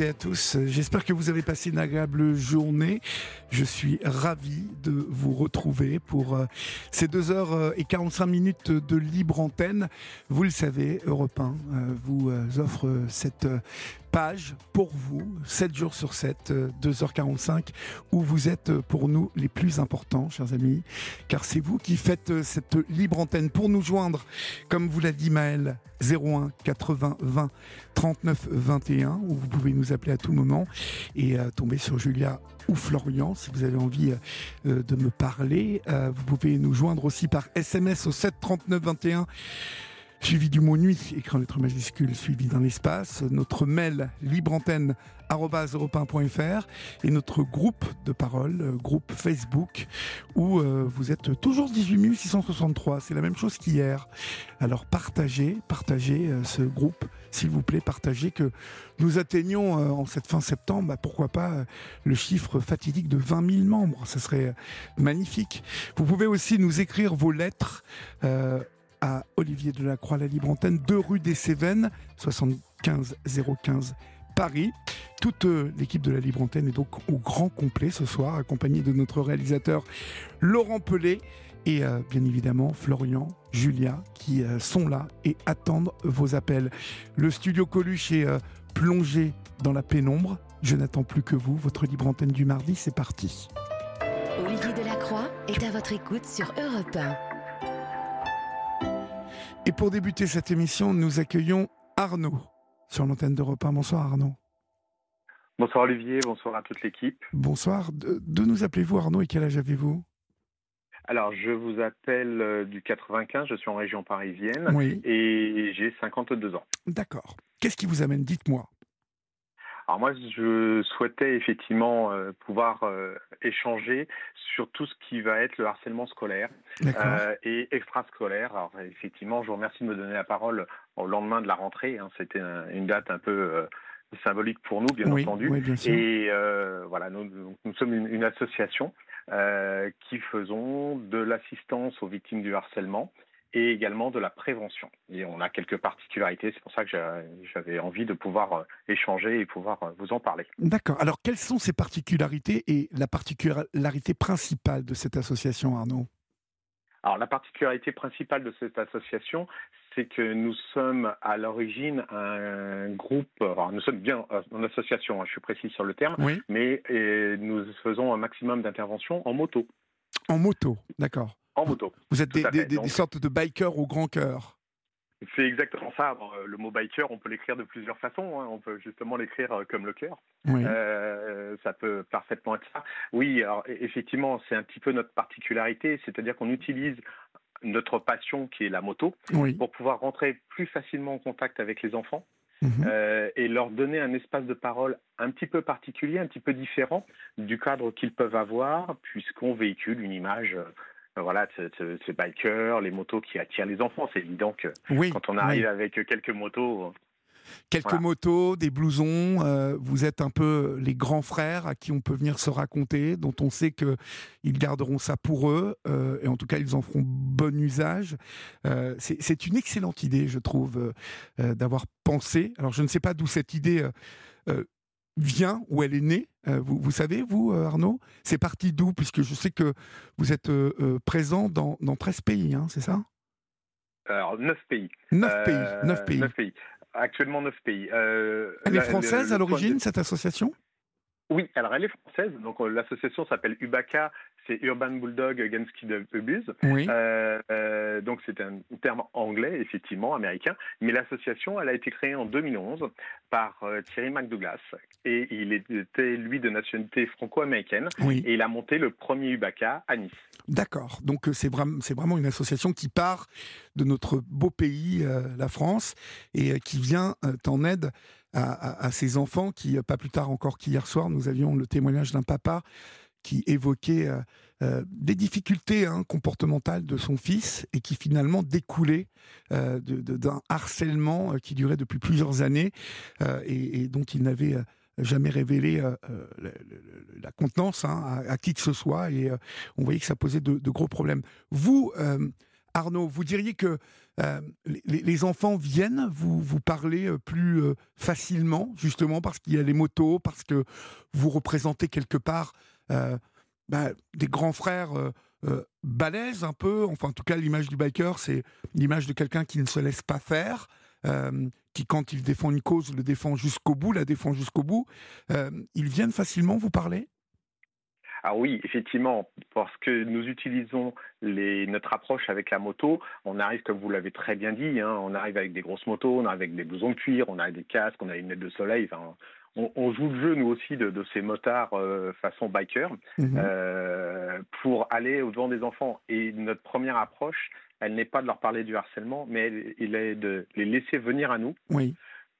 Et à tous. J'espère que vous avez passé une agréable journée. Je suis ravi de vous retrouver pour euh, ces 2 heures euh, et 45 minutes de libre antenne. Vous le savez, Europe 1 euh, vous offre cette page pour vous, 7 jours sur 7, 2h45, où vous êtes pour nous les plus importants, chers amis, car c'est vous qui faites cette libre antenne. Pour nous joindre, comme vous l'a dit Maël, 01 80 20 39 21, où vous pouvez nous appeler à tout moment et tomber sur Julia ou Florian, si vous avez envie euh, de me parler. Euh, vous pouvez nous joindre aussi par SMS au 7 39 21 suivi du mot nuit, écran lettre majuscule, suivi d'un espace. Notre mail libreantenne et notre groupe de parole, euh, groupe Facebook, où vous êtes toujours 18 663. C'est la même chose qu'hier. Alors partagez, partagez ce groupe s'il vous plaît, partagez que nous atteignons euh, en cette fin septembre, bah, pourquoi pas, euh, le chiffre fatidique de 20 000 membres. Ce serait euh, magnifique. Vous pouvez aussi nous écrire vos lettres à Olivier Delacroix, la Libre Antenne, 2 rue des Cévennes, 75 015 Paris. Toute l'équipe de la Libre Antenne est donc au grand complet ce soir, accompagnée de notre réalisateur Laurent Pelé et bien évidemment Florian Julia, qui euh, sont là et attendent vos appels. Le studio Coluche est euh, plongé dans la pénombre. Je n'attends plus que vous. Votre libre antenne du mardi, c'est parti. Olivier Delacroix est à votre écoute sur Europe 1. Et pour débuter cette émission, nous accueillons Arnaud sur l'antenne d'Europe 1. Bonsoir Arnaud. Bonsoir Olivier, bonsoir à toute l'équipe. Bonsoir. De, de nous appelez-vous Arnaud et quel âge avez-vous? Alors, je vous appelle euh, du 95, je suis en région parisienne et j'ai 52 ans. D'accord. Qu'est-ce qui vous amène? Dites-moi. Alors moi, je souhaitais effectivement euh, pouvoir euh, échanger sur tout ce qui va être le harcèlement scolaire et extrascolaire. Alors effectivement, je vous remercie de me donner la parole au lendemain de la rentrée. Hein. C'était une date un peu symbolique pour nous, bien entendu. Et voilà, nous, nous sommes une association euh, qui faisons de l'assistance aux victimes du harcèlement et également de la prévention. Et on a quelques particularités, c'est pour ça que j'avais envie de pouvoir euh, échanger et pouvoir euh, vous en parler. D'accord. Alors quelles sont ces particularités et la particularité principale de cette association, Arnaud? Alors la particularité principale de cette association, c'est que nous sommes à l'origine un groupe, alors nous sommes bien en association, hein, je suis précis sur le terme, mais nous faisons un maximum d'interventions en moto. En moto, d'accord. En moto. Vous êtes des, sortes de bikers au grand cœur. C'est exactement ça. Euh, le mot biker, on peut l'écrire de plusieurs façons. Hein. On peut justement l'écrire euh, comme le cœur. Euh, ça peut parfaitement être ça. Oui, alors effectivement, c'est un petit peu notre particularité, c'est-à-dire qu'on utilise notre passion qui est la moto pour pouvoir rentrer plus facilement en contact avec les enfants. Mhm. et leur donner un espace de parole un petit peu particulier, un petit peu différent du cadre qu'ils peuvent avoir, puisqu'on véhicule une image euh, voilà, ces bikers, les motos qui attirent les enfants. C'est évident que quand on arrive avec quelques motos. Quelques motos, des blousons, euh, vous êtes un peu les grands frères à qui on peut venir se raconter, dont on sait qu'ils garderont ça pour eux, euh, et en tout cas ils en feront bon usage. C'est une excellente idée, je trouve, d'avoir pensé. Alors je ne sais pas d'où cette idée vient, où elle est née euh, vous, vous, savez, vous, euh, Arnaud? C'est parti d'où? Puisque je sais que vous êtes euh, présent dans, dans 13 pays, hein, c'est ça? Alors, 9 pays. 9 pays, 9 pays. 9 pays. Actuellement, 9 pays. elle est française à l'origine, cette association? Oui, alors elle est française. Donc l'association s'appelle UBACA. C'est Urban Bulldog Against Kid Abuse. Oui. Euh, euh, donc c'est un terme anglais, effectivement, américain. Mais l'association, elle a été créée en 2011 par euh, Thierry McDouglas. Et il était, lui, de nationalité franco-américaine. Et il a monté le premier UBACA à Nice. D'accord. Donc c'est vraiment, vraiment une association qui part de notre beau pays, la France, et qui vient en aide à, à, ces enfants qui, pas plus tard encore qu'hier soir, nous avions le témoignage d'un papa qui évoquait euh, euh, des difficultés hein, comportementales de son fils et qui finalement découlaient euh, d'un harcèlement qui durait depuis plusieurs années et, dont il n'avait jamais révélé la contenance hein, à, qui que ce soit et on voyait que ça posait de, gros problèmes. Vous, Arnaud, vous diriez que les, enfants viennent vous, vous parler plus facilement, justement parce qu'il y a les motos, parce que vous représentez quelque part euh, bah, des grands frères euh, euh, balèzes un peu. Enfin, en tout cas, l'image du biker, c'est l'image de quelqu'un qui ne se laisse pas faire, qui, quand il défend une cause, le défend jusqu'au bout, la défend jusqu'au bout. ils viennent facilement vous parler? Ah oui, effectivement, parce que nous utilisons notre approche avec la moto, on arrive, comme vous l'avez très bien dit, hein, on arrive avec des grosses motos, on arrive avec des blousons de cuir, on a des casques, on a une lunettes de soleil, on, joue le jeu, nous aussi, de, ces motards euh, façon biker mhm. euh, pour aller au-devant des enfants. Et notre première approche, elle n'est pas de leur parler du harcèlement, mais elle, est de les laisser venir à nous. Oui.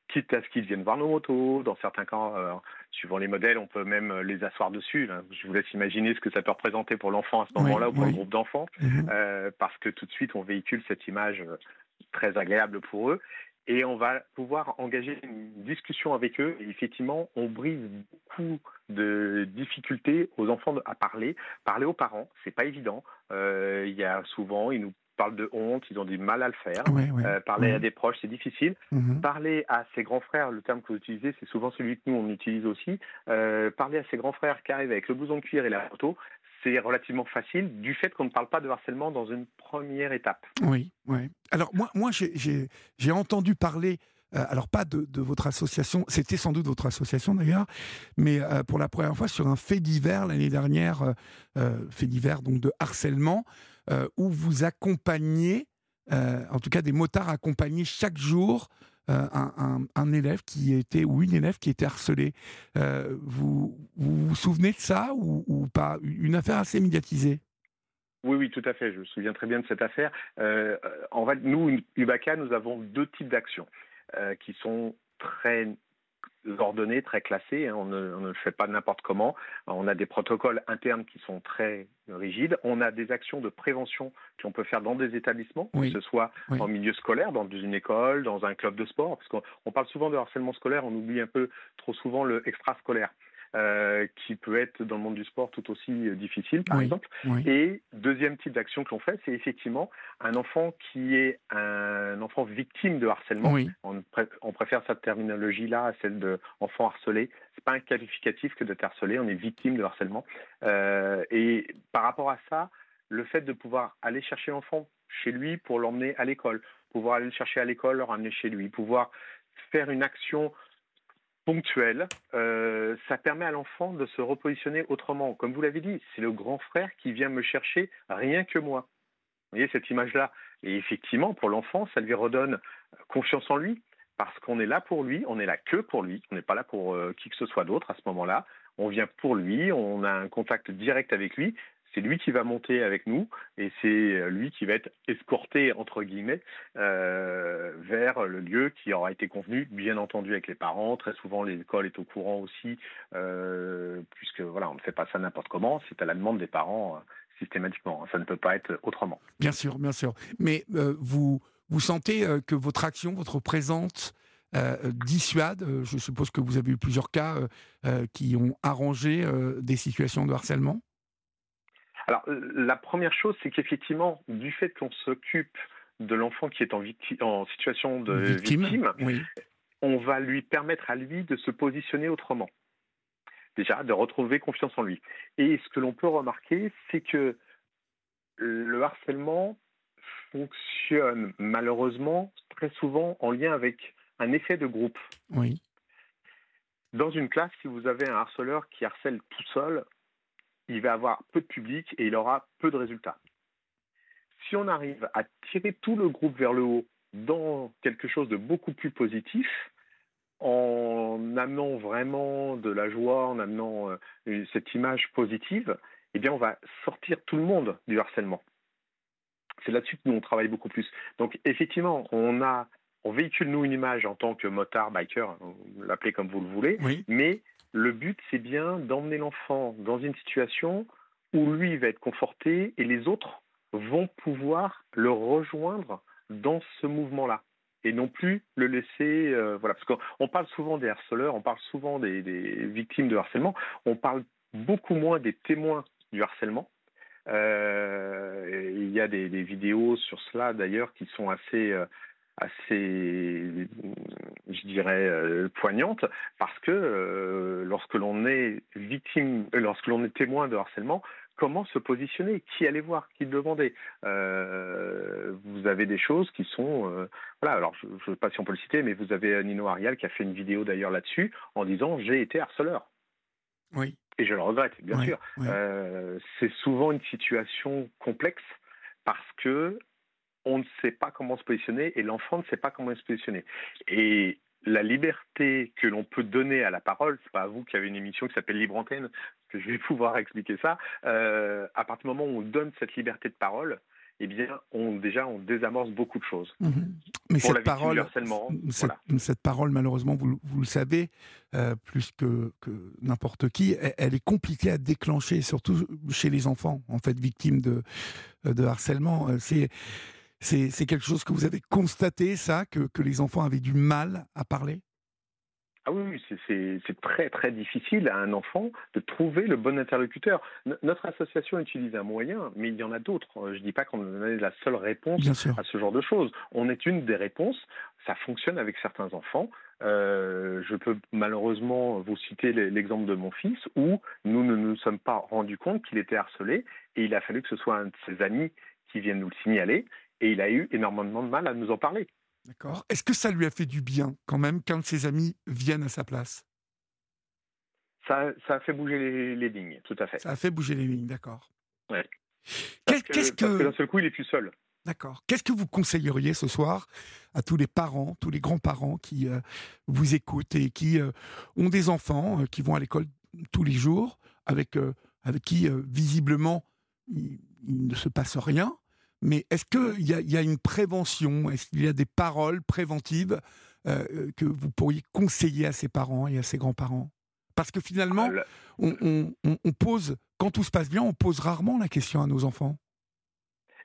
Quitte à ce qu'ils viennent voir nos motos. Dans certains cas, euh, suivant les modèles, on peut même les asseoir dessus. Je vous laisse imaginer ce que ça peut représenter pour l'enfant à ce moment-là ou pour un groupe d'enfants, mhm. parce que tout de suite, on véhicule cette image très agréable pour eux et on va pouvoir engager une discussion avec eux. Et effectivement, on brise beaucoup de difficultés aux enfants à parler, parler aux parents, c'est pas évident. Euh, il y a souvent, ils nous parlent de honte, ils ont du mal à le faire. Euh, parler à des proches, c'est difficile. Mhm. Parler à ses grands frères, le terme que vous utilisez, c'est souvent celui que nous on utilise aussi. Euh, parler à ses grands frères qui arrivent avec le blouson de cuir et la photo, c'est relativement facile du fait qu'on ne parle pas de harcèlement dans une première étape. Oui, oui. Alors moi, moi j'ai entendu parler euh, alors pas de, votre association, c'était sans doute votre association d'ailleurs, mais euh, pour la première fois sur un fait divers l'année dernière, euh, fait divers donc de harcèlement, où vous accompagnez, en tout cas des motards accompagnés chaque jour euh, un, élève qui était, ou une élève qui était harcelée. Euh, vous, vous, souvenez de ça ou, pas? Une affaire assez médiatisée oui, oui, tout à fait. Je me souviens très bien de cette affaire. Euh, en fait, nous, UBACA, nous avons deux types d'actions qui sont très ordonné, très classé. Hein. On, ne, fait pas n'importe comment. On a des protocoles internes qui sont très rigides. On a des actions de prévention qu'on peut faire dans des établissements, que ce soit en milieu scolaire, dans une école, dans un club de sport. Parce qu'on parle souvent de harcèlement scolaire, on oublie un peu trop souvent le extrascolaire. Euh, qui peut être dans le monde du sport tout aussi euh, difficile, par exemple. Et deuxième type d'action que l'on fait, c'est effectivement un enfant qui est un enfant victime de harcèlement. On, on, préfère cette terminologie-là à celle d'enfant harcelé. C'est pas un qualificatif que de harcelé, on est victime de harcèlement. Euh, et par rapport à ça, le fait de pouvoir aller chercher l'enfant chez lui pour l'emmener à l'école, pouvoir aller le chercher à l'école, le ramener chez lui, pouvoir faire une action ponctuel, euh, ça permet à l'enfant de se repositionner autrement. Comme vous l'avez dit, c'est le grand frère qui vient me chercher rien que moi. Vous voyez cette image-là? Et effectivement, pour l'enfant, ça lui redonne confiance en lui, parce qu'on est là pour lui, on est là que pour lui, on n'est pas là pour euh, qui que ce soit d'autre à ce moment-là. On vient pour lui, on a un contact direct avec lui, c'est lui qui va monter avec nous et c'est euh, lui qui va être escorté entre guillemets euh, vers le lieu qui aura été convenu, bien entendu avec les parents. Très souvent, l'école est au courant aussi, euh, puisque voilà, on ne fait pas ça n'importe comment. C'est à la demande des parents systématiquement. Ça ne peut pas être autrement. Bien sûr, bien sûr. Mais vous vous sentez que votre action, votre présence dissuade. je suppose que vous avez eu plusieurs cas qui ont arrangé des situations de harcèlement? Alors, la première chose, c'est qu'effectivement, du fait qu'on s'occupe de l'enfant qui est en, en situation de victime, on va lui permettre à lui de se positionner autrement. Déjà, de retrouver confiance en lui. Et ce que l'on peut remarquer, c'est que le harcèlement fonctionne malheureusement très souvent en lien avec un effet de groupe. Oui. Dans une classe, si vous avez un harceleur qui harcèle tout seul, il va avoir peu de public et il aura peu de résultats. Si on arrive à tirer tout le groupe vers le haut dans quelque chose de beaucoup plus positif, en amenant vraiment de la joie, en amenant euh, cette image positive, eh bien, on va sortir tout le monde du harcèlement. C'est là-dessus que nous, on travaille beaucoup plus. Donc, effectivement, on a, on véhicule, nous, une image en tant que motard, biker, l'appelez comme vous le voulez, mais le but, c'est bien d'emmener l'enfant dans une situation où lui va être conforté et les autres vont pouvoir le rejoindre dans ce mouvement-là et non plus le laisser. Euh, voilà, parce qu'on parle souvent des harceleurs, on parle souvent des, victimes de harcèlement, on parle beaucoup moins des témoins du harcèlement. Euh, il y a des, vidéos sur cela d'ailleurs qui sont assez, euh, assez, je dirais, poignantes parce que lorsque l'on est victime, lorsque l'on est témoin de harcèlement, comment se positionner, qui aller voir, qui demander? Euh, vous avez des choses qui sont, euh, voilà. Alors je ne sais pas si on peut le citer, mais vous avez Nino Arial qui a fait une vidéo d'ailleurs là-dessus en disant j'ai été harceleur. Oui. Et je le regrette, bien sûr. Euh, c'est souvent une situation complexe parce que on ne sait pas comment se positionner et l'enfant ne sait pas comment se positionner. Et la liberté que l'on peut donner à la parole, c'est pas à vous qui avez une émission qui s'appelle Libre Antenne que je vais pouvoir expliquer ça. Euh, à partir du moment où on donne cette liberté de parole, eh bien, on, déjà, on désamorce beaucoup de choses. Mhm. Mais cette parole, cette, cette, parole, malheureusement, vous, vous le savez, euh, plus que, que n'importe qui, elle, est compliquée à déclencher, surtout chez les enfants, en fait, victimes de, de harcèlement. Euh, c'est c'est quelque chose que vous avez constaté, ça, que, que les enfants avaient du mal à parler? Ah oui, c'est très très difficile à un enfant de trouver le bon interlocuteur. notre association utilise un moyen, mais il y en a d'autres. Je ne dis pas qu'on est la seule réponse à ce genre de choses. On est une des réponses. Ça fonctionne avec certains enfants. Euh, je peux malheureusement vous citer l'exemple de mon fils où nous ne nous sommes pas rendus compte qu'il était harcelé et il a fallu que ce soit un de ses amis qui vienne nous le signaler et il a eu énormément de mal à nous en parler. D'accord. Est-ce que ça lui a fait du bien quand même qu'un de ses amis vienne à sa place? Ça, ça, a fait bouger les, lignes, tout à fait. Ça a fait bouger les lignes, d'accord. Ouais. Qu'est-ce que, d'un seul coup, il est plus seul. D'accord. Qu'est-ce que vous conseilleriez ce soir à tous les parents, tous les grands-parents qui euh, vous écoutent et qui euh, ont des enfants euh, qui vont à l'école tous les jours, avec, avec qui visiblement il, ne se passe rien mais est-ce qu'il y, y, a une prévention? Est-ce qu'il y a des paroles préventives euh, que vous pourriez conseiller à ses parents et à ses grands-parents? Parce que finalement, ah, on, on, pose, quand tout se passe bien, on pose rarement la question à nos enfants.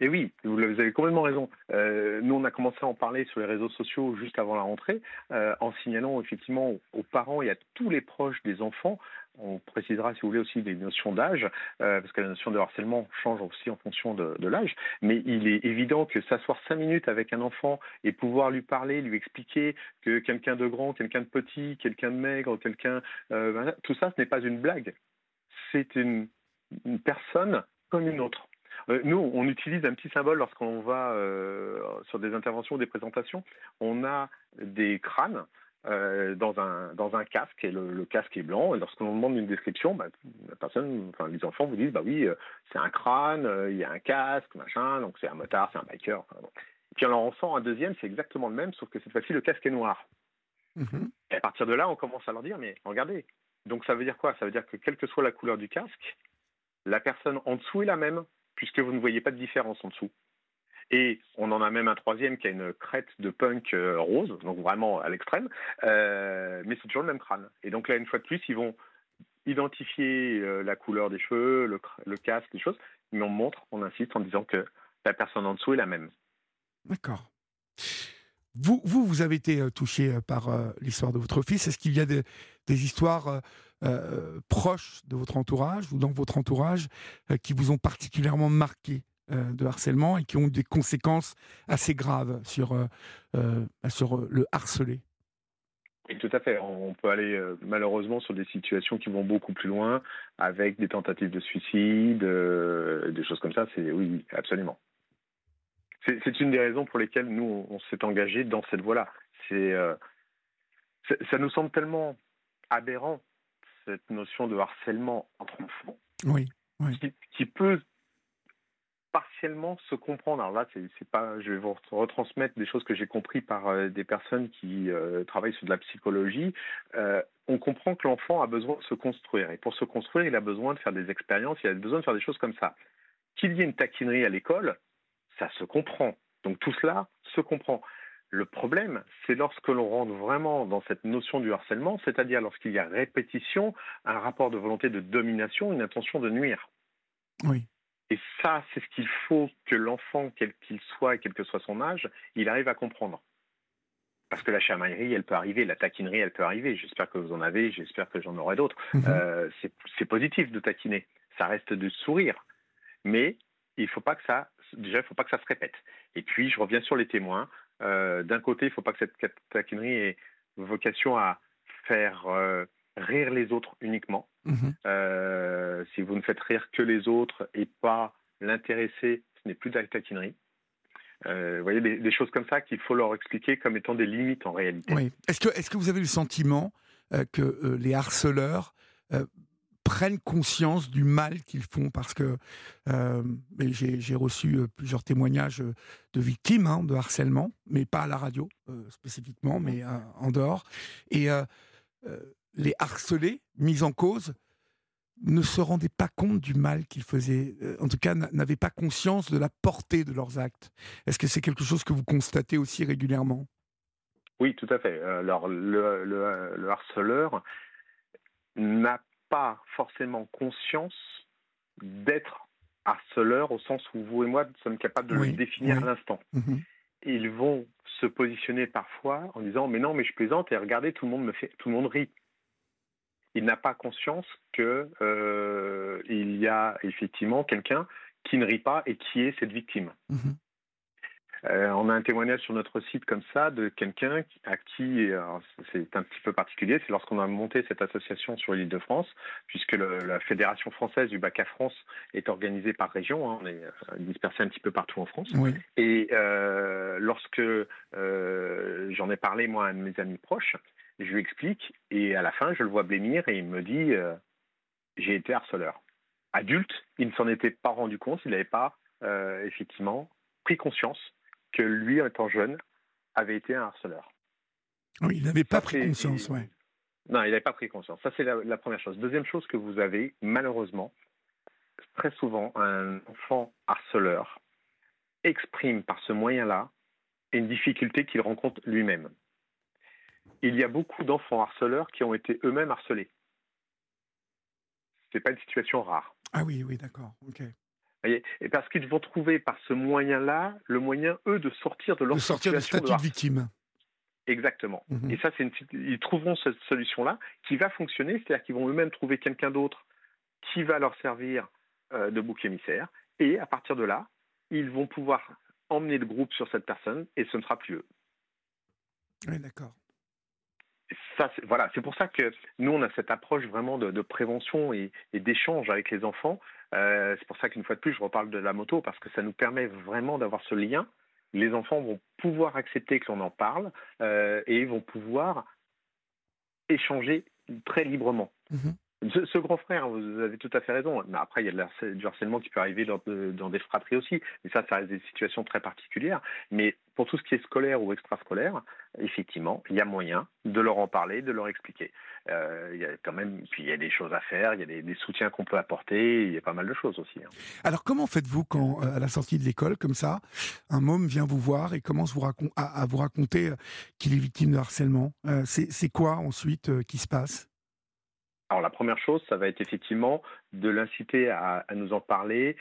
Et oui, vous avez complètement raison. Euh, nous, on a commencé à en parler sur les réseaux sociaux juste avant la rentrée, euh, en signalant effectivement aux parents et à tous les proches des enfants on précisera, si vous voulez, aussi des notions d'âge, euh, parce que la notion de harcèlement change aussi en fonction de, l'âge. Mais il est évident que s'asseoir cinq minutes avec un enfant et pouvoir lui parler, lui expliquer que quelqu'un de grand, quelqu'un de petit, quelqu'un de maigre, quelqu'un, euh, tout ça, ce n'est pas une blague. C'est une, personne comme une autre. Euh, nous, on utilise un petit symbole lorsqu'on va sur des interventions ou des présentations. On a des crânes euh, dans, un, dans un casque, et le, casque est blanc, et lorsqu'on demande une description, bah, la personne, enfin, les enfants vous disent, bah oui, euh, c'est un crâne, euh, il y a un casque, machin, donc c'est un motard, c'est un biker. Et puis on sort un deuxième, c'est exactement le même, sauf que cette fois-ci, le casque est noir. Mm-hmm. Et à partir de là, on commence à leur dire, mais regardez, donc ça veut dire quoi? Ça veut dire que quelle que soit la couleur du casque, la personne en dessous est la même, puisque vous ne voyez pas de différence en dessous. Et on en a même un troisième qui a une crête de punk euh, rose, donc vraiment à l'extrême, euh, mais c'est toujours le même crâne. Et donc là, une fois de plus, ils vont identifier euh, la couleur des cheveux, le, casque, les choses, mais on montre, on insiste en disant que la personne en dessous est la même. D'accord. Vous, vous, vous avez été touché par l'histoire de votre fils. Est-ce qu'il y a des, histoires proches de votre entourage ou dans votre entourage qui vous ont particulièrement marqué euh, de harcèlement et qui ont des conséquences assez graves sur, euh, euh, sur le harcelé. Et tout à fait. On peut aller malheureusement sur des situations qui vont beaucoup plus loin, avec des tentatives de suicide, des choses comme ça. C'est oui, absolument. C'est une des raisons pour lesquelles nous on s'est engagé dans cette voie-là. C'est ça nous semble tellement aberrant cette notion de harcèlement entre enfants. Oui qui, peut partiellement se comprendre. Alors là, c'est pas, je vais vous retransmettre des choses que j'ai compris par euh, des personnes qui euh, travaillent sur de la psychologie. Euh, on comprend que l'enfant a besoin de se construire. Et pour se construire, il a besoin de faire des expériences, il a besoin de faire des choses comme ça. Qu'il y ait une taquinerie à l'école, ça se comprend. Donc tout cela se comprend. Le problème, c'est lorsque l'on rentre vraiment dans cette notion du harcèlement, c'est-à-dire lorsqu'il y a répétition, un rapport de volonté de domination, une intention de nuire. Oui. Et ça, c'est ce qu'il faut que l'enfant, quel qu'il soit et quel que soit son âge, il arrive à comprendre. Parce que la chamaillerie, elle peut arriver, la taquinerie, elle peut arriver. J'espère que vous en avez, j'espère que j'en aurai d'autres. Mhm. Euh, c'est positif de taquiner, ça reste de sourire. Mais il faut pas que ça, déjà, il faut pas que ça se répète. Et puis, je reviens sur les témoins. Euh, d'un côté, il ne faut pas que cette taquinerie ait vocation à faire euh, rire les autres uniquement. Mhm. Euh, si vous ne faites rire que les autres et pas l'intéresser, ce n'est plus de la taquinerie. vous voyez, des, choses comme ça qu'il faut leur expliquer comme étant des limites en réalité. Oui. Est-ce que, est que vous avez le sentiment que les harceleurs prennent conscience du mal qu'ils font parce que euh, j'ai reçu euh, plusieurs témoignages euh, de victimes hein, de harcèlement, mais pas à la radio spécifiquement, mais en dehors. Et les harcelés, mis en cause, ne se rendaient pas compte du mal qu'ils faisaient, en tout cas n'avaient pas conscience de la portée de leurs actes. Est-ce que c'est quelque chose que vous constatez aussi régulièrement? Oui, tout à fait. Alors le, le harceleur n'a pas forcément conscience d'être harceleur au sens où vous et moi sommes capables de le définir à l'instant. Mhm. Ils vont se positionner parfois en disant mais non mais je plaisante et regardez tout le monde me fait tout le monde rit. Il n'a pas conscience que euh, il y a effectivement quelqu'un qui ne rit pas et qui est cette victime. Mhm. Euh, on a un témoignage sur notre site comme ça de quelqu'un à qui, c'est un petit peu particulier, c'est lorsqu'on a monté cette association sur l'île de France, puisque la Fédération française du bac à France est organisée par région, hein, on est euh, dispersé un petit peu partout en France. Et euh, lorsque j'en ai parlé moi à un de mes amis proches, je lui explique, et à la fin je le vois blêmir et il me dit j'ai été harceleur. Adulte, il ne s'en était pas rendu compte, il n'avait pas effectivement pris conscience que lui, étant jeune, avait été un harceleur. Oui, il n'avait pas pris conscience, oui. Non, il n'avait pas pris conscience. Ça, c'est la, première chose. Deuxième chose que vous avez, malheureusement, très souvent, un enfant harceleur exprime par ce moyen-là une difficulté qu'il rencontre lui-même. Il y a beaucoup d'enfants harceleurs qui ont été eux-mêmes harcelés. Ce n'est pas une situation rare. Ah oui, oui, d'accord. Et parce qu'ils vont trouver par ce moyen-là le moyen, eux, de sortir de leur de sortir situation statut de, victime. Exactement. Mhm. Et ça, c'est ils trouveront cette solution-là qui va fonctionner, c'est-à-dire qu'ils vont eux-mêmes trouver quelqu'un d'autre qui va leur servir euh, de bouc émissaire. Et à partir de là, ils vont pouvoir emmener le groupe sur cette personne et ce ne sera plus eux. Oui, d'accord. Voilà, c'est pour ça que nous, on a cette approche vraiment de, prévention et d'échange avec les enfants euh, c'est pour ça qu'une fois de plus, je reparle de la moto, parce que ça nous permet vraiment d'avoir ce lien. Les enfants vont pouvoir accepter que l'on en parle euh, et vont pouvoir échanger très librement. Mhm. Ce, grand frère, vous avez tout à fait raison. Mais après, il y a du harcèlement qui peut arriver dans, des fratries aussi. Mais ça, ça reste des situations très particulières. Mais pour tout ce qui est scolaire ou extrascolaire, effectivement, il y a moyen de leur en parler, de leur expliquer. Euh, il y a quand même, puis il y a des choses à faire, il y a des, soutiens qu'on peut apporter, il y a pas mal de choses aussi. Hein. Alors, comment faites-vous quand, euh, à la sortie de l'école, comme ça, un môme vient vous voir et commence vous à, vous raconter euh, qu'il est victime de harcèlement? C'est quoi ensuite qui se passe? Alors la première chose, ça va être effectivement de l'inciter à, nous en parler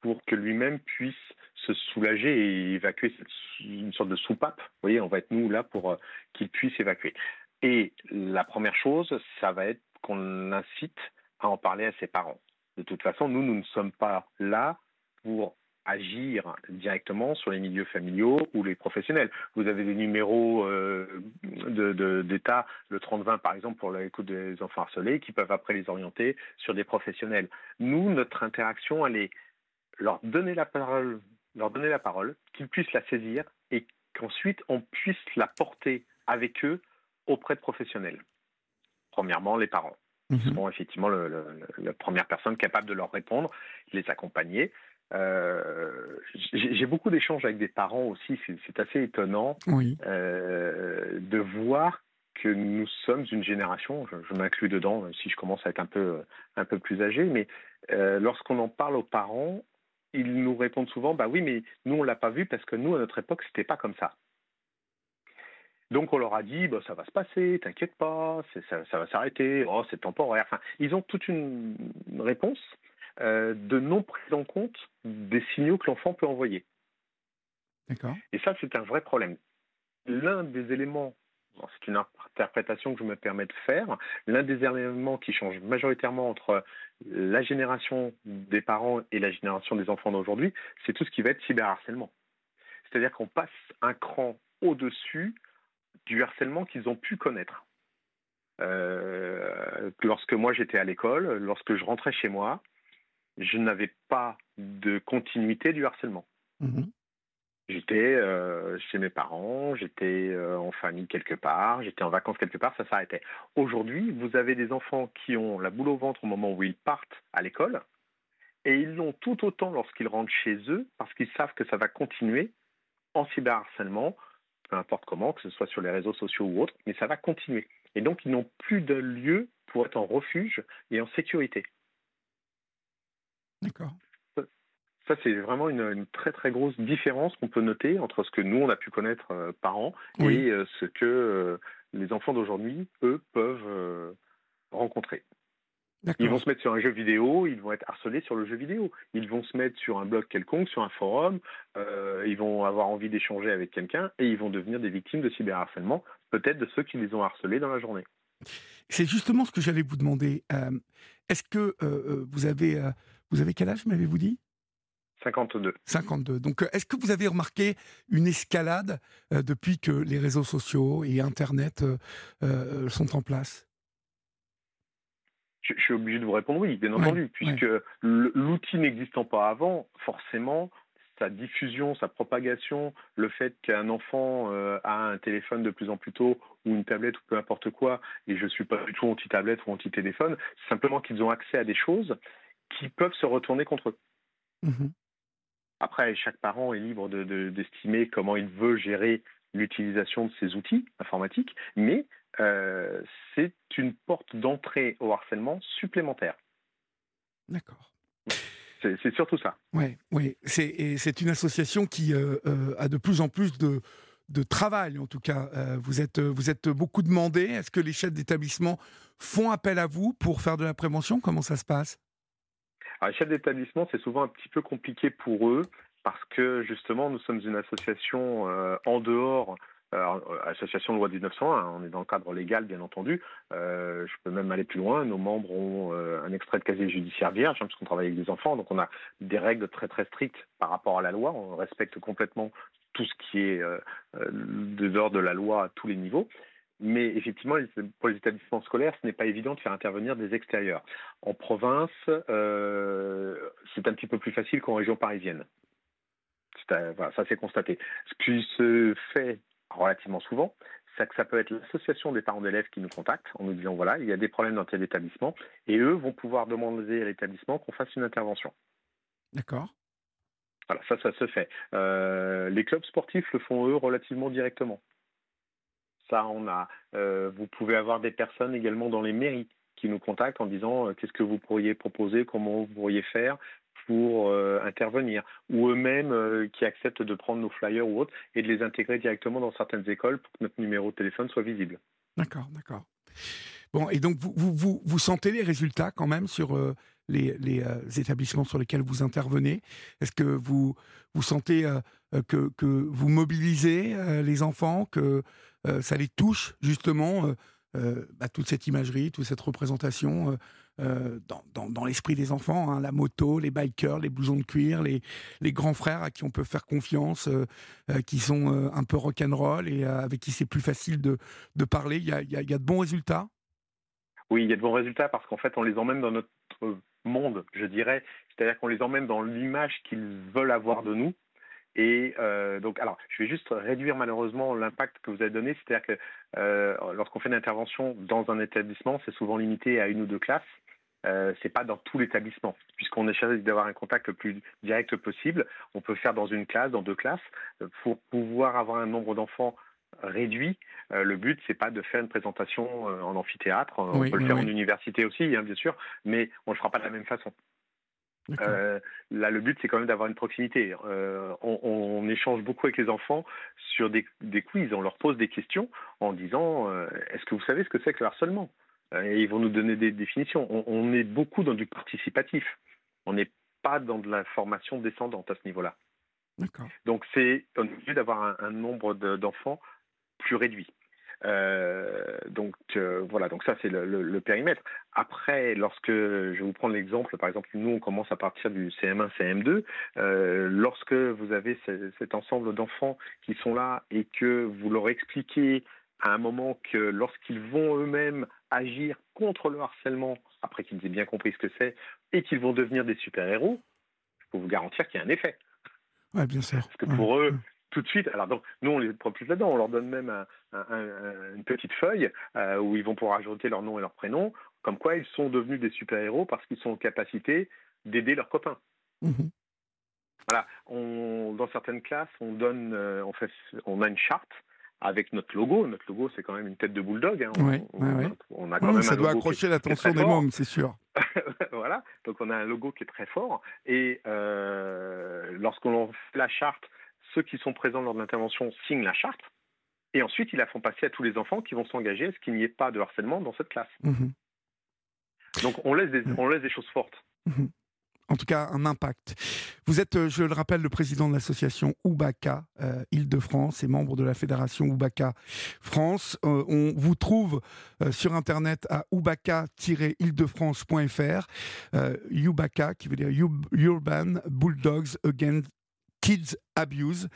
pour que lui-même puisse se soulager et évacuer une sorte de soupape. Vous voyez, on va être nous là pour euh, qu'il puisse évacuer. Et la première chose, ça va être qu'on l'incite à en parler à ses parents. De toute façon, nous, nous ne sommes pas là pour agir directement sur les milieux familiaux ou les professionnels. Vous avez des numéros euh, d'État, de, le 3020 par exemple pour l'écoute des enfants harcelés, qui peuvent après les orienter sur des professionnels. Nous, notre interaction, elle est leur donner la parole, leur donner la parole, qu'ils puissent la saisir et qu'ensuite on puisse la porter avec eux auprès de professionnels. Premièrement, les parents. Ils mhm. seront effectivement la première personne capable de leur répondre, les accompagner. Euh, j'ai beaucoup d'échanges avec des parents aussi, c'est assez étonnant euh, de voir que nous sommes une génération, je, m'inclus dedans si je commence à être un peu, un peu plus âgé, mais euh, lorsqu'on en parle aux parents, ils nous répondent souvent, bah oui, mais nous on l'a pas vu parce que nous à notre époque c'était pas comme ça. Donc on leur a dit, bah, ça va se passer, t'inquiète pas, ça, ça, va s'arrêter, oh, c'est temporaire. Enfin, ils ont toute une réponse euh, de non prise en compte des signaux que l'enfant peut envoyer. D'accord. Et ça, c'est un vrai problème. L'un des éléments, c'est une interprétation que je me permets de faire, l'un des éléments qui change majoritairement entre la génération des parents et la génération des enfants d'aujourd'hui, c'est tout ce qui va être cyberharcèlement. C'est-à-dire qu'on passe un cran au-dessus du harcèlement qu'ils ont pu connaître. Euh, lorsque moi j'étais à l'école, lorsque je rentrais chez moi, je n'avais pas de continuité du harcèlement. Mhm. J'étais euh, chez mes parents, j'étais euh, en famille quelque part, j'étais en vacances quelque part, ça s'arrêtait. Aujourd'hui, vous avez des enfants qui ont la boule au ventre au moment où ils partent à l'école, et ils l'ont tout autant lorsqu'ils rentrent chez eux, parce qu'ils savent que ça va continuer en cyberharcèlement, peu importe comment, que ce soit sur les réseaux sociaux ou autres, mais ça va continuer. Et donc, ils n'ont plus de lieu pour être en refuge et en sécurité. D'accord. Ça, c'est vraiment une, très très grosse différence qu'on peut noter entre ce que nous, on a pu connaître euh, parents et euh, ce que euh, les enfants d'aujourd'hui, eux, peuvent rencontrer. Ils vont se mettre sur un jeu vidéo, ils vont être harcelés sur le jeu vidéo. Ils vont se mettre sur un blog quelconque, sur un forum, ils vont avoir envie d'échanger avec quelqu'un et ils vont devenir des victimes de cyberharcèlement, peut-être de ceux qui les ont harcelés dans la journée. C'est justement ce que j'allais vous demander. Est-ce que vous avez vous avez quel âge, m'avez-vous dit? 52. 52. Donc, euh, est-ce que vous avez remarqué une escalade euh, depuis que les réseaux sociaux et Internet euh, sont en place? Je, suis obligé de vous répondre oui, bien entendu, puisque l'outil n'existant pas avant, forcément, sa diffusion, sa propagation, le fait qu'un enfant a un téléphone de plus en plus tôt ou une tablette ou peu importe quoi, et je ne suis pas du tout anti-tablette ou anti-téléphone, simplement qu'ils ont accès à des choses qui peuvent se retourner contre eux. Mhm. Après, chaque parent est libre d'estimer comment il veut gérer l'utilisation de ces outils informatiques, mais euh, c'est une porte d'entrée au harcèlement supplémentaire. D'accord. C'est surtout ça. Oui, ouais. c'est une association qui euh, euh, a de plus en plus de, de travail, en tout cas. vous, êtes, vous êtes beaucoup demandé. Est-ce que les chefs d'établissement font appel à vous pour faire de la prévention? Comment ça se passe? Alors, les chefs d'établissement, c'est souvent un petit peu compliqué pour eux parce que justement, nous sommes une association euh, en dehors euh, association de loi 1901, hein, on est dans le cadre légal bien entendu. Euh, je peux même aller plus loin. Nos membres ont un extrait de casier judiciaire vierge, hein, puisqu'on travaille avec des enfants, donc on a des règles très très strictes par rapport à la loi. On respecte complètement tout ce qui est de l'ordre de la loi à tous les niveaux. Mais effectivement, pour les établissements scolaires, ce n'est pas évident de faire intervenir des extérieurs. En province, euh, c'est un petit peu plus facile qu'en région parisienne. Voilà, ça, c'est constaté. Ce qui se fait relativement souvent, c'est que ça peut être l'association des parents d'élèves qui nous contactent en nous disant voilà, il y a des problèmes dans tel établissement, et eux vont pouvoir demander à l'établissement qu'on fasse une intervention. D'accord. Voilà, ça, ça se fait. Euh, les clubs sportifs le font eux relativement directement on a. Euh, vous pouvez avoir des personnes également dans les mairies qui nous contactent en disant euh, qu'est-ce que vous pourriez proposer, comment vous pourriez faire pour euh, intervenir, ou eux-mêmes qui acceptent de prendre nos flyers ou autres et de les intégrer directement dans certaines écoles pour que notre numéro de téléphone soit visible. D'accord, d'accord. Bon, et donc vous, vous, vous, sentez les résultats quand même sur les, les établissements sur lesquels vous intervenez? Est-ce que vous, vous sentez que, que, vous mobilisez les enfants, que euh, ça les touche justement, euh, euh, bah, toute cette imagerie, toute cette représentation dans, l'esprit des enfants, hein, la moto, les bikers, les blousons de cuir, les, grands frères à qui on peut faire confiance, qui sont un peu rock'n'roll et avec qui c'est plus facile de, de parler? Il y a, y a, de bons résultats? Oui, il y a de bons résultats parce qu'en fait, on les emmène dans notre monde, je dirais. C'est-à-dire qu'on les emmène dans l'image qu'ils veulent avoir de nous Et euh, donc, alors, je vais juste réduire malheureusement l'impact que vous avez donné, c'est-à-dire que euh, lorsqu'on fait une intervention dans un établissement, c'est souvent limité à une ou deux classes. Euh, c'est pas dans tout l'établissement, puisqu'on essaie d'avoir un contact le plus direct possible. On peut faire dans une classe, dans deux classes, pour pouvoir avoir un nombre d'enfants réduit. Euh, le but, c'est pas de faire une présentation euh, en amphithéâtre. On peut le faire en université aussi, hein, bien sûr, mais on le fera pas de la même façon. Euh, là, le but, c'est quand même d'avoir une proximité. on, échange beaucoup avec les enfants sur des, quiz. On leur pose des questions en disant Est-ce que vous savez ce que c'est que le harcèlement? Et ils vont nous donner des définitions. On, est beaucoup dans du participatif. On n'est pas dans de la formation descendante à ce niveau-là. Donc, c'est obligé d'avoir un, nombre d'enfants plus réduit. Euh, donc euh, voilà, donc ça c'est le, périmètre. Après, lorsque je vais vous prendre l'exemple, par exemple, nous on commence à partir du CM1, CM2. Euh, lorsque vous avez cet ensemble d'enfants qui sont là et que vous leur expliquez à un moment que lorsqu'ils vont eux-mêmes agir contre le harcèlement, après qu'ils aient bien compris ce que c'est, et qu'ils vont devenir des super-héros, je peux vous garantir qu'il y a un effet. Ouais, bien sûr. Parce que pour eux, tout de suite. Alors donc, nous, on les propulse là-dedans. On leur donne même une petite feuille euh, où ils vont pouvoir ajouter leur nom et leur prénom, comme quoi ils sont devenus des super-héros parce qu'ils sont en capacité d'aider leurs copains. Mhm. Voilà. On, dans certaines classes, on donne, euh, on, fait, on a une charte avec notre logo. Notre logo, c'est quand même une tête de bulldog. Hein. On, a quand même ça doit accrocher l'attention des mômes, c'est sûr. voilà. Donc on a un logo qui est très fort. Et euh, lorsqu'on fait la charte, ceux qui sont présents lors de l'intervention signent la charte, et ensuite ils la font passer à tous les enfants qui vont s'engager à ce qu'il n'y ait pas de harcèlement dans cette classe. Mhm. Donc on laisse des, on laisse des choses fortes. Mhm. En tout cas, un impact. Vous êtes, euh, je le rappelle, le président de l'association Oubaka euh, Île-de-France et membre de la fédération Oubaka France. Euh, on vous trouve sur Internet à oubaka-île-de-france.fr. Oubaka, qui veut dire Urban Bulldogs Against Kids Abuse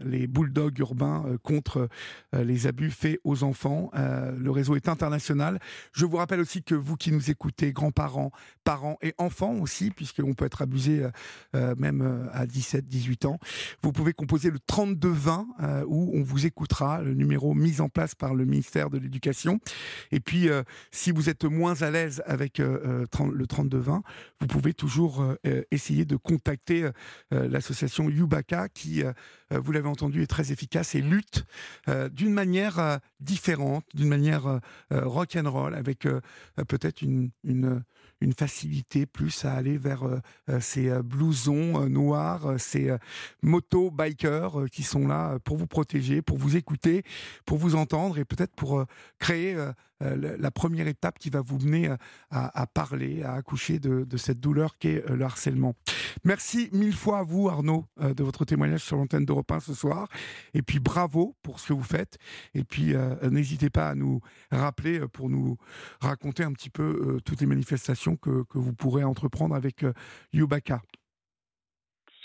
les bulldogs urbains euh, contre euh, les abus faits aux enfants. Euh, le réseau est international. Je vous rappelle aussi que vous qui nous écoutez, grands-parents, parents et enfants aussi, puisqu'on peut être abusé même à 17, 18 ans, vous pouvez composer le 3220 où on vous écoutera, le numéro mis en place par le ministère de l'Éducation. Et puis, si vous êtes moins à l'aise avec le 3220, vous pouvez toujours essayer de contacter l'association Yubaka qui, vous l'avez entendu, est très efficace et lutte euh, d'une manière euh, différente, d'une manière euh, rock and roll, avec peut-être une, facilité plus à aller vers ces blousons noirs, ces motos bikers qui sont là pour vous protéger, pour vous écouter, pour vous entendre et peut-être pour créer la première étape qui va vous mener à, parler, à accoucher de, cette douleur qu'est le harcèlement. Merci mille fois à vous, Arnaud, de votre témoignage sur l'antenne d'Europe 1 ce soir. Et puis bravo pour ce que vous faites. Et puis n'hésitez pas à nous rappeler pour nous raconter un petit peu toutes les manifestations que, que, vous pourrez entreprendre avec Yubaka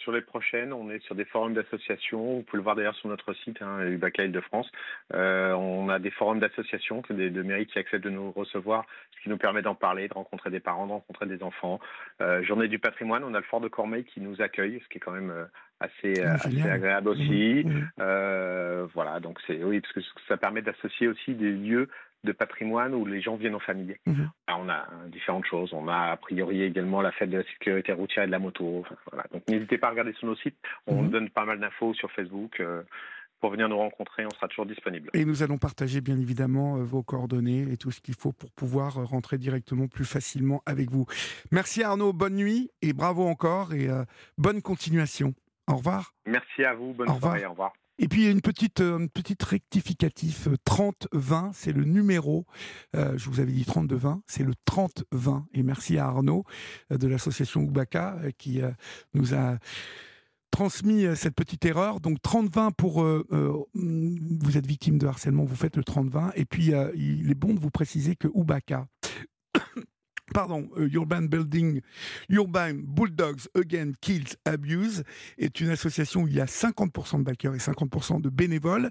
sur les prochaines, on est sur des forums d'associations. Vous pouvez le voir d'ailleurs sur notre site, hein, UBACA Île-de-France. Euh, on a des forums d'associations, des, de mairies qui acceptent de nous recevoir, ce qui nous permet d'en parler, de rencontrer des parents, de rencontrer des enfants. Euh, Journée du patrimoine, on a le fort de Cormeil qui nous accueille, ce qui est quand même euh, assez, agréable aussi. Mmh, mmh. voilà, donc c'est oui, parce que ça permet d'associer aussi des lieux de patrimoine où les gens viennent en famille. Mhm. on a hein, différentes choses. On a a priori également la fête de la sécurité routière et de la moto. Donc n'hésitez pas à regarder sur nos sites. On mhm. donne pas mal d'infos sur Facebook. Euh, pour venir nous rencontrer, on sera toujours disponible. Et nous allons partager bien évidemment euh, vos coordonnées et tout ce qu'il faut pour pouvoir euh, rentrer directement plus facilement avec vous. Merci Arnaud, bonne nuit et bravo encore et bonne continuation. Au revoir. Merci à vous, bonne soirée, au revoir. Et puis une petite, euh, une petite rectificatif, 30-20, euh, c'est le numéro, euh, je vous avais dit 32-20, c'est le 30-20. Et merci à Arnaud de l'association Oubaka qui nous a transmis cette petite erreur. Donc 30-20 pour vous êtes victime de harcèlement, vous faites le 30-20. Et puis il est bon de vous préciser que Oubaka pardon, euh, Urban Building, Urban Bulldogs Again Kills Abuse est une association où il y a 50% de backers et 50% de bénévoles,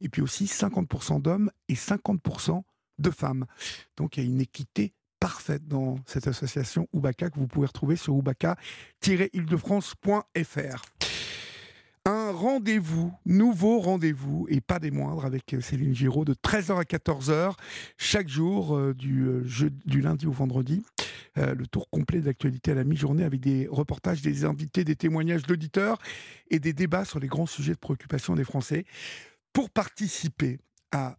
et puis aussi 50% d'hommes et 50% de femmes. Donc il y a une équité parfaite dans cette association Oubaka que vous pouvez retrouver sur oubaka-île-de-france.fr. rendez-vous, nouveau rendez-vous, et pas des moindres, avec euh, Céline Giraud, de 13h à 14h, chaque jour, euh, du, jeu, du lundi au vendredi. le tour complet de l'actualité à la mi-journée, avec des reportages, des invités, des témoignages d'auditeurs et des débats sur les grands sujets de préoccupation des Français. Pour participer à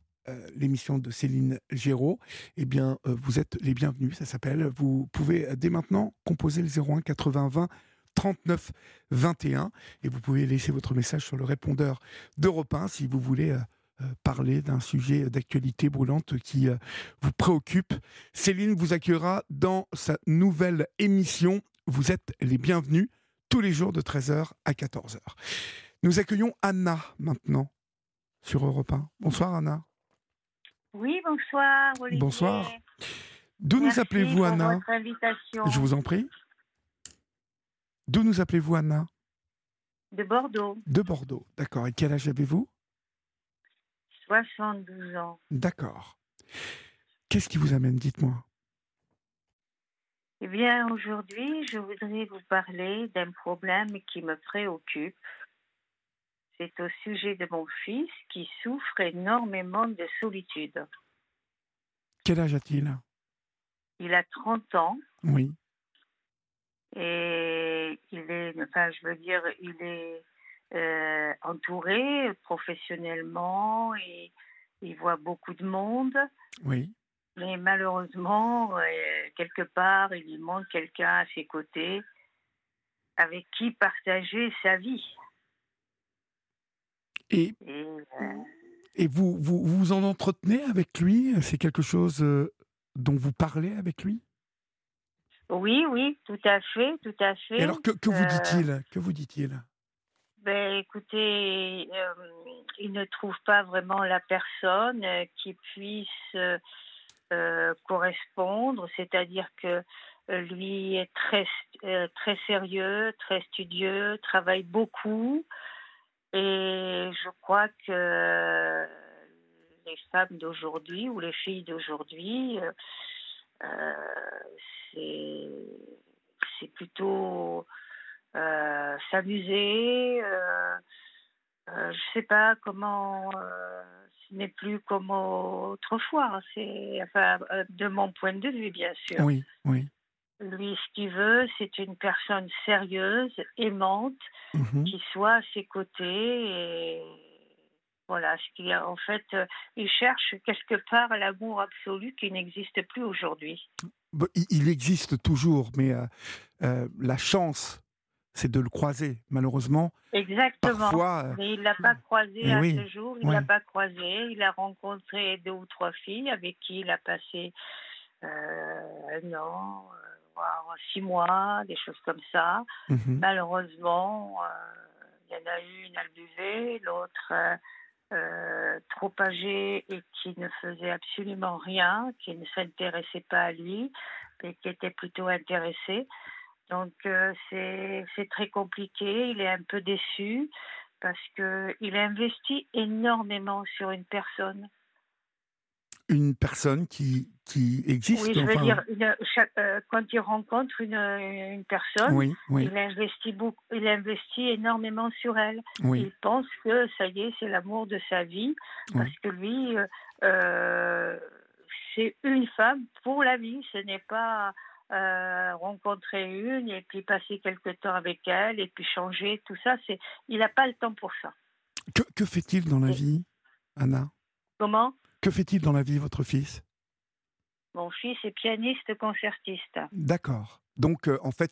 l'émission de Céline Géraud, eh bien, vous êtes les bienvenus, ça s'appelle. Vous pouvez dès maintenant composer le 01 80 20 39 21 et vous pouvez laisser votre message sur le répondeur d'Europe 1 si vous voulez parler d'un sujet d'actualité brûlante qui vous préoccupe. Céline vous accueillera dans sa nouvelle émission. Vous êtes les bienvenus tous les jours de 13h à 14h. Nous accueillons Anna maintenant sur Europe 1. Bonsoir Anna. Oui, bonsoir Olivier. Bonsoir. D'où nous appelez-vous Anna? Je vous en prie. D'où nous appelez-vous Anna? De Bordeaux. De Bordeaux, d'accord. Et quel âge avez-vous? 72 ans. D'accord. Qu'est-ce qui vous amène Dites-moi? Eh bien, aujourd'hui, je voudrais vous parler d'un problème qui me préoccupe c'est au sujet de mon fils qui souffre énormément de solitude. Quel âge a-t-il? Il a 30 ans. Oui. Et il est, enfin, je veux dire, il est euh, entouré professionnellement et il voit beaucoup de monde. Oui. Mais malheureusement, euh, quelque part, il lui manque quelqu'un à ses côtés avec qui partager sa vie. Et, et vous, vous, vous en entretenez avec lui? C'est quelque chose euh, dont vous parlez avec lui? Oui, oui, tout à fait, tout à fait. Et alors, que, que vous euh, dit-il? Que vous dit-il? Ben, écoutez, euh, il ne trouve pas vraiment la personne qui puisse correspondre, c'est-à-dire que lui est très, très sérieux, très studieux, travaille beaucoup. Et je crois que les femmes d'aujourd'hui ou les filles d'aujourd'hui, euh, c'est plutôt euh, s'amuser. Euh, euh, je sais pas comment. ce n'est plus comme autrefois. C'est enfin de mon point de vue, bien sûr. Oui, oui. Lui, ce qu'il veut, c'est une personne sérieuse, aimante, mhm. qui soit à ses côtés. Et voilà, ce qu'il a, en fait, euh, il cherche quelque part l'amour absolu qui n'existe plus aujourd'hui. Il existe toujours, mais euh, euh, la chance, c'est de le croiser, malheureusement. Exactement. mais il ne l'a pas croisé eh à ce jour, il ne l'a pas croisé. Il a rencontré deux ou trois filles avec qui il a passé un an, six mois, des choses comme ça. Mhm. Malheureusement, euh, il y en a une, elle buvait, l'autre euh, euh, trop âgée et qui ne faisait absolument rien, qui ne s'intéressait pas à lui, mais qui était plutôt intéressée. Donc c'est très compliqué, il est un peu déçu parce qu'il a investi énormément sur une personne une personne qui, qui existe. Oui, je veux dire, euh, quand il rencontre une, une personne, Il, investit beaucoup, il investit énormément sur elle. Il pense que ça y est, c'est l'amour de sa vie, parce que lui, euh, euh, c'est une femme pour la vie. Ce n'est pas rencontrer une et puis passer quelque temps avec elle et puis changer, tout ça. C'est, il n'a pas le temps pour ça. Que, que fait-il dans la vie, Anna? Comment? Que fait-il dans la vie, votre fils? Mon fils est pianiste concertiste. D'accord. Donc, euh, en fait,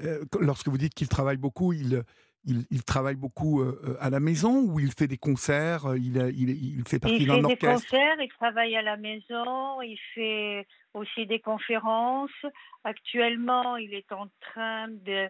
euh, lorsque vous dites qu'il travaille beaucoup, il, il, travaille beaucoup euh, à la maison ou il fait des concerts il, il, fait partie d'un orchestre Il fait des concerts, il travaille à la maison, il fait aussi des conférences. Actuellement, il est en train de...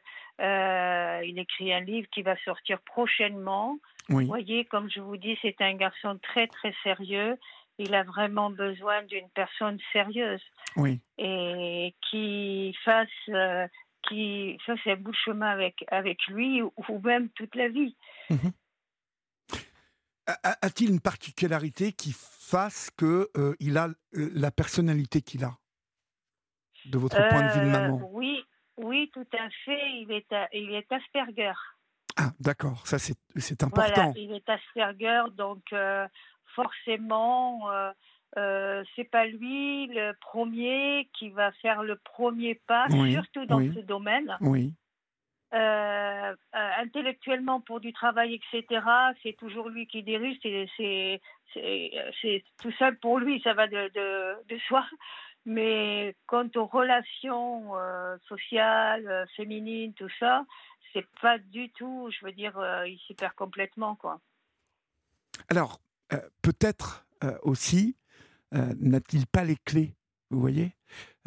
il écrit un livre qui va sortir prochainement. Vous voyez, comme je vous dis, c'est un garçon très très sérieux. Il a vraiment besoin d'une personne sérieuse. Oui. Et qui fasse, euh, qui fasse un bout de chemin avec, avec lui ou, même toute la vie. Mhm. A-t-il une particularité qui fasse qu'il euh, il a euh, la personnalité qu'il a? De votre point de vue de maman Oui, oui, tout à fait. Il est, il est Asperger. Ah, d'accord, ça c'est important. il est Asperger, donc forcément, euh, c'est pas lui le premier qui va faire le premier pas, surtout dans ce domaine. Oui. Euh, euh, intellectuellement pour du travail, etc., c'est toujours lui qui dirige, c'est tout seul pour lui, ça va de, de, soi. Mais quant aux relations sociales, féminines, tout ça, c'est pas du tout, je veux dire, il s'y perd complètement. quoi. Alors, peut-être aussi euh, n'a-t-il pas les clés Vous voyez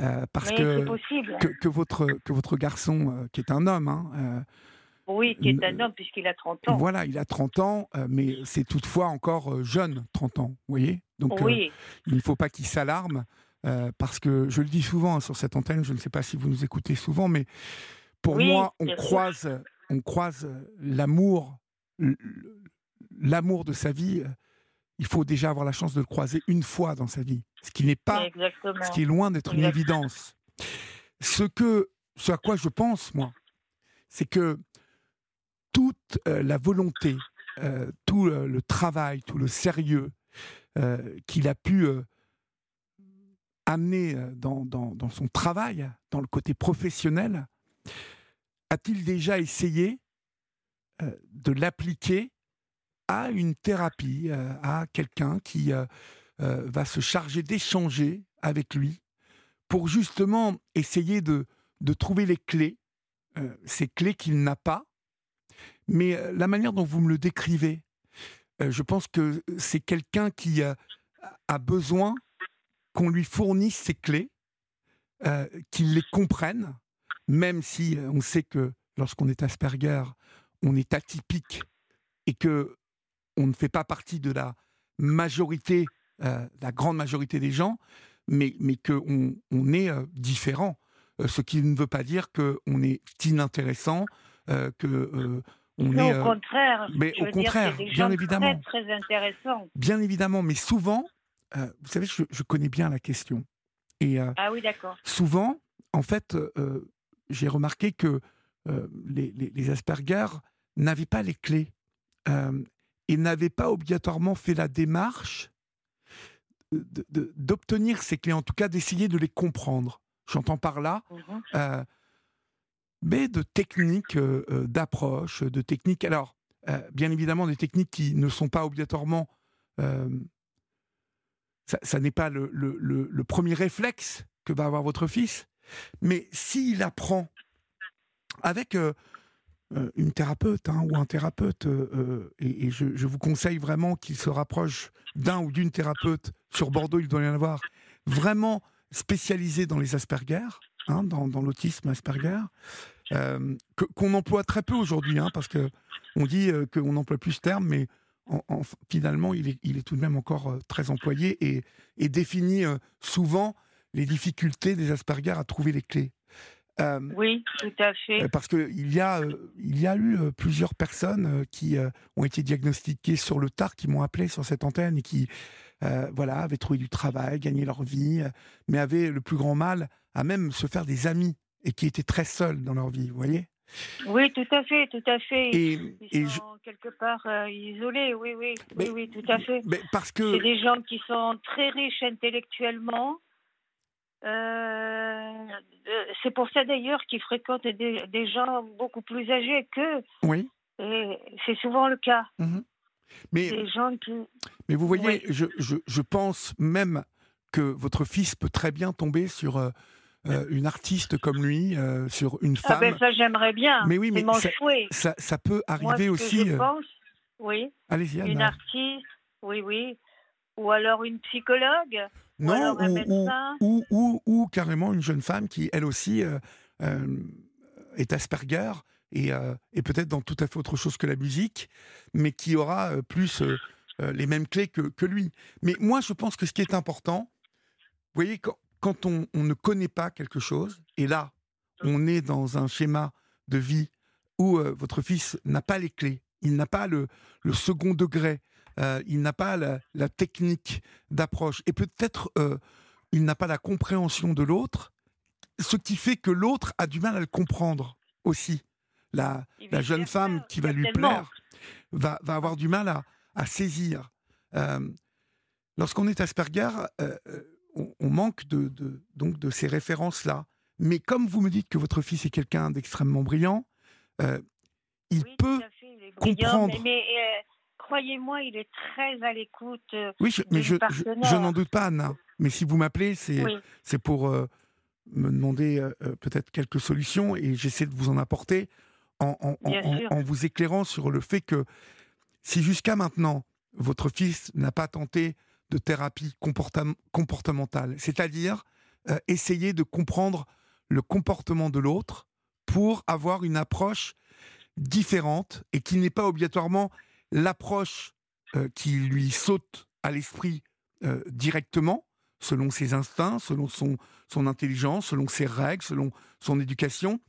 euh, Parce que, que, votre, que votre garçon, euh, qui est un homme, hein, oui, qui est un homme puisqu'il a 30 ans. Voilà, il a 30 ans, mais c'est toutefois encore jeune, 30 ans, vous voyez Donc il ne faut pas qu'il s'alarme, parce que je le dis souvent hein, sur cette antenne, je ne sais pas si vous nous écoutez souvent, mais pour moi, on croise, on croise l'amour, l'amour de sa vie il faut déjà avoir la chance de le croiser une fois dans sa vie, ce qui n'est pas, ce qui est loin d'être une évidence. Ce que, ce à quoi je pense moi, c'est que toute euh, la volonté, euh, tout le, travail, tout le sérieux euh, qu'il a pu amener dans, dans, son travail, dans le côté professionnel, a-t-il déjà essayé de l'appliquer à une thérapie, euh, à quelqu'un qui euh, euh, va se charger d'échanger avec lui pour justement essayer de, de trouver les clés, ces clés qu'il n'a pas? Mais la manière dont vous me le décrivez, je pense que c'est quelqu'un qui a besoin qu'on lui fournisse ces clés, qu'il les comprenne, même si on sait que lorsqu'on est Asperger, on est atypique et que on ne fait pas partie de la majorité, euh, la grande majorité des gens, mais, mais qu'on on est euh, différent. Euh, ce qui ne veut pas dire qu'on est inintéressant, que on est. Au contraire. Mais au contraire, bien évidemment. Très, très intéressant. Bien évidemment, mais souvent, vous savez, je, connais bien la question. Et ah oui, d'accord. Souvent, en fait, j'ai remarqué que les, les, les Asperger n'avaient pas les clés et n'avait pas obligatoirement fait la démarche d'obtenir ces clés, en tout cas d'essayer de les comprendre. J'entends par là, mhm. euh, mais de techniques euh, euh, d'approche, de techniques. Alors, bien évidemment, des techniques qui ne sont pas obligatoirement. Ça, n'est pas le, premier réflexe que va avoir votre fils, mais s'il apprend avec euh, une thérapeute hein, ou un thérapeute, euh, euh, et, je, vous conseille vraiment qu'il se rapproche d'un ou d'une thérapeute, sur Bordeaux il doit y en avoir, vraiment spécialisé dans les Asperger, hein, dans, l'autisme Asperger, qu'on emploie très peu aujourd'hui, hein, parce que on dit qu'on n'emploie plus ce terme, mais finalement il est, il est, tout de même encore très employé et, et définit souvent les difficultés des Asperger à trouver les clés. Euh, oui, tout à fait. Euh, parce qu'il y, a, euh, il y a eu plusieurs personnes qui ont été diagnostiquées sur le tard, qui m'ont appelé sur cette antenne et qui voilà, avaient trouvé du travail, gagné leur vie, mais avaient le plus grand mal à même se faire des amis et qui étaient très seuls dans leur vie, vous voyez? Oui, tout à fait, tout à fait. Et, ils sont quelque part isolés, oui, oui, oui, oui, tout à fait. Mais parce que c'est des gens qui sont très riches intellectuellement, euh, c'est pour ça d'ailleurs qu'ils fréquentent des, gens beaucoup plus âgés qu'eux. Oui. Et c'est souvent le cas. Mhm. Mais, des gens qui... mais vous voyez, je, je, je, pense même que votre fils peut très bien tomber sur euh, euh, une artiste comme lui, sur une femme. Ah ben ça j'aimerais bien. Mais oui, mais ça, ça, peut arriver aussi. Je pense, oui. Allez-y. Une artiste, oui, oui. Ou alors une psychologue. Non, ou, ou, ou, carrément une jeune femme qui, elle aussi, euh, euh, est Asperger et, euh, et peut-être dans tout à fait autre chose que la musique, mais qui aura plus les mêmes clés que, que, lui. Mais moi, je pense que ce qui est important, vous voyez, quand, quand on, on, ne connaît pas quelque chose, et là, on est dans un schéma de vie où votre fils n'a pas les clés, il n'a pas le, le second degré, euh, il n'a pas la, technique d'approche et peut-être euh, il n'a pas la compréhension de l'autre, ce qui fait que l'autre a du mal à le comprendre aussi. la, la jeune femme qui va lui plaire va, va, avoir du mal à, à saisir. Lorsqu'on est Asperger, on, manque de, de, donc de ces références-là. Mais comme vous me dites que votre fils est quelqu'un d'extrêmement brillant, il peut comprendre. Mais, croyez-moi, il est très à l'écoute. oui, mais je, je, n'en doute pas, Anna. Mais si vous m'appelez, c'est c'est pour me demander euh, euh, peut-être quelques solutions et j'essaie de vous en apporter en, en, vous éclairant sur le fait que si jusqu'à maintenant votre fils n'a pas tenté de thérapie comportementale, c'est-à-dire euh, essayer de comprendre le comportement de l'autre pour avoir une approche différente et qui n'est pas obligatoirement l'approche qui lui saute à l'esprit directement, selon ses instincts, selon son intelligence, selon ses règles, selon son éducation.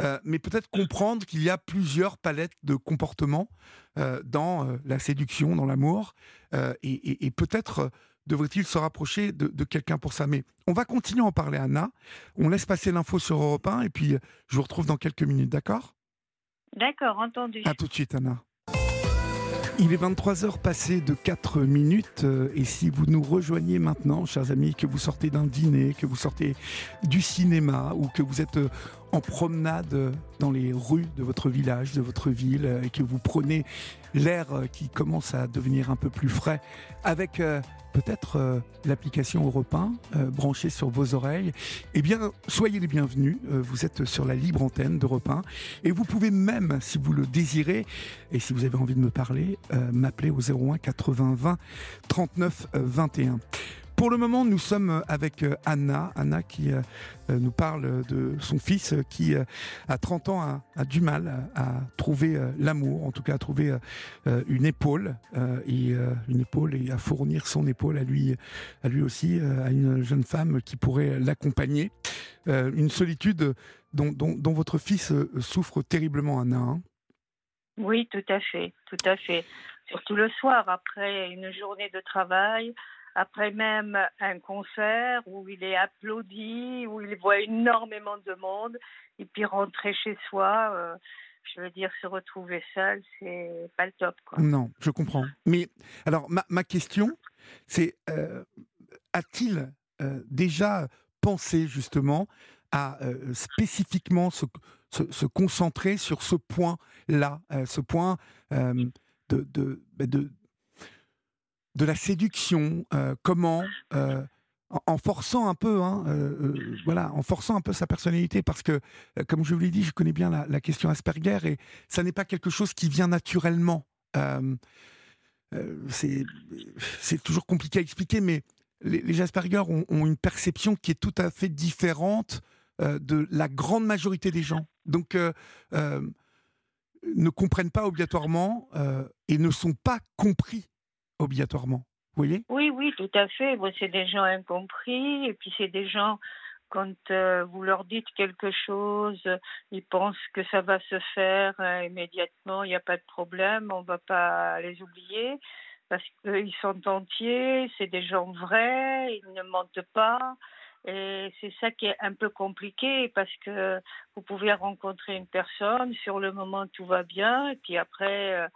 Euh, mais peut-être comprendre qu'il y a plusieurs palettes de comportements euh, dans euh, la séduction, dans l'amour, et, peut-être devrait-il se rapprocher de, quelqu'un pour ça. Mais on va continuer à en parler, Anna. On laisse passer l'info sur Europe 1, et puis je vous retrouve dans quelques minutes, d'accord? D'accord, entendu. À tout de suite, Anna. Il est 23h passé de 4 minutes euh, et si vous nous rejoignez maintenant, chers amis, que vous sortez d'un dîner, que vous sortez du cinéma ou que vous êtes euh, en promenade dans les rues de votre village, de votre ville euh, et que vous prenez l'air qui commence à devenir un peu plus frais avec peut-être euh, l'application Europe 1 euh, branchée sur vos oreilles, eh bien, soyez les bienvenus. Euh, vous êtes sur la libre antenne d'Europe 1 et vous pouvez même, si vous le désirez et si vous avez envie de me parler, m'appeler au 01 80 20 39 21. Pour le moment, nous sommes avec euh, Anna, Anna qui euh, euh, nous parle de son fils qui, à 30 ans, a, du mal à, trouver l'amour, en tout cas à trouver une épaule, et une épaule et à fournir son épaule à lui, à lui aussi, à une jeune femme qui pourrait l'accompagner. une solitude dont, dont, votre fils souffre terriblement, Anna. Hein. oui, tout à fait, tout à fait. Surtout le soir, après une journée de travail, après même un concert où il est applaudi, où il voit énormément de monde, et puis rentrer chez soi, euh, je veux dire, se retrouver seul, c'est pas le top. Quoi. Non, je comprends. Mais alors, ma, ma question, c'est euh, a-t-il euh, déjà pensé justement à spécifiquement se, se, concentrer sur ce point-là, ce point de, de, de, de la séduction, euh, comment euh, en, forçant un peu, hein, euh, voilà, en forçant un peu sa personnalité, parce que, comme je vous l'ai dit, je connais bien la, question Asperger et ça n'est pas quelque chose qui vient naturellement. c'est toujours compliqué à expliquer, mais les, Asperger ont, une perception qui est tout à fait différente de la grande majorité des gens. Donc, ne comprennent pas obligatoirement et ne sont pas compris obligatoirement. Vous voyez? Oui, oui, tout à fait. C'est des gens incompris, et puis c'est des gens, quand euh, vous leur dites quelque chose, ils pensent que ça va se faire euh, immédiatement, il n'y a pas de problème, on ne va pas les oublier, parce qu'ils sont entiers, c'est des gens vrais, ils ne mentent pas. Et c'est ça qui est un peu compliqué parce que vous pouvez rencontrer une personne, sur le moment tout va bien, et puis après, euh,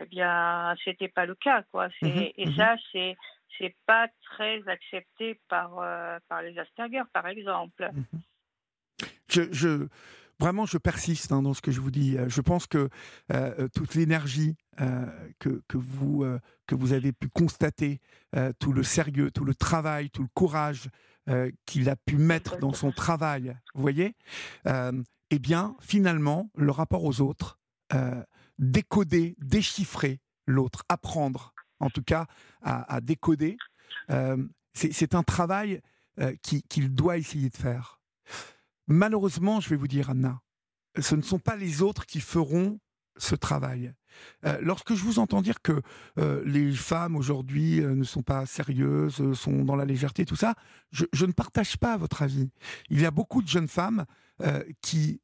eh bien, c'était pas le cas, quoi. Mmh et mmh ça, c'est c'est pas très accepté par euh, par les Asperger, par exemple. Mmh je, je, vraiment, je persiste hein, dans ce que je vous dis. Je pense que euh, toute l'énergie que, que, vous, que vous avez pu constater, tout le sérieux, tout le travail, tout le courage qu'il a pu mettre dans son travail, vous voyez, eh bien, finalement, le rapport aux autres, décoder, déchiffrer l'autre, apprendre en tout cas à, décoder, euh, c'est un travail euh, qu'il doit essayer de faire. Malheureusement, je vais vous dire, Anna, ce ne sont pas les autres qui feront ce travail. Euh, lorsque je vous entends dire que les femmes aujourd'hui ne sont pas sérieuses, sont dans la légèreté, tout ça, je, ne partage pas votre avis. Il y a beaucoup de jeunes femmes qui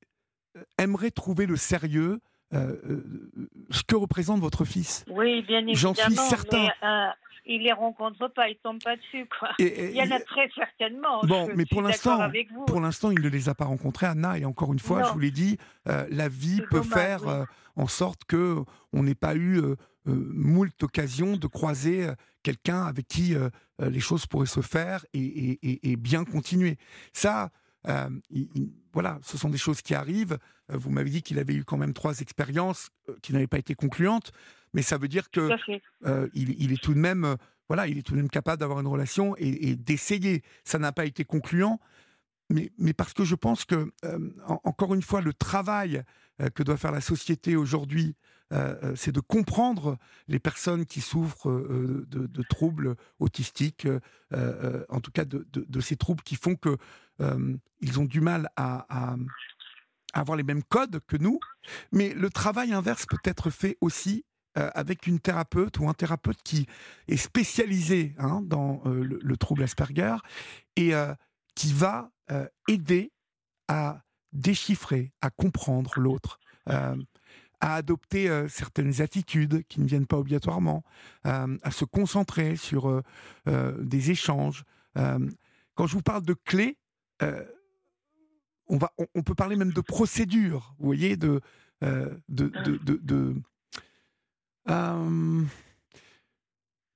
aimeraient trouver le sérieux ce que représente votre fils. Oui, bien évidemment. J'en suis certain. Euh, il les rencontre pas, il tombe pas dessus, quoi. il y en a très certainement. Bon, mais pour l'instant, pour l'instant, il ne les a pas rencontrés, Anna. Et encore une fois, je vous l'ai dit, euh, la vie peut faire euh, en sorte que on n'ait pas eu euh, moult occasions de croiser quelqu'un avec qui les choses pourraient se faire et, bien continuer. Ça, voilà, ce sont des choses qui arrivent. Vous m'avez dit qu'il avait eu quand même trois expériences qui n'avaient pas été concluantes mais ça veut dire que euh, il, est tout de même, euh, voilà, il est tout de même capable d'avoir une relation et, d'essayer. Ça n'a pas été concluant, mais, mais, parce que je pense que, euh, encore une fois, le travail que doit faire la société aujourd'hui, c'est de comprendre les personnes qui souffrent de, troubles autistiques, en tout cas de, de, ces troubles qui font que ils ont du mal à, à avoir les mêmes codes que nous, mais le travail inverse peut être fait aussi euh, avec une thérapeute ou un thérapeute qui est spécialisé hein, dans euh, le, trouble Asperger et euh, qui va aider à déchiffrer, à comprendre l'autre, à adopter certaines attitudes qui ne viennent pas obligatoirement, à se concentrer sur des échanges. quand je vous parle de clés, on, va, on, peut parler même de procédures, vous voyez, de, de, de euh,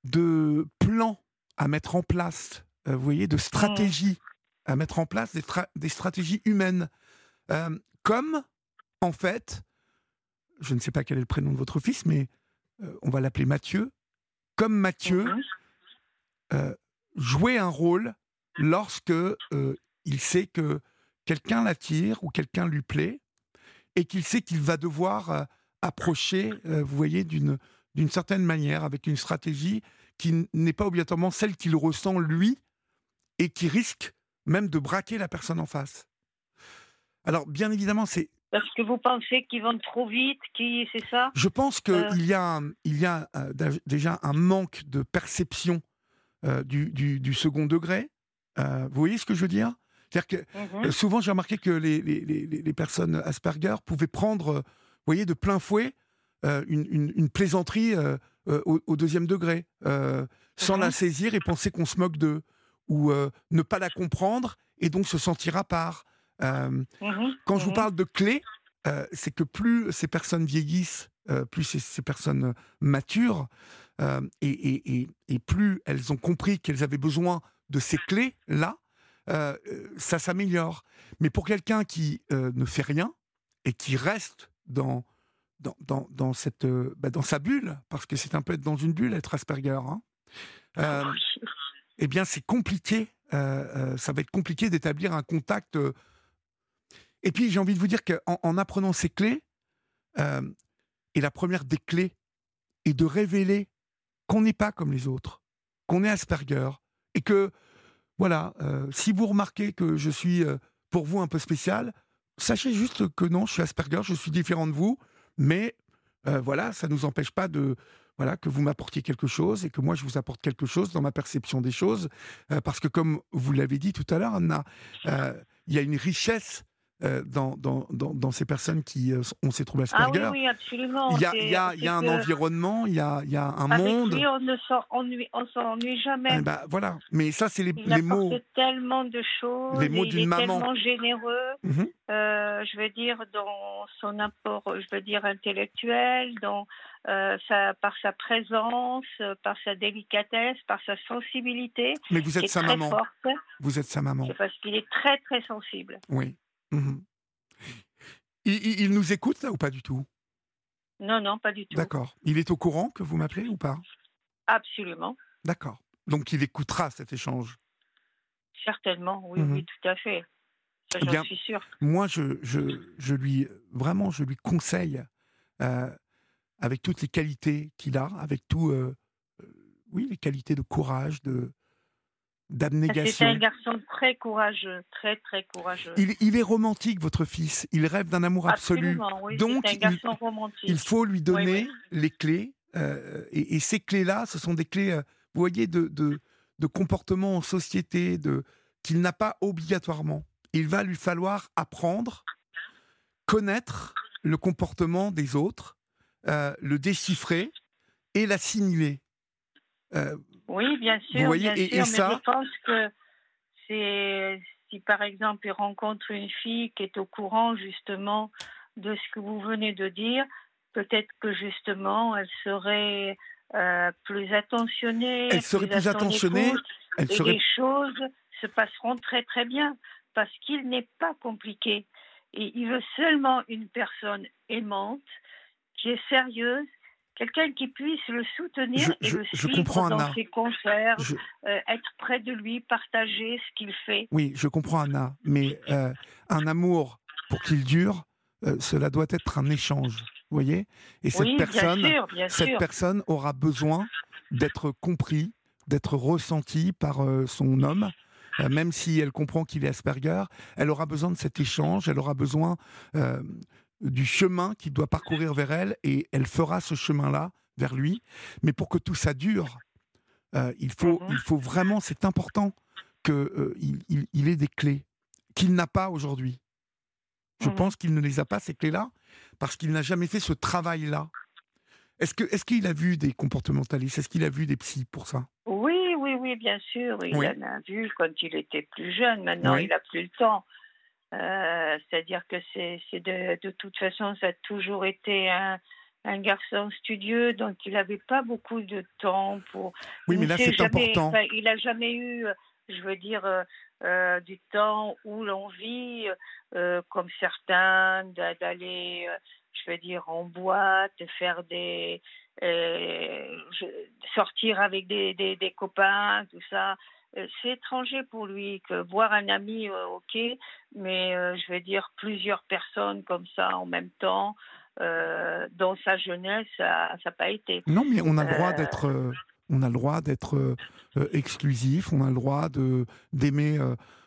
de plans à mettre en place, euh, vous voyez, de stratégies à mettre en place, des, stratégies humaines. Euh, comme, en fait, je ne sais pas quel est le prénom de votre fils, mais on va l'appeler Mathieu, comme Mathieu mhm. jouer un rôle lorsque il sait que quelqu'un l'attire ou quelqu'un lui plaît et qu'il sait qu'il va devoir approcher, euh, vous voyez, d'une d'une certaine manière, avec une stratégie qui n'est pas obligatoirement celle qu'il ressent lui et qui risque même de braquer la personne en face. Alors, bien évidemment, c'est. Parce que vous pensez qu'ils vont trop vite, qui c'est ça? Je pense qu'il euh. y a, il y a euh, déjà un manque de perception du, du, second degré. vous voyez ce que je veux dire? C'est-à-dire que mhm. souvent, j'ai remarqué que les, les, les, personnes Asperger pouvaient prendre voyez, de plein fouet euh, une, plaisanterie euh, euh, au, deuxième degré, sans la saisir et penser qu'on se moque d'eux, ou ne pas la comprendre et donc se sentir à part. Mhm. Quand je vous mhm. parle de clés, c'est que plus ces personnes vieillissent, plus ces, personnes maturent, et, et, plus elles ont compris qu'elles avaient besoin de ces clés-là, ça s'améliore. Mais pour quelqu'un qui ne fait rien et qui reste dans, dans, dans, cette, euh, bah, dans sa bulle, parce que c'est un peu être dans une bulle, être Asperger. Hein. Euh, eh bien, c'est compliqué. Euh, ça va être compliqué d'établir un contact. Et puis, j'ai envie de vous dire qu'en en apprenant ces clés, et la première des clés est de révéler qu'on n'est pas comme les autres, qu'on est Asperger, et que, voilà, si vous remarquez que je suis pour vous un peu spécial, sachez juste que non, je suis Asperger, je suis différent de vous, mais euh, voilà, ça ne nous empêche pas de voilà que vous m'apportiez quelque chose et que moi je vous apporte quelque chose dans ma perception des choses, euh, parce que comme vous l'avez dit tout à l'heure, Anna, euh, il y a une richesse euh, dans, dans, dans, ces personnes qui euh, ont ces troubles Asperger. Ah oui, oui absolument. Il y a, il y a, il y a un environnement, il y a, il y a un Avec monde. Lui, on ne s'ennuie jamais. Eh ben, voilà, mais ça, c'est les, il les mots. Il tellement de choses. Les mots d'une maman. tellement généreux. Mhm. Euh, je veux dire, dans son apport, je veux dire, intellectuel, dans, sa, par sa présence, par sa délicatesse, par sa sensibilité. Mais vous êtes sa maman. Vous êtes sa maman. C'est parce qu'il est très, très sensible. Oui. Mmh il, nous écoute là ou pas du tout? Non, non, pas du tout. D'accord. Il est au courant que vous m'appelez ou pas? Absolument. D'accord. Donc il écoutera cet échange? Certainement, oui, mmh oui, tout à fait. Ça, eh j'en suis sûr. Moi, je, je, lui, vraiment, je lui conseille, euh, avec toutes les qualités qu'il a, avec tout, euh, euh, oui, les qualités de courage, de, d'abnégation. C'est un garçon très courageux, très très courageux. Il, est romantique, votre fils. Il rêve d'un amour absolu. Donc, il, faut lui donner les clés. Euh, et, ces clés-là, ce sont des clés, euh, vous voyez, de, de, comportement en société, de qu'il n'a pas obligatoirement. Il va lui falloir apprendre, connaître le comportement des autres, euh, le déchiffrer et l'assimiler Oui, bien sûr. Vous voyez, et, ça... je pense que c'est si par exemple il rencontre une fille qui est au courant justement de ce que vous venez de dire, peut-être que justement elle serait euh, plus attentionnée. Elle serait plus attentionnée. Elle et les choses se passeront très très bien parce qu'il n'est pas compliqué. Et il veut seulement une personne aimante, qui est sérieuse, quelqu'un qui puisse le soutenir et le suivre dans ses concerts, euh, être près de lui, partager ce qu'il fait. Oui, je comprends Anna, mais euh, un amour, pour qu'il dure, euh, cela doit être un échange, vous voyez? Et cette, personne, cette personne aura besoin d'être compris, d'être ressenti par son homme, même si elle comprend qu'il est Asperger, elle aura besoin de cet échange, elle aura besoin du chemin qu'il doit parcourir vers elle et elle fera ce chemin-là vers lui. Mais pour que tout ça dure, euh, il, faut, mhm. il faut vraiment, c'est important qu'il euh, il, ait des clés qu'il n'a pas aujourd'hui. Je mhm. pense qu'il ne les a pas, ces clés-là, parce qu'il n'a jamais fait ce travail-là. Est-ce qu'il est qu'il a vu des comportementalistes? Est-ce qu'il a vu des psys pour ça? Oui, oui, oui, bien sûr. Il en a vu quand il était plus jeune. Maintenant, il n'a plus le temps. Euh, c'est-à-dire que c'est de, de, toute façon, ça a toujours été un, un garçon studieux, donc il n'avait pas beaucoup de temps pour. Oui, mais là, c'est important. il n'a jamais eu, je veux dire, euh, euh, du temps où l'on vit, comme certains, d'aller, je veux dire, en boîte, faire des. sortir avec des, des, des copains, tout ça. Euh, c'est étranger pour lui que voir un ami, euh, ok, mais euh, je vais dire plusieurs personnes comme ça en même temps. dans sa jeunesse, ça n'a pas été. Non, mais on a le droit d'être, on a le droit d'être exclusif, on a le droit de d'aimer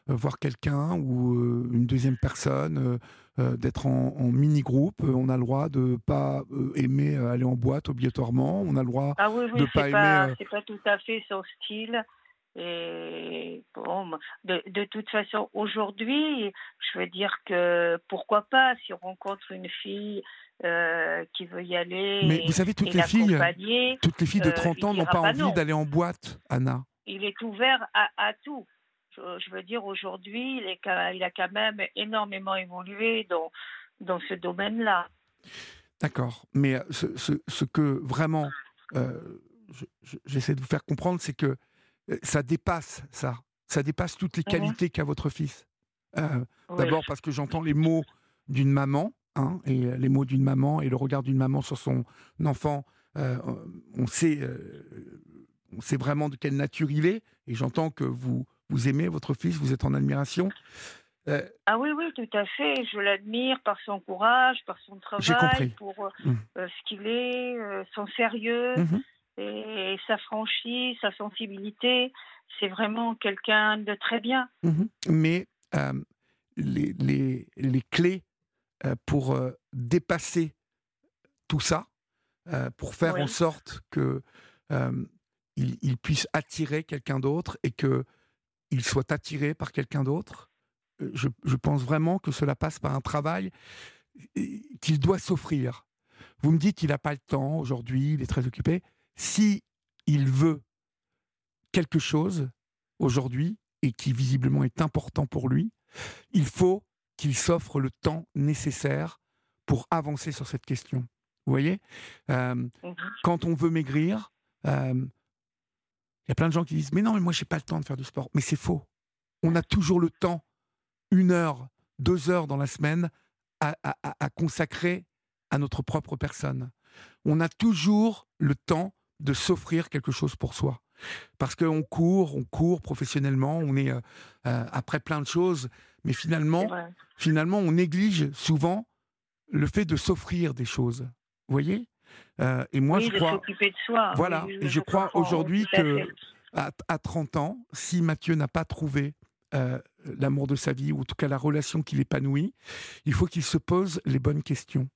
voir quelqu'un ou une deuxième personne, d'être en, mini groupe. On a le droit de pas aimer aller en boîte obligatoirement. On a le droit ah oui, oui, de pas, pas aimer. C'est pas tout à fait son style. Et bon, de, de toute façon, aujourd'hui, je veux dire que pourquoi pas, si on rencontre une fille euh, qui veut y aller. Mais vous savez, toutes les filles, toutes les filles de 30 euh, ans n'ont pas, envie d'aller en boîte, Anna. Il est ouvert à, à tout. Je, veux dire, aujourd'hui, il, il, a quand même énormément évolué dans, dans ce domaine-là. D'accord. Mais euh, ce, ce, ce, que vraiment, j'essaie de vous faire comprendre, c'est que euh, ça dépasse ça. Ça dépasse toutes les mmh qualités qu'a votre fils. Euh, d'abord parce que j'entends les mots d'une maman, hein, et euh, les mots d'une maman et le regard d'une maman sur son enfant. on sait, on sait vraiment de quelle nature il est, et j'entends que vous vous aimez votre fils, vous êtes en admiration. ah oui, oui, tout à fait. Je l'admire par son courage, par son travail, pour mmh. ce qu'il est, son sérieux. Mmh et sa franchise, sa sensibilité. C'est vraiment quelqu'un de très bien. Mhm. Mais euh, les, les, les, clés euh, pour euh, dépasser tout ça, pour faire en sorte que il, il, puisse attirer quelqu'un d'autre et que il soit attiré par quelqu'un d'autre, je, je, pense vraiment que cela passe par un travail qu'il doit s'offrir. Vous me dites qu'il n'a pas le temps aujourd'hui, il est très occupé si il veut quelque chose aujourd'hui et qui visiblement est important pour lui, il faut qu'il s'offre le temps nécessaire pour avancer sur cette question. Vous voyez? Euh, mhm. Quand on veut maigrir, euh, il y a plein de gens qui disent Mais non, mais moi, j'ai pas le temps de faire du sport. Mais c'est faux. On a toujours le temps, une heure, deux heures dans la semaine, à consacrer à notre propre personne. On a toujours le temps de s'offrir quelque chose pour soi. Parce qu'on court, on court professionnellement, on est euh, euh, après plein de choses, mais finalement, finalement, on néglige souvent le fait de s'offrir des choses. Vous voyez? Euh, Et moi, je crois. De soi. Voilà. et je crois aujourd'hui que à, à, 30 ans, si Mathieu n'a pas trouvé l'amour de sa vie, ou en tout cas la relation qu'il épanouit, il faut qu'il se pose les bonnes questions.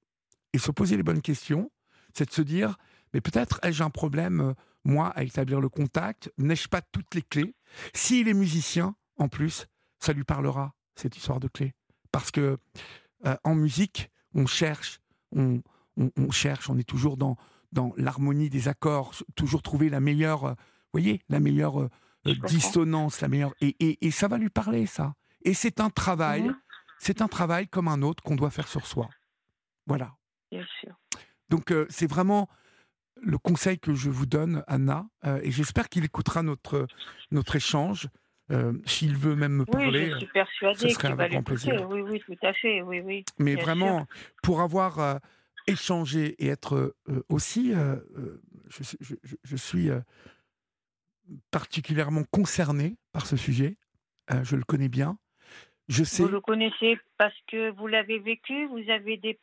Et se poser les bonnes questions, c'est de se dire mais peut-être ai-je un problème, euh, moi, à établir le contact N'ai-je pas toutes les clés? S'il est musicien, en plus, ça lui parlera, cette histoire de clés. Parce que euh, en musique, on cherche, on, cherche, on est toujours dans, dans l'harmonie des accords, toujours trouver la meilleure, euh, voyez, la meilleure dissonance, la meilleure. Et, ça va lui parler, ça. Et c'est un travail, mhm. c'est un travail comme un autre qu'on doit faire sur soi. Voilà. Bien sûr. Donc, c'est vraiment le conseil que je vous donne, Anna, et j'espère qu'il écoutera notre, notre échange. Euh, s'il veut même me parler, oui, je suis persuadée ce serait avec plaisir. Oui, oui, tout à fait, oui, oui. Mais vraiment, pour avoir euh, échangé et être euh, aussi, je, je, je, suis particulièrement concerné par ce sujet. je le connais bien. Je sais. Vous le connaissez parce que vous l'avez vécu. Vous avez des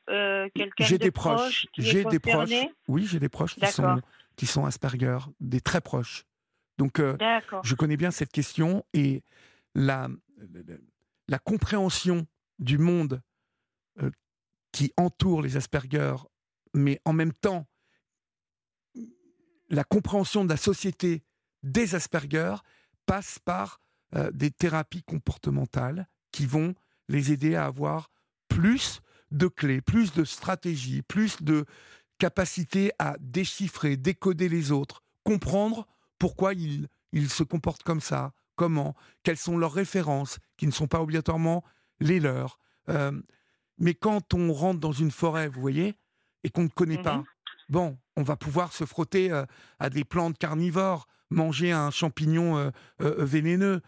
quelqu'un de des proches. J'ai des proches. Oui, j'ai des proches qui sont qui sont Asperger, des très proches. Donc, euh, je connais bien cette question et la, la compréhension du monde euh, qui entoure les Asperger, mais en même temps, la compréhension de la société des Asperger passe par euh, des thérapies comportementales qui vont les aider à avoir plus de clés, plus de stratégies, plus de capacité à déchiffrer, décoder les autres, comprendre pourquoi ils, se comportent comme ça, comment, quelles sont leurs références, qui ne sont pas obligatoirement les leurs. Euh, mais quand on rentre dans une forêt, vous voyez, et qu'on ne connaît pas, mhm. bon, on va pouvoir se frotter euh, à des plantes carnivores, manger un champignon euh, vénéneux,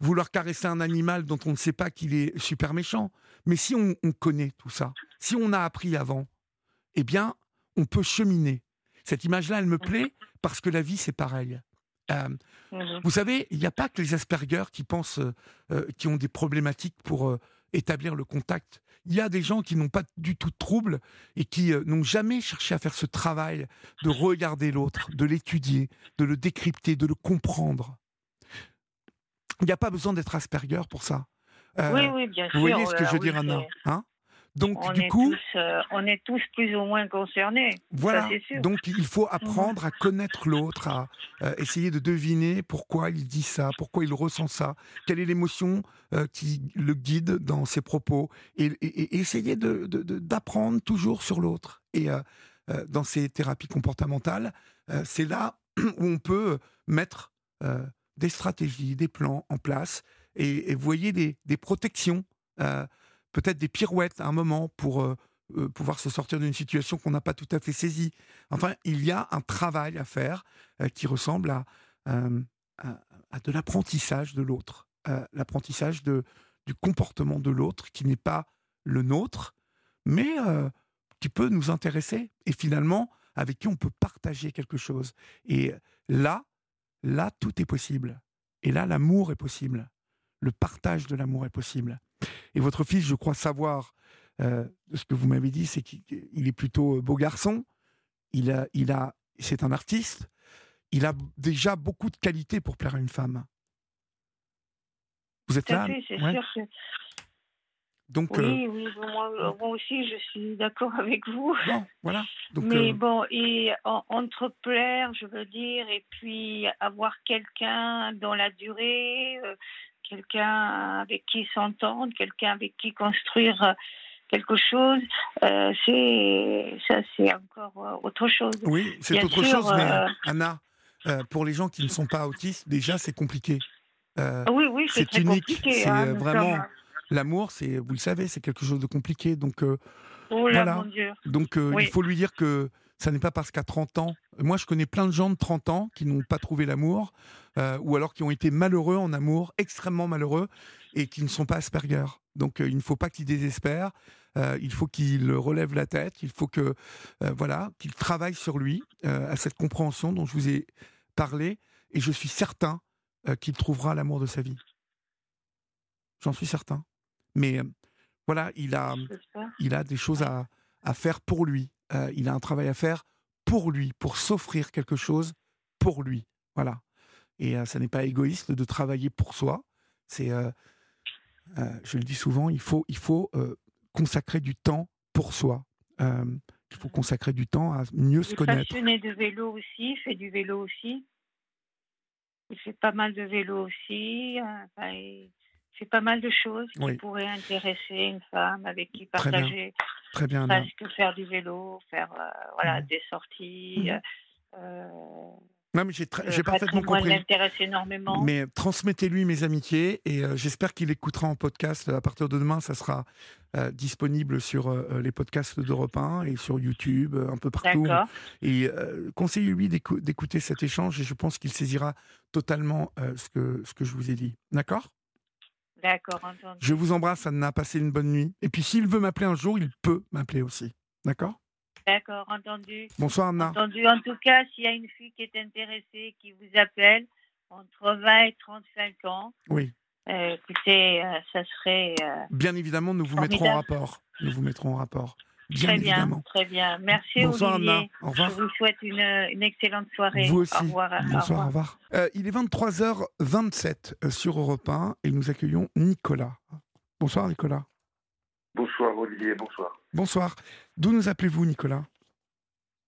vouloir caresser un animal dont on ne sait pas qu'il est super méchant. Mais si on, on, connaît tout ça, si on a appris avant, eh bien, on peut cheminer. Cette image-là, elle me plaît parce que la vie, c'est pareil. Euh, mhm. Vous savez, il n'y a pas que les Asperger qui pensent, euh, euh, qui ont des problématiques pour établir le contact. Il y a des gens qui n'ont pas du tout de trouble et qui n'ont jamais cherché à faire ce travail de regarder l'autre, de l'étudier, de le décrypter, de le comprendre. Il n'y a pas besoin d'être Asperger pour ça. oui, oui, bien sûr. Vous voyez ce que je veux dire, Anna hein? Donc, on du est coup, tous, euh, on est tous plus ou moins concernés. Voilà. Donc, il faut apprendre à connaître l'autre, à euh, essayer de deviner pourquoi il dit ça, pourquoi il ressent ça, quelle est l'émotion euh, qui le guide dans ses propos, et, essayer d'apprendre toujours sur l'autre. Et dans ces thérapies comportementales, c'est là où on peut mettre des stratégies, des plans en place, et, voyez des, protections peut-être des pirouettes à un moment pour euh, euh, pouvoir se sortir d'une situation qu'on n'a pas tout à fait saisie. Enfin, il y a un travail à faire euh, qui ressemble à, à, de l'apprentissage de l'autre, l'apprentissage du comportement de l'autre qui n'est pas le nôtre, mais qui peut nous intéresser et finalement avec qui on peut partager quelque chose. Et là, là, tout est possible. Et là, l'amour est possible. Le partage de l'amour est possible. Et votre fils, je crois savoir, euh, ce que vous m'avez dit, c'est qu'il est plutôt euh, beau garçon. Il a, il a, c'est un artiste. Il a déjà beaucoup de qualités pour plaire à une femme. Vous êtes là? C'est sûr que... Donc, oui, euh, oui moi, aussi, je suis d'accord avec vous. Bon, voilà. Mais bon, et entre plaire, je veux dire, et puis avoir quelqu'un dans la durée, quelqu'un avec qui s'entendre, quelqu'un avec qui construire euh, quelque chose, euh, c'est ça, c'est encore euh, autre chose. Oui, c'est autre chose, mais Anna, pour les gens qui ne sont pas autistes, déjà c'est compliqué. oui, oui, c'est unique. C'est hein, vraiment l'amour, c'est vous le savez, c'est quelque chose de compliqué. Donc oh voilà. Donc il faut lui dire que ça n'est pas parce qu'à 30 ans, moi je connais plein de gens de 30 ans qui n'ont pas trouvé l'amour, euh, ou alors qui ont été malheureux en amour, extrêmement malheureux, et qui ne sont pas Asperger. Donc euh, il ne faut pas qu'ils désespèrent, euh, il faut qu'il relève la tête, il faut que voilà qu'il travaille sur lui, à cette compréhension dont je vous ai parlé, et je suis certain qu'il trouvera l'amour de sa vie. J'en suis certain. Mais voilà, il a, il a des choses à, à faire pour lui. Euh, il a un travail à faire pour lui, pour s'offrir quelque chose pour lui. Voilà. Et euh, ça n'est pas égoïste de travailler pour soi. C'est, euh, je le dis souvent, il faut, il faut consacrer du temps pour soi. il faut consacrer du temps à mieux se connaître. Passionné de vélo aussi, il fait du vélo aussi. Il fait pas mal de vélo aussi. il fait pas mal de choses qui pourraient intéresser une femme avec qui partager Très bien. Parce que faire du vélo, faire euh, voilà, mmh. des sorties. Mmh. Euh, Non, mais j'ai, parfaitement compris. l'intéresse énormément. Mais transmettez-lui mes amitiés et j'espère qu'il écoutera en podcast. À partir de demain, ça sera disponible sur les podcasts d'Europe 1 et sur YouTube, un peu partout. Et conseillez-lui d'écouter cet échange et je pense qu'il saisira totalement ce, que, ce que je vous ai dit. D'accord? D'accord, entendu. Je vous embrasse, Anna. Passez une bonne nuit. Et puis, s'il veut m'appeler un jour, il peut m'appeler aussi. D'accord? D'accord, entendu. Bonsoir, Anna. Entendu. En tout cas, s'il y a une fille qui est intéressée, qui vous appelle, entre 20 et 35 ans. Oui. Euh, écoutez, euh, ça serait. Euh, bien évidemment, nous vous mettrons en rapport. Nous vous mettrons en rapport. Bien très bien, très bien. Merci Bonsoir, Olivier. Anna. Au revoir. Je vous souhaite une, une excellente soirée. Vous aussi. Au revoir. Bonsoir, au revoir. il est 23h27 sur Europe 1 et nous accueillons Nicolas. Bonsoir Nicolas. Bonsoir Olivier, bonsoir. Bonsoir. D'où nous appelez-vous Nicolas?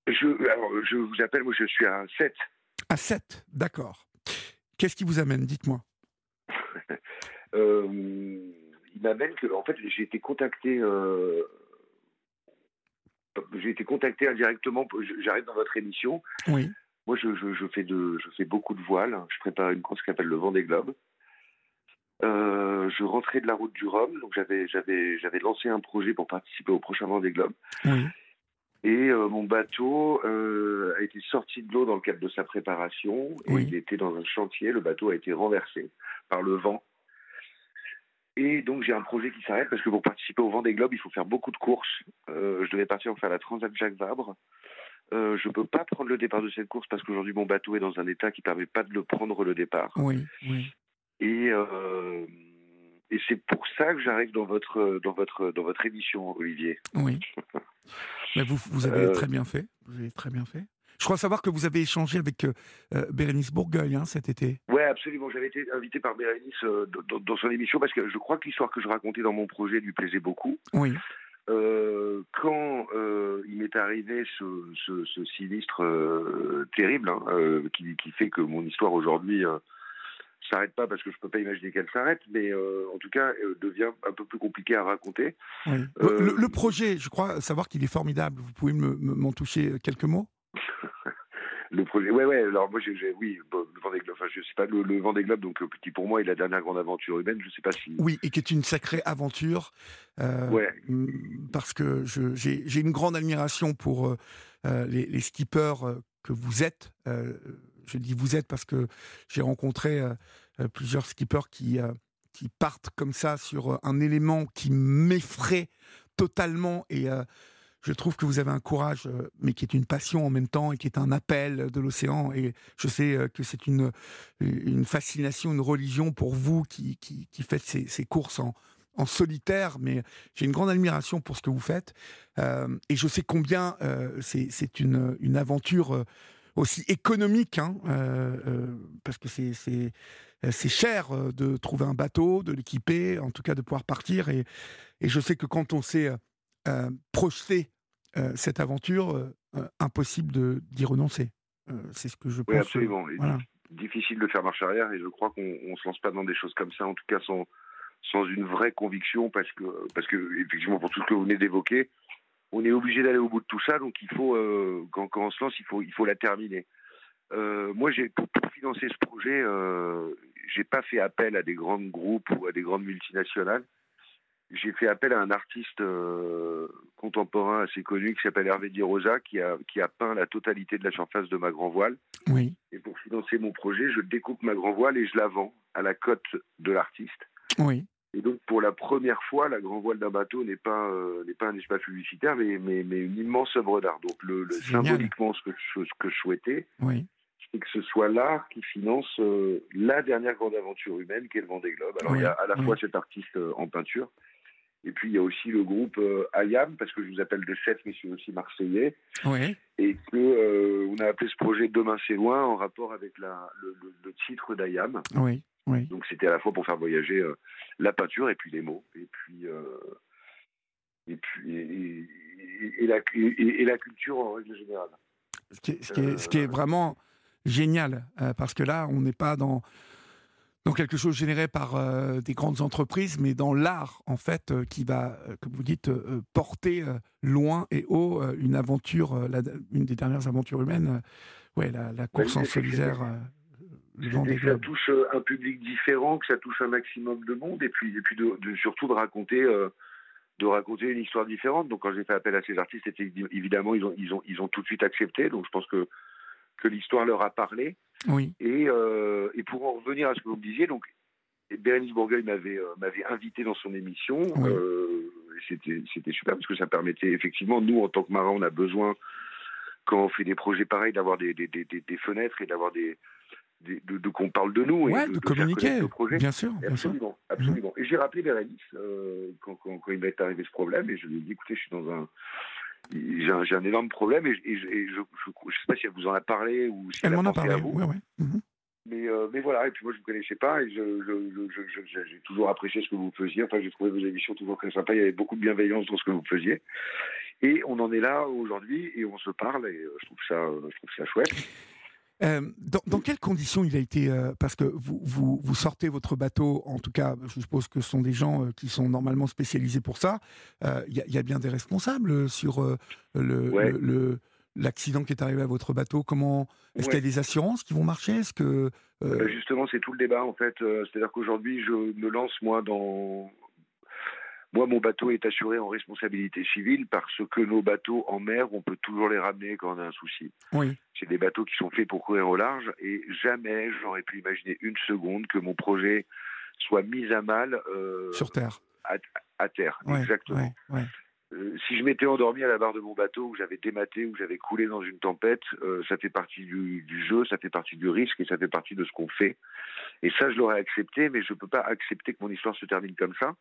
Je, alors, je vous appelle, moi je suis à 7. À 7, d'accord. Qu'est-ce qui vous amène Dites-moi? euh, il m'amène que, en fait, j'ai été contacté. Euh, j'ai été contacté indirectement. J'arrive dans votre émission. Oui. Moi, je, je, fais de, je fais beaucoup de voiles. Je prépare une course qui s'appelle le Vendée Globe. Euh, je rentrais de la route du Rhum, donc j'avais j'avais j'avais lancé un projet pour participer au prochain Vendée Globe. Oui. Et euh, mon bateau euh, a été sorti de l'eau dans le cadre de sa préparation. Et il était dans un chantier. Le bateau a été renversé par le vent. Et donc j'ai un projet qui s'arrête parce que pour participer au Vendée Globe, il faut faire beaucoup de courses. Devais partir pour faire la Transat Jacques Vabre. Euh, je ne peux pas prendre le départ de cette course parce qu'aujourd'hui mon bateau est dans un état qui ne permet pas de le prendre le départ. Oui, oui. Et, euh, et c'est pour ça que j'arrive dans votre, dans, votre, dans votre émission, Olivier. Oui. Mais vous, vous avez euh, très bien fait. Vous avez très bien fait. Je crois savoir que vous avez échangé avec euh, Bérénice Bourgueil hein, cet été. Oui, absolument. J'avais été invité par Bérénice dans, son émission parce que je crois que l'histoire que je racontais dans mon projet lui plaisait beaucoup. Oui. Quand il m'est arrivé ce, ce, sinistre terrible hein, qui, qui, fait que mon histoire aujourd'hui s'arrête pas parce que je peux pas imaginer qu'elle s'arrête, mais euh, en tout cas euh, devient un peu plus compliqué à raconter. Euh, le, projet, je crois savoir qu'il est formidable. Vous pouvez m'en toucher quelques mots? Le projet, ouais, ouais. Alors moi, j'ai, oui, le Vendée Globe. Enfin, je sais pas le, le Vendée Globe, donc petit pour moi, est la dernière grande aventure humaine. Je sais pas si. Oui, et qui est une sacrée aventure. ouais. Parce que j'ai, une grande admiration pour les, les, skippers que vous êtes je dis vous êtes parce que j'ai rencontré euh, euh, plusieurs skippers qui, euh, qui partent comme ça sur un élément qui m'effraie totalement et je trouve que vous avez un courage, mais qui est une passion en même temps et qui est un appel de l'océan. Et je sais que c'est une, une fascination, une religion pour vous qui, qui, qui faites ces, ces courses en, en solitaire, mais j'ai une grande admiration pour ce que vous faites. et je sais combien c'est une, une aventure aussi économique, hein, euh, euh, parce que c'est cher euh, de trouver un bateau, de l'équiper, en tout cas de pouvoir partir. Et, et je sais que quand on s'est projeté cette aventure, impossible d'y renoncer. c'est ce que je pense. Oui, absolument. Difficile de faire marche arrière et je crois qu'on ne se lance pas dans des choses comme ça, en tout cas sans, sans une vraie conviction, parce que, parce que effectivement, pour tout ce que vous venez d'évoquer, on est obligé d'aller au bout de tout ça, donc il faut, euh, quand, on se lance, il faut, il faut la terminer. Euh, moi, j'ai pour, financer ce projet, euh, j'ai pas fait appel à des grands groupes ou à des grandes multinationales. J'ai fait appel à un artiste euh, contemporain assez connu qui s'appelle Hervé Di Rosa, qui a, qui a peint la totalité de la surface de ma grand voile. Oui. Et pour financer mon projet, je découpe ma grand voile et je la vends à la cote de l'artiste. Oui. Et donc, pour la première fois, la grand voile d'un bateau n'est pas, euh, n'est pas un espace publicitaire, mais, mais, mais, une immense œuvre d'art. Donc, le, symboliquement, ce que, je, ce que je souhaitais, oui. c'est que ce soit l'art qui finance euh, la dernière grande aventure humaine, qui est le Vendée Globe. Alors, il y a à la fois cet artiste en peinture, et puis il y a aussi le groupe Ayam, parce que je vous appelle de Sète, mais je suis aussi marseillais. Oui. Et que on a appelé ce projet Demain c'est loin, en rapport avec la, le, le titre d'Ayam. Oui. Donc c'était à la fois pour faire voyager euh, la peinture et puis les mots et puis euh, et la, et, la, culture en règle générale. Ce qui est, ce qui est, ce qui est vraiment génial parce que là on n'est pas dans Donc quelque chose généré par euh, des grandes entreprises, mais dans l'art, en fait, euh, qui va, euh, comme vous dites, porter loin et haut une aventure, une des dernières aventures humaines, ouais, la, course en solitaire. que ça touche un public différent, que ça touche un maximum de monde, et puis, et puis de, surtout de raconter, de raconter une histoire différente. Donc quand j'ai fait appel à ces artistes, évidemment ils ont, ils ont, ils ont tout de suite accepté. Donc je pense que que l'histoire leur a parlé. Oui. Et, euh, et pour en revenir à ce que vous me disiez, donc Bérénice Bourgueil m'avait euh, m'avait invité dans son émission. Euh, c'était c'était super parce que ça permettait effectivement nous en tant que marins on a besoin quand on fait des projets pareils d'avoir des, des, des, des, fenêtres et d'avoir des, de, de qu'on parle de nous et de, communiquer, bien sûr, absolument, absolument. Et j'ai rappelé Bérénice quand, quand, quand, il m'est arrivé ce problème et je lui ai dit écoutez, je suis dans un j'ai un, énorme problème et, je ne sais pas si elle vous en a parlé ou si elle, m'en a parlé. À vous. Mhm. Mais, euh, mais voilà, et puis moi je ne vous connaissais pas et j'ai toujours apprécié ce que vous faisiez. Enfin, j'ai trouvé vos émissions toujours très sympas. Il y avait beaucoup de bienveillance dans ce que vous faisiez. Et on en est là aujourd'hui et on se parle et euh, je trouve ça, je trouve ça chouette. Euh, dans, quelles conditions il a été euh, Parce que vous, vous, vous, sortez votre bateau, en tout cas, je suppose que ce sont des gens euh, qui sont normalement spécialisés pour ça. Il y, a bien des responsables sur le, l'accident qui est arrivé à votre bateau. Comment Est-ce qu'il y a des assurances qui vont marcher? Est-ce que bah, justement, c'est tout le débat en fait. C'est-à-dire qu'aujourd'hui, je me lance moi dans moi, mon bateau est assuré en responsabilité civile parce que nos bateaux en mer, on peut toujours les ramener quand on a un souci. Oui. C'est des bateaux qui sont faits pour courir au large et jamais j'aurais pu imaginer une seconde que mon projet soit mis à mal. Euh, Sur Terre. À, terre, exactement. Euh, si je m'étais endormi à la barre de mon bateau, ou j'avais dématé, ou j'avais coulé dans une tempête, euh, ça fait partie du, du, jeu, ça fait partie du risque et ça fait partie de ce qu'on fait. Et ça, je l'aurais accepté, mais je ne peux pas accepter que mon histoire se termine comme ça.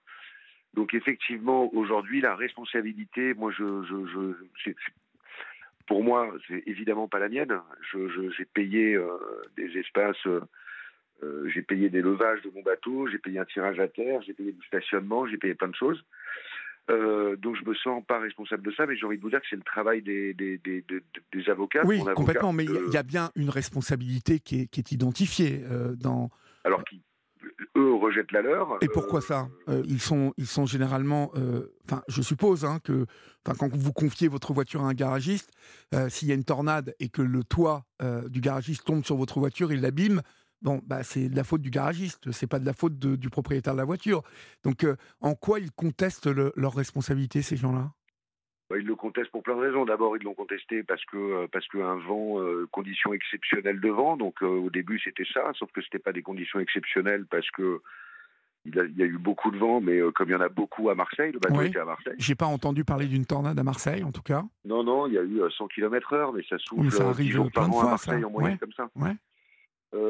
Donc effectivement, aujourd'hui, la responsabilité, moi, je, je, je pour moi, c'est évidemment pas la mienne. j'ai payé euh, des espaces, euh, euh, j'ai payé des levages de mon bateau, j'ai payé un tirage à terre, j'ai payé du stationnement, j'ai payé plein de choses. donc je me sens pas responsable de ça, mais j'ai envie de vous dire que c'est le travail des, des, des, des avocats. Oui, complètement, mais il y, a bien une responsabilité qui est, qui est identifiée dans... Alors qui, eux rejettent la leur. Et pourquoi ça? Euh, Ils sont, ils sont généralement, euh, enfin, je suppose hein, que, quand vous confiez votre voiture à un garagiste, euh, s'il y a une tornade et que le toit du garagiste tombe sur votre voiture, il l'abîme. Bon, bah, c'est de la faute du garagiste, c'est pas de la faute du propriétaire de la voiture. Donc, en quoi ils contestent leur responsabilité ces gens-là? Ils le contestent pour plein de raisons. D'abord, ils l'ont contesté parce que euh, parce qu'un vent, euh, conditions exceptionnelles de vent. Donc euh, au début, c'était ça, sauf que c'était pas des conditions exceptionnelles parce que il, y a eu beaucoup de vent, mais comme il y en a beaucoup à Marseille, le bateau était à Marseille. J'ai pas entendu parler d'une tornade à Marseille, en tout cas. Non, non, il y a eu 100 km/h, mais ça souffle. ça arrive de fois, à Marseille en moyenne comme ça.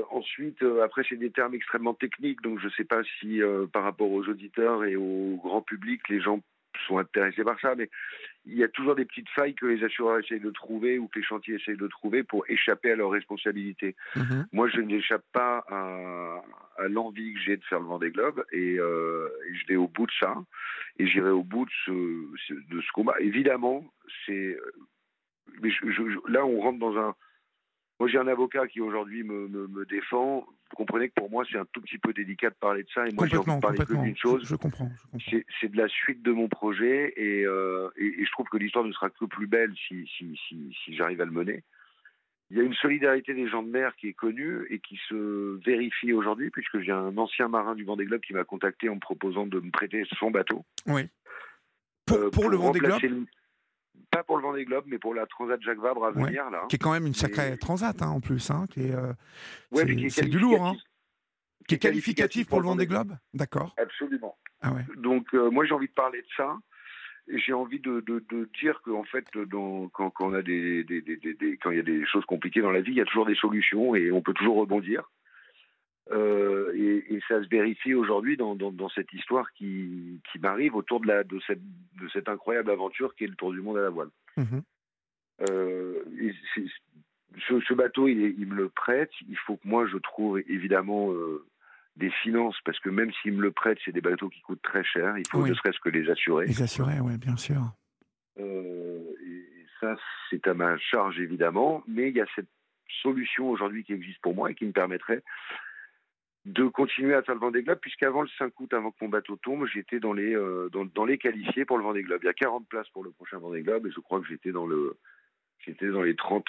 ensuite, après, c'est des termes extrêmement techniques, donc je ne sais pas si par rapport aux auditeurs et au grand public, les gens sont intéressés par ça, mais il y a toujours des petites failles que les assureurs essayent de trouver ou que les chantiers essayent de trouver pour échapper à leurs responsabilités. Mhm. Moi, je n'échappe pas à, l'envie que j'ai de faire le Vendée Globe et, euh, et je vais au bout de ça et j'irai au bout de ce, de ce combat. Évidemment, c'est mais là, on rentre dans un moi, j'ai un avocat qui aujourd'hui me, me, défend. Vous comprenez que pour moi, c'est un tout petit peu délicat de parler de ça. Et moi, j'ai envie de parler que d'une chose. Je, comprends. C'est de la suite de mon projet. Euh, et, et, je trouve que l'histoire ne sera que plus belle si, si, si, si j'arrive à le mener. Il y a une solidarité des gens de mer qui est connue et qui se vérifie aujourd'hui, puisque j'ai un ancien marin du Vendée Globe qui m'a contacté en me proposant de me prêter son bateau. Oui. Pour, euh, pour, le Vendée Globe pas pour le Vendée Globe, mais pour la Transat Jacques Vabre à venir. Là. Qui est quand même une sacrée Transat hein, en plus. Hein, qui est, euh, c'est du lourd. Hein. Qui est qualificatif pour, le Vendée Globe D'accord. Absolument. Ah ouais. Donc, euh, moi, j'ai envie de parler de ça. J'ai envie de, de, de dire qu'en fait, dans, quand, quand, on a des, des, des, des, quand il y a des choses compliquées dans la vie, il y a toujours des solutions et on peut toujours rebondir. Euh, et, et, ça se vérifie aujourd'hui dans, dans, dans, cette histoire qui, qui m'arrive autour de, la, de, cette, de cette incroyable aventure qui est le Tour du monde à la voile. Mhm. Euh, ce, ce, bateau, il, il, me le prête. Il faut que moi, je trouve évidemment euh, des finances, parce que même s'il me le prête, c'est des bateaux qui coûtent très cher. Il faut ne serait-ce que les assurer. Les assurer, oui, bien sûr. Et ça, c'est à ma charge, évidemment. Mais il y a cette solution aujourd'hui qui existe pour moi et qui me permettrait de continuer à faire le Vendée Globe, puisqu'avant le 5 août, avant que mon bateau tombe, j'étais dans les, dans, dans, les qualifiés pour le Vendée Globe. Il y a 40 places pour le prochain Vendée Globe, et je crois que j'étais dans le, j'étais dans les 30,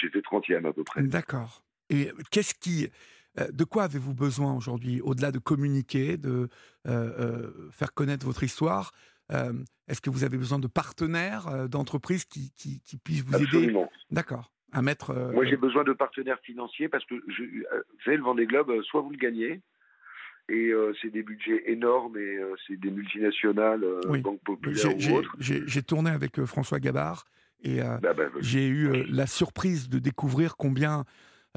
j'étais 30e à peu près. D'accord. Et qu'est-ce qui, de quoi avez-vous besoin aujourd'hui, au-delà de communiquer, de faire connaître votre histoire Est-ce que vous avez besoin de partenaires, d'entreprises qui, qui, qui, puissent vous aider? D'accord. À mettre. Moi, j'ai besoin de partenaires financiers parce que je, vous savez, le Vendée Globe, soit vous le gagnez, et c'est des budgets énormes et c'est des multinationales, oui. banques populaires ou autres. J'ai tourné avec François Gabard et bah, bah, j'ai eu la surprise de découvrir combien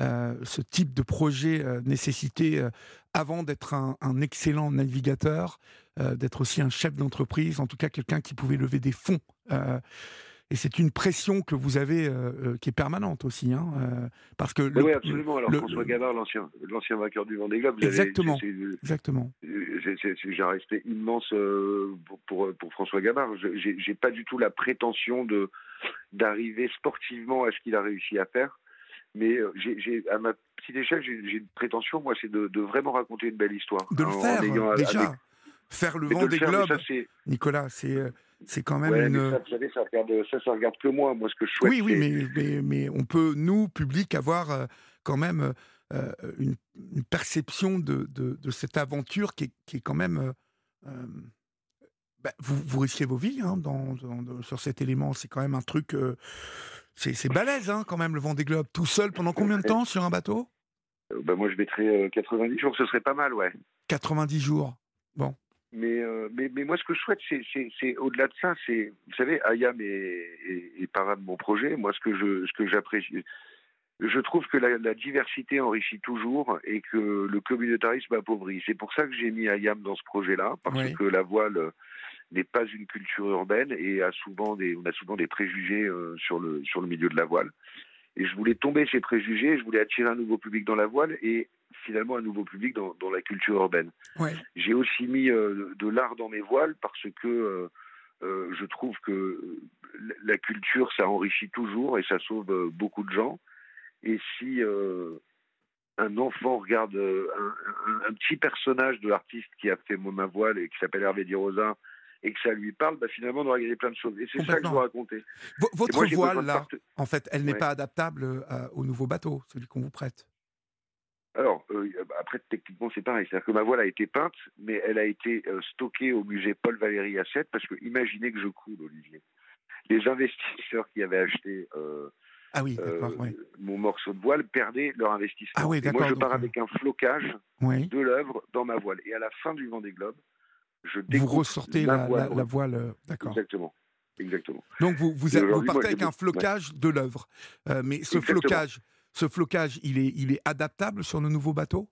euh, ce type de projet euh, nécessitait, euh, avant d'être un, excellent navigateur, d'être aussi un chef d'entreprise, en tout cas quelqu'un qui pouvait lever des fonds. Et c'est une pression que vous avez qui est permanente aussi, hein, parce que oui, absolument. Alors François Gavard, l'ancien, l'ancien vainqueur du Vendée Globe, exactement, exactement. J'ai un respect immense pour, pour, François Gavard. J'ai pas du tout la prétention de d'arriver sportivement à ce qu'il a réussi à faire. Mais euh, j'ai, à ma petite échelle, j'ai, une prétention, moi, c'est de, vraiment raconter une belle histoire. De le faire, déjà. Faire le vent des globes. Nicolas, c'est, euh, c'est quand même une. Ça, vous savez, ça regarde, ça, ça regarde que moi. Moi, ce que je souhaite. Oui, oui, mais, mais, mais, on peut, nous, public, avoir euh, quand même une, perception de, de, de, cette aventure qui est, qui est quand même. Bah, vous, vous risquez vos vies hein, dans, sur cet élément. C'est quand même un truc. C'est balèze, hein, quand même, le Vendée Globe. Tout seul pendant combien de temps sur un bateau? Euh, bah, Moi, je mettrais 90 euh, jours, ce serait pas mal, ouais. 90 jours, bon. Mais, euh, mais, mais, moi, ce que je souhaite, c'est au-delà de ça, c'est, vous savez, Ayam est, est, est parrain de mon projet. Moi, ce que je, ce que j'apprécie, je trouve que la, diversité enrichit toujours et que le communautarisme appauvrit. C'est pour ça que j'ai mis Ayam dans ce projet-là, parce que la voile n'est pas une culture urbaine et a souvent des, on a souvent des préjugés euh, sur, le, sur le milieu de la voile. Et je voulais tomber ces préjugés, je voulais attirer un nouveau public dans la voile et finalement un nouveau public dans, dans la culture urbaine. J'ai aussi mis euh, de l'art dans mes voiles parce que euh, je trouve que la culture, ça enrichit toujours et ça sauve beaucoup de gens. Et si un enfant regarde un, un, petit personnage de l'artiste qui a fait ma voile et qui s'appelle Hervé Di Rosa, et que ça lui parle, bah, finalement, on aura gagné plein de choses. Et c'est ça que je veux raconter. votre voile, là, en fait, elle n'est pas adaptable euh, au nouveau bateau, celui qu'on vous prête alors, euh, bah, après, techniquement, c'est pareil. C'est-à-dire que ma voile a été peinte, mais elle a été euh, stockée au musée Paul Valéry à 7, parce que imaginez que je coule, Olivier. Les investisseurs qui avaient acheté ah oui, mon morceau de voile perdaient leur investissement. Ah oui, moi, je pars avec un flocage de l'œuvre dans ma voile. Et à la fin du Vendée Globe, vous ressortez la, voile, euh, d'accord. Exactement. Exactement. Donc vous, vous, partez avec un flocage de l'œuvre. Euh, mais ce flocage, ce flocage, il est, il est adaptable sur nos nouveaux bateaux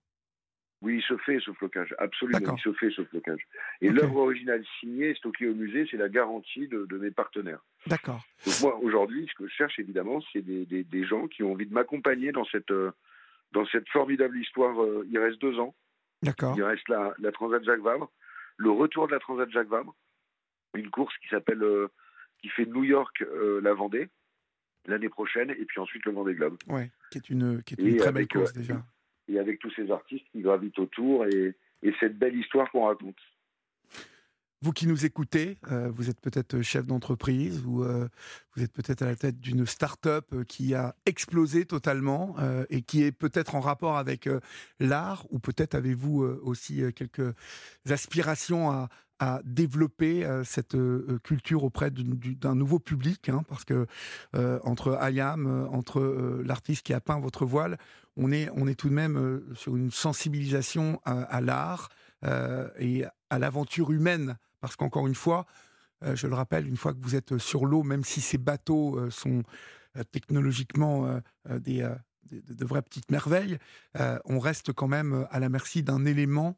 Oui, il se fait ce flocage, absolument. Il se fait ce flocage. Et l'œuvre originale signée, stockée au musée, c'est la garantie de, mes partenaires. D'accord. Donc moi, aujourd'hui, ce que je cherche, évidemment, c'est des, des, gens qui ont envie de m'accompagner dans cette, euh, dans cette formidable histoire. il reste deux ans. D'accord. Il reste la, la Transat Jacques Vabre le retour de la Transat Jacques Vabre, une course qui s'appelle, euh, qui fait New York euh, la Vendée l'année prochaine, et puis ensuite le Vendée Globe. Ouais, qui est une, qui est une très belle course euh, déjà. Et avec tous ces artistes qui gravitent autour et, et cette belle histoire qu'on raconte. Vous qui nous écoutez, euh, vous êtes peut-être chef d'entreprise ou euh, vous êtes peut-être à la tête d'une start-up euh, qui a explosé totalement et qui est peut-être en rapport avec l'art ou peut-être avez-vous aussi quelques aspirations à, développer cette culture auprès d'un nouveau public, hein, parce que entre Ayam, entre l'artiste qui a peint votre voile, on est, on est tout de même sur une sensibilisation à l'art et à l'aventure humaine parce qu'encore une fois, euh, je le rappelle, une fois que vous êtes sur l'eau, même si ces bateaux euh, sont euh, technologiquement des, de, vraies petites merveilles, on reste quand même à la merci d'un élément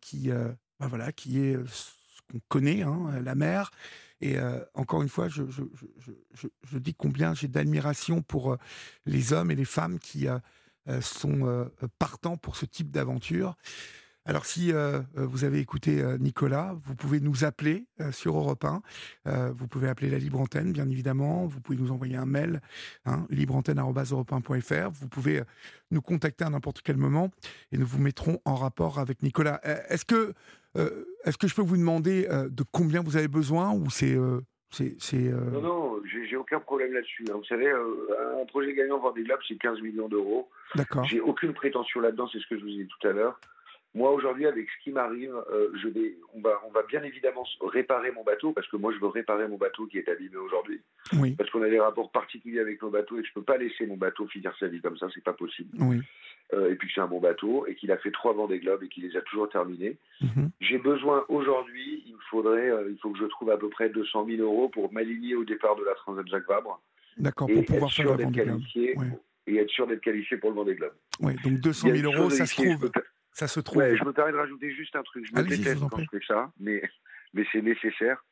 qui, ben voilà, qui est ce qu'on connaît, hein, la mer. Et encore une fois, je, je dis combien j'ai d'admiration pour les hommes et les femmes qui sont partants pour ce type d'aventure. Alors si euh, euh, vous avez écouté euh, Nicolas, vous pouvez nous appeler sur Europe 1. vous pouvez appeler la Libre Antenne, bien évidemment. Vous pouvez nous envoyer un mail, hein, libreantenne.europe1.fr. Vous pouvez nous contacter à n'importe quel moment et nous vous mettrons en rapport avec Nicolas. Est-ce que, est-ce que je peux vous demander de combien vous avez besoin ou c'est... c'est, Non, non, j'ai, aucun problème là-dessus. Hein. Vous savez, un projet gagnant Vendée Globe, c'est 15 millions d'euros. D'accord. J'ai aucune prétention là-dedans, c'est ce que je vous ai dit tout à l'heure. Moi, aujourd'hui, avec ce qui m'arrive, euh, je vais, on, va, on va bien évidemment réparer mon bateau, parce que moi, je veux réparer mon bateau qui est abîmé aujourd'hui. Oui. Parce qu'on a des rapports particuliers avec nos bateaux et que je ne peux pas laisser mon bateau finir sa vie comme ça, c'est pas possible. Oui. Euh, et puis c'est un bon bateau et qu'il a fait trois vents des globes et qu'il les a toujours terminés. Mhm. J'ai besoin aujourd'hui, il me faudrait, euh, il faut que je trouve à peu près 200 000 euros pour m'aligner au départ de la Transat Jacques Vabre. D'accord, pour pouvoir faire le Vendée Globe. Et être sûr d'être qualifié pour le Vendée Globe. Oui, donc 200 000 euros, ça se trouve. Ça se trouve. Ouais, je me permets de rajouter juste un truc. Je me déteste quand je fais ça, mais, mais c'est nécessaire.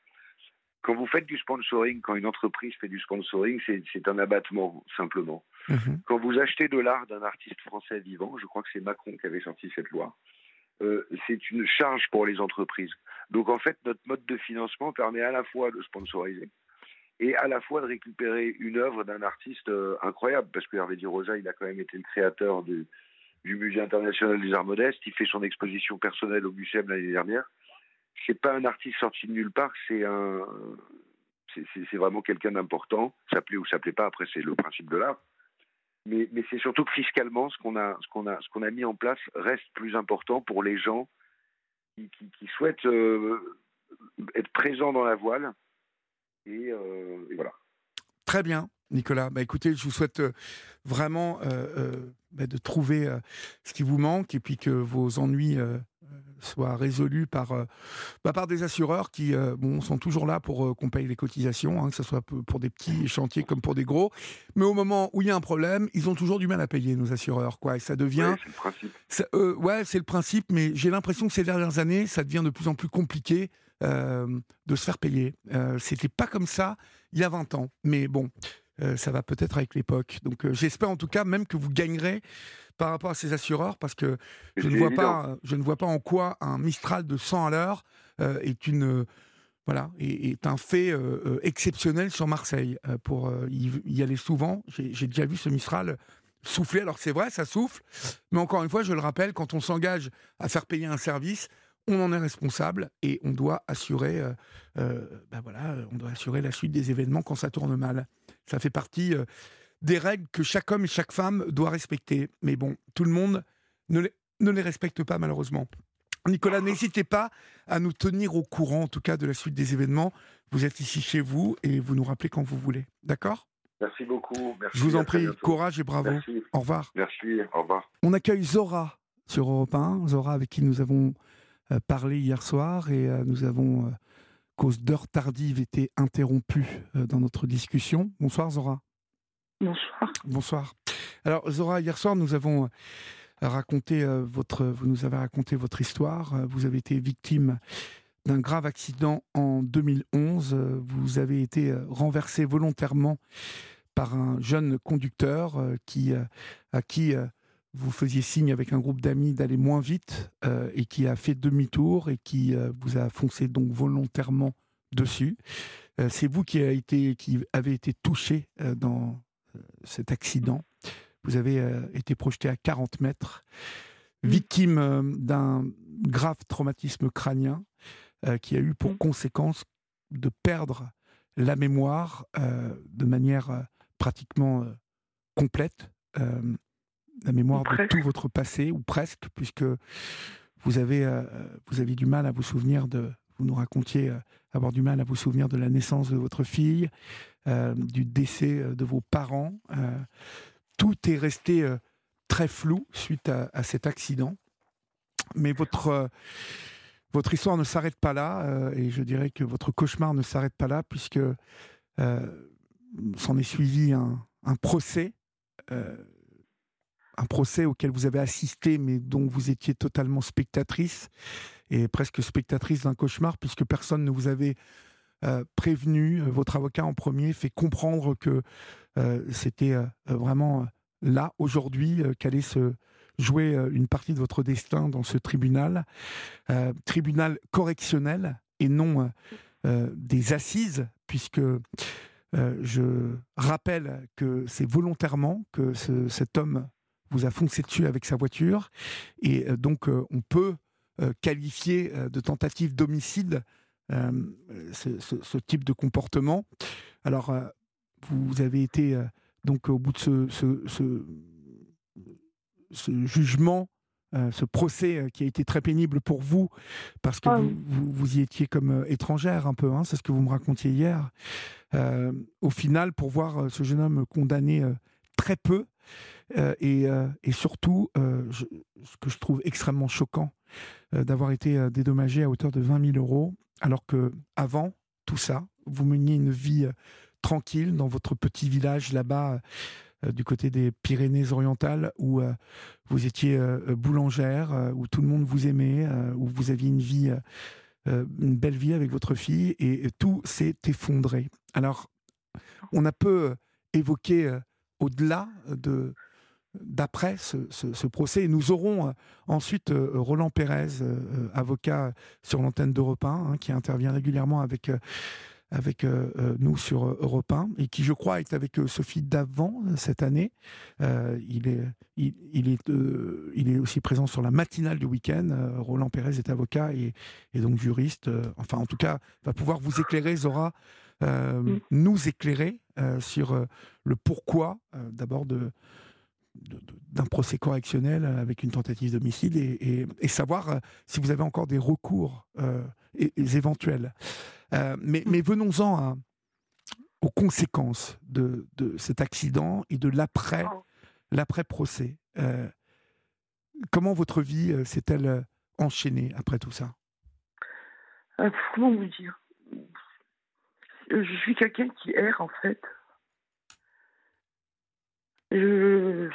Quand vous faites du sponsoring, quand une entreprise fait du sponsoring, c'est un abattement, simplement. Mhm. Quand vous achetez de l'art d'un artiste français vivant, je crois que c'est Macron qui avait sorti cette loi, euh, c'est une charge pour les entreprises. Donc en fait, notre mode de financement permet à la fois de sponsoriser et à la fois de récupérer une œuvre d'un artiste euh, incroyable, parce que Hervé Di Rosa, il a quand même été le créateur du, du Musée international des arts modestes. Il fait son exposition personnelle au Muséum l'année dernière. C'est pas un artiste sorti de nulle part, c'est un, c'est vraiment quelqu'un d'important. Ça plaît ou ça plaît pas, après c'est le principe de l'art. Mais, c'est surtout que fiscalement, ce qu'on a, ce a, ce a mis en place reste plus important pour les gens qui, souhaitent euh, être présents dans la voile. Et, euh, et voilà. Très bien. Nicolas. Bah, écoutez, je vous souhaite euh, vraiment euh, euh, bah, de trouver ce qui vous manque et puis que vos ennuis soient résolus par, bah, par des assureurs qui bon, sont toujours là pour qu'on paye les cotisations, hein, que ce soit pour des petits chantiers comme pour des gros. Mais au moment où il y a un problème, ils ont toujours du mal à payer nos assureurs. Quoi, et ça devient. c'est le principe. ouais, c'est le principe, mais j'ai l'impression que ces dernières années, ça devient de plus en plus compliqué. de se faire payer. C'était pas comme ça il y a 20 ans. Mais bon, euh, ça va peut-être avec l'époque. Donc euh, j'espère en tout cas même que vous gagnerez par rapport à ces assureurs parce que je ne, vois pas, je ne vois pas en quoi un Mistral de 100 à l'heure euh, est une voilà est, un fait exceptionnel sur Marseille pour y, aller souvent. J'ai déjà vu ce Mistral souffler. Alors c'est vrai, ça souffle, mais encore une fois, je le rappelle, quand on s'engage à faire payer un service, on en est responsable et on doit assurer, ben voilà, on doit assurer la suite des événements quand ça tourne mal. Ça fait partie euh, des règles que chaque homme et chaque femme doit respecter. Mais bon, tout le monde ne les, ne les respecte pas malheureusement. Nicolas, n'hésitez pas à nous tenir au courant, en tout cas, de la suite des événements. Vous êtes ici chez vous et vous nous rappelez quand vous voulez. D'accord? Merci beaucoup. Merci, Je vous en prie, courage et bravo. Au revoir. Merci, au revoir. On accueille Zora sur Europe 1. Zora, avec qui nous avons euh, parlé hier soir et euh, nous avons cause d'heures tardives, été interrompue euh, dans notre discussion. Bonsoir Zora. Bonsoir. Bonsoir. Alors Zora, hier soir, nous avons euh, raconté euh, votre, vous nous avez raconté votre histoire. Vous avez été victime d'un grave accident en 2011. Vous avez été renversé volontairement par un jeune conducteur qui, à qui vous faisiez signe avec un groupe d'amis d'aller moins vite euh, et qui a fait demi-tour et qui euh, vous a foncé donc volontairement dessus. Euh, c'est vous qui, a été, qui avez été touché dans cet accident. Vous avez été projeté à 40 mètres, victime d'un grave traumatisme crânien qui a eu pour conséquence de perdre la mémoire de manière pratiquement complète la mémoire de tout votre passé, ou presque, puisque vous avez, euh, vous avez du mal à vous souvenir de, vous nous racontiez euh, avoir du mal à vous souvenir de la naissance de votre fille, euh, du décès de vos parents. tout est resté très flou suite à, cet accident. Mais votre, votre histoire ne s'arrête pas là, et je dirais que votre cauchemar ne s'arrête pas là, puisque s'en est suivi un, un procès un procès auquel vous avez assisté, mais dont vous étiez totalement spectatrice, et presque spectatrice d'un cauchemar, puisque personne ne vous avait euh, prévenu, euh, votre avocat en premier fait comprendre que euh, c'était vraiment là, aujourd'hui, qu'allait se jouer une partie de votre destin dans ce tribunal, tribunal correctionnel et non des assises, puisque je rappelle que c'est volontairement que cet homme vous a foncé dessus avec sa voiture, et donc on peut qualifier de tentative d'homicide ce, type de comportement. Alors, vous avez été donc au bout de ce, ce, jugement, ce procès qui a été très pénible pour vous, parce que ah vous, vous, y étiez comme étrangère un peu, hein, c'est ce que vous me racontiez hier. au final, pour voir ce jeune homme condamné très peu, et, et, surtout, ce que je trouve extrêmement choquant, d'avoir été dédommagé à hauteur de 20 000 euros, alors que avant tout ça, vous meniez une vie tranquille dans votre petit village là-bas euh, du côté des Pyrénées-Orientales où euh, vous étiez euh, boulangère, où tout le monde vous aimait, où vous aviez une vie, une belle vie avec votre fille et, tout s'est effondré. Alors, on a peu évoqué au-delà de d'après ce, procès. Et nous aurons ensuite Roland Pérez, avocat sur l'antenne d'Europe 1, hein, qui intervient régulièrement avec avec euh, euh, nous sur euh, Europe 1 et qui, je crois, est avec Sophie Davant cette année. il, est, il, est, il est aussi présent sur la matinale du week-end. Roland Pérez est avocat et, et donc juriste. enfin, en tout cas, va pouvoir vous éclairer, Zora, mm. nous éclairer sur le pourquoi, d'abord, de, d'un procès correctionnel avec une tentative d'homicide et, et, savoir si vous avez encore des recours éventuels. Euh, mais, mais venons-en aux conséquences de, cet accident et de l'après, l'après-procès. Euh, comment votre vie euh, s'est-elle enchaînée après tout ça? Comment vous dire? Je suis quelqu'un qui erre en fait. Je...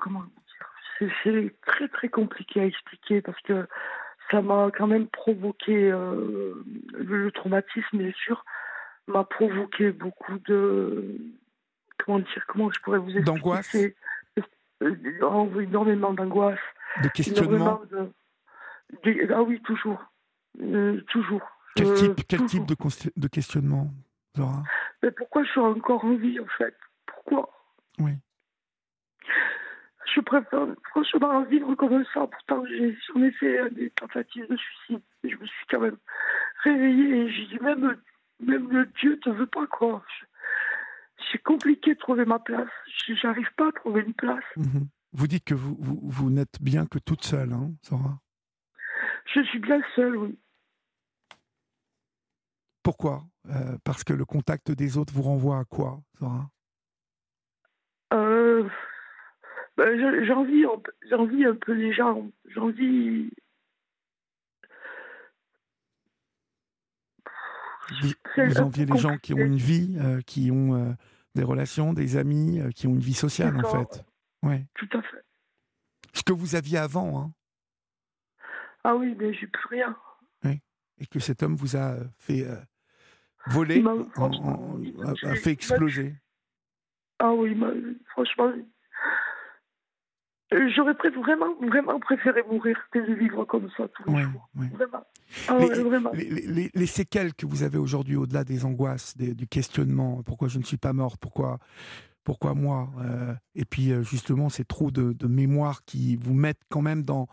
comment dire? C'est très très compliqué à expliquer parce que ça m'a quand même provoqué euh, le traumatisme, bien sûr, m'a provoqué beaucoup de comment dire, comment je pourrais vous expliquer? D'angoisse? Euh, énormément d'angoisse. De questionnement? ah oui, toujours, euh, toujours. Quel type, quel type de, de questionnement, Laura Mais pourquoi je suis encore en vie en fait? Pourquoi? Oui je préfère franchement vivre comme ça. Pourtant, j'en ai, fait des tentatives de suicide. Je me suis quand même réveillée et j'ai dit même, même le Dieu te veut pas quoi. C'est compliqué de trouver ma place. J'arrive pas à trouver une place. Mhm. Vous dites que vous, vous, vous n'êtes bien que toute seule, hein, Sarah? Je suis bien seule, oui. Pourquoi? Euh, Parce que le contact des autres vous renvoie à quoi, Sarah euh, ben, j'envie, un peu les gens. J'envie. Vous, vous enviez les gens qui ont une vie, euh, qui ont euh, des relations, des amis, qui ont une vie sociale, en fait. Ouais. Tout à fait. Ce que vous aviez avant, hein. Ah oui, mais j'ai plus rien. Oui. Et que cet homme vous a fait voler, a, fait exploser. Ah oui, franchement, euh, j'aurais vraiment, vraiment préféré mourir que de vivre comme ça tous les jours. Ah vraiment. les, séquelles que vous avez aujourd'hui, au-delà des angoisses, du questionnement, pourquoi je ne suis pas morte, pourquoi, pourquoi moi euh, Et puis euh, justement, ces trous de, mémoire qui vous mettent quand même dans,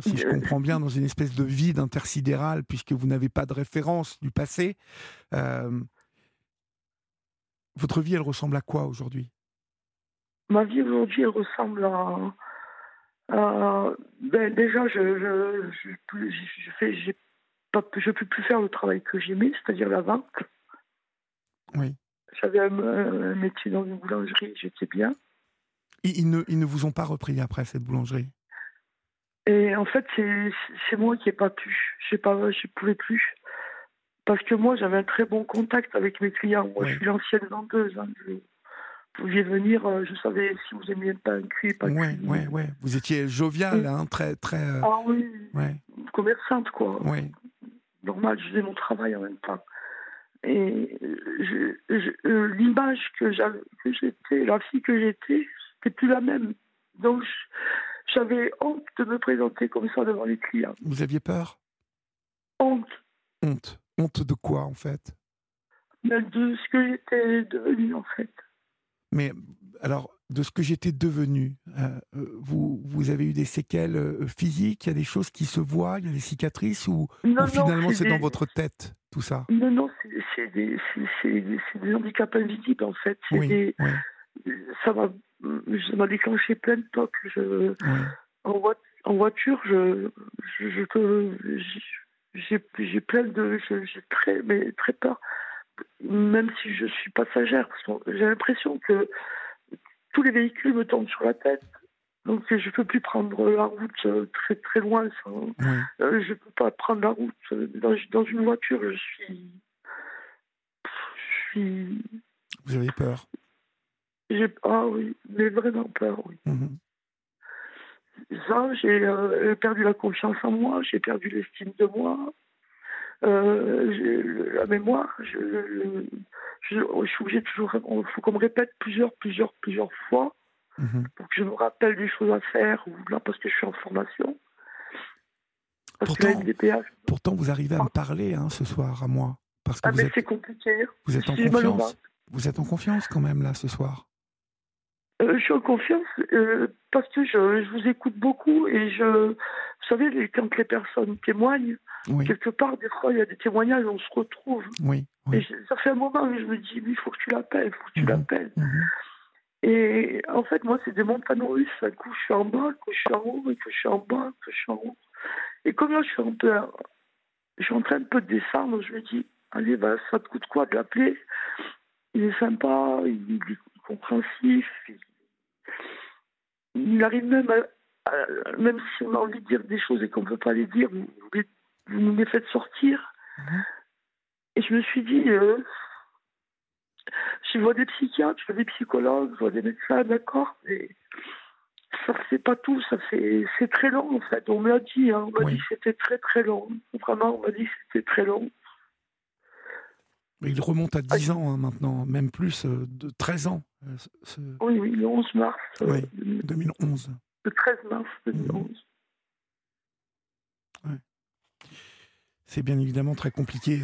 si je comprends bien, dans une espèce de vide intersidéral, puisque vous n'avez pas de référence du passé. votre vie, elle ressemble à quoi aujourd'hui? Ma vie aujourd'hui, elle ressemble à. ben déjà, je je, je, je fais, j'ai pas, je peux plus faire le travail que j'aimais, c'est-à-dire la vente. Oui. J'avais un, métier dans une boulangerie, j'étais bien. Ils, ne, ils ne vous ont pas repris après cette boulangerie? Et en fait, c'est moi qui n'ai pas pu. Je ne pouvais plus. Parce que moi, j'avais un très bon contact avec mes clients. Moi, je suis l'ancienne vendeuse. Hein, pouviez venir, euh, je savais si vous aimiez pas un cuit, pas ouais, cuit. Ouais, ouais. Vous étiez jovial, hein, très, très. Euh, ah oui. Ouais. Commerçante, quoi. Oui. Normal, je faisais mon travail en même temps. et l'image que j'étais, la fille que j'étais, c'était plus la même. Donc j'avais honte de me présenter comme ça devant les clients. Vous aviez peur? Honte. Honte. Honte de quoi en fait? De ce que j'étais devenue en fait. Mais alors, de ce que j'étais devenu, euh, euh, vous, vous avez eu des séquelles euh, physiques? Il y a des choses qui se voient? Il y a des cicatrices? Ou, finalement c'est dans votre tête tout ça? Non, non, c'est des, des, handicaps invisibles en fait. Oui, Ça m'a déclenché plein de tocs. Je, en, en, voiture, je, je, j'ai plein de. J'ai très, mais très peur même si je suis passagère, j'ai l'impression que tous les véhicules me tombent sur la tête. Donc je ne peux plus prendre la route euh, très très loin. Euh, je ne peux pas prendre la route euh, dans, une voiture. Je suis, je suis. Vous avez peur J'ai ah oui, mais vraiment peur, oui. Mhm. Ça, j'ai perdu la confiance en moi, j'ai perdu l'estime de moi. la mémoire, je, je, suis obligé toujours, il faut qu'on me répète plusieurs, plusieurs, plusieurs fois mhm. pour que je me rappelle des choses à faire, ou là parce que je suis en formation. pourtant, pourtant, vous arrivez à me parler hein, ce soir, à moi. Parce que ah, mais c'est compliqué. Vous êtes en confiance. Vous êtes en confiance quand même, là, ce soir euh, je suis en confiance euh, parce que je, je, vous écoute beaucoup et je, vous savez, quand les personnes témoignent, quelque part, des fois, il y a des témoignages, on se retrouve. Oui. Et ça fait un moment que je me dis, il faut que tu l'appelles, il faut que tu mhm. l'appelles. Mhm. Et en fait, moi, c'est des montagnes russes. Un coup, je suis en bas, un coup, je suis en haut, un coup, je suis en bas, coup, je suis en haut. Et comme là, je suis peu, je suis en train de peu de descendre, je me dis, allez, bah, ça te coûte quoi de l'appeler? Il est sympa, il compréhensif, il, arrive même à, même si on a envie de dire des choses et qu'on ne peut pas les dire, vous, vous nous les faites sortir. Mhm. Et je me suis dit, euh, je vois des psychiatres, je vois des psychologues, je vois des médecins, d'accord, mais ça fait pas tout, ça fait c'est très long en fait. On me l'a dit, hein, on m'a dit que c'était très très long. Vraiment, on m'a dit que c'était très long. Il remonte à 10 ans hein, maintenant, même plus, euh, de 13 ans. Euh, oui, oui, le 11 mars. oui, 2011. Le 13 mars 2011. C'est bien évidemment très compliqué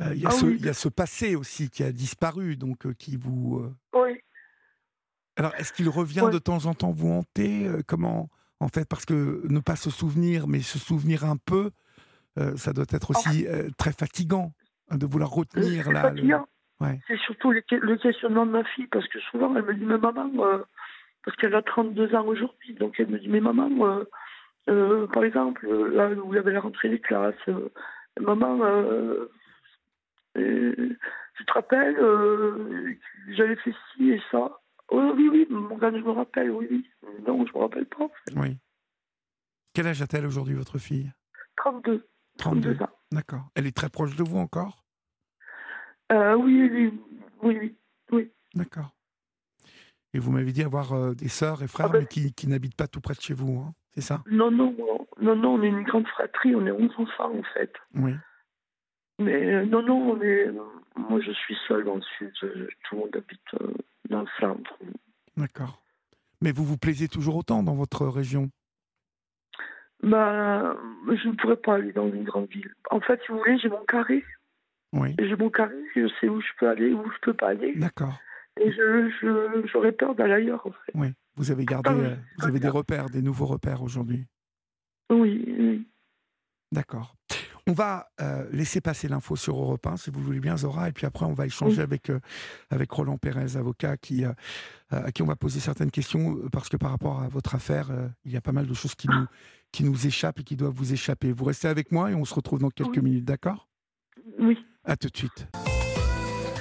euh, il y, a ah ce, y, a ce passé aussi qui a disparu, donc euh, qui vous. Euh oui. Alors, est-ce qu'il revient de temps en temps vous hanter Comment, en fait, parce que ne pas se souvenir, mais se souvenir un peu, ça doit être aussi très fatigant de vouloir retenir là. Ouais. C'est surtout le, questionnement de ma fille, parce que souvent elle me dit, mais maman, parce qu'elle a 32 ans aujourd'hui, donc elle me dit, mais maman, par exemple, là où il y avait la rentrée des classes, maman, tu te rappelles, euh, j'avais fait ci et ça. Oh, oui, oui, mon gars, je me rappelle, oui, oui. Non, je me rappelle pas. Oui. Quel âge a-t-elle aujourd'hui, votre fille? 32. 32, ans. D'accord. Elle est très proche de vous encore? Euh, oui, oui, oui, oui, D'accord. Et vous m'avez dit avoir euh, des sœurs et frères, ah ben mais qui, qui n'habitent pas tout près de chez vous, hein, c'est ça? Non, non, non, non, on est une grande fratrie, on est 11 enfants en fait. Oui. Mais euh, non, non, mais moi je suis seule dans le sud. Tout le monde habite euh, dans le centre. D'accord. Mais vous vous plaisez toujours autant dans votre région? Bah, Je ne pourrais pas aller dans une grande ville. En fait, si vous voulez, j'ai mon carré. Oui. J'ai mon carré, je sais où je peux aller, où je peux pas aller. D'accord. Et je, j'aurais peur d'aller ailleurs, en fait. Oui. Vous avez gardé, euh, vous avez des repères, des nouveaux repères aujourd'hui. Oui, oui. D'accord. On va euh, laisser passer l'info sur Europe 1, si vous voulez bien, Zora, et puis après, on va échanger avec, euh, avec Roland Pérez, avocat, qui, euh, à qui on va poser certaines questions, parce que par rapport à votre affaire, il y a pas mal de choses qui nous, qui nous échappent et qui doivent vous échapper. Vous restez avec moi et on se retrouve dans quelques minutes, d'accord? Oui. À tout de suite.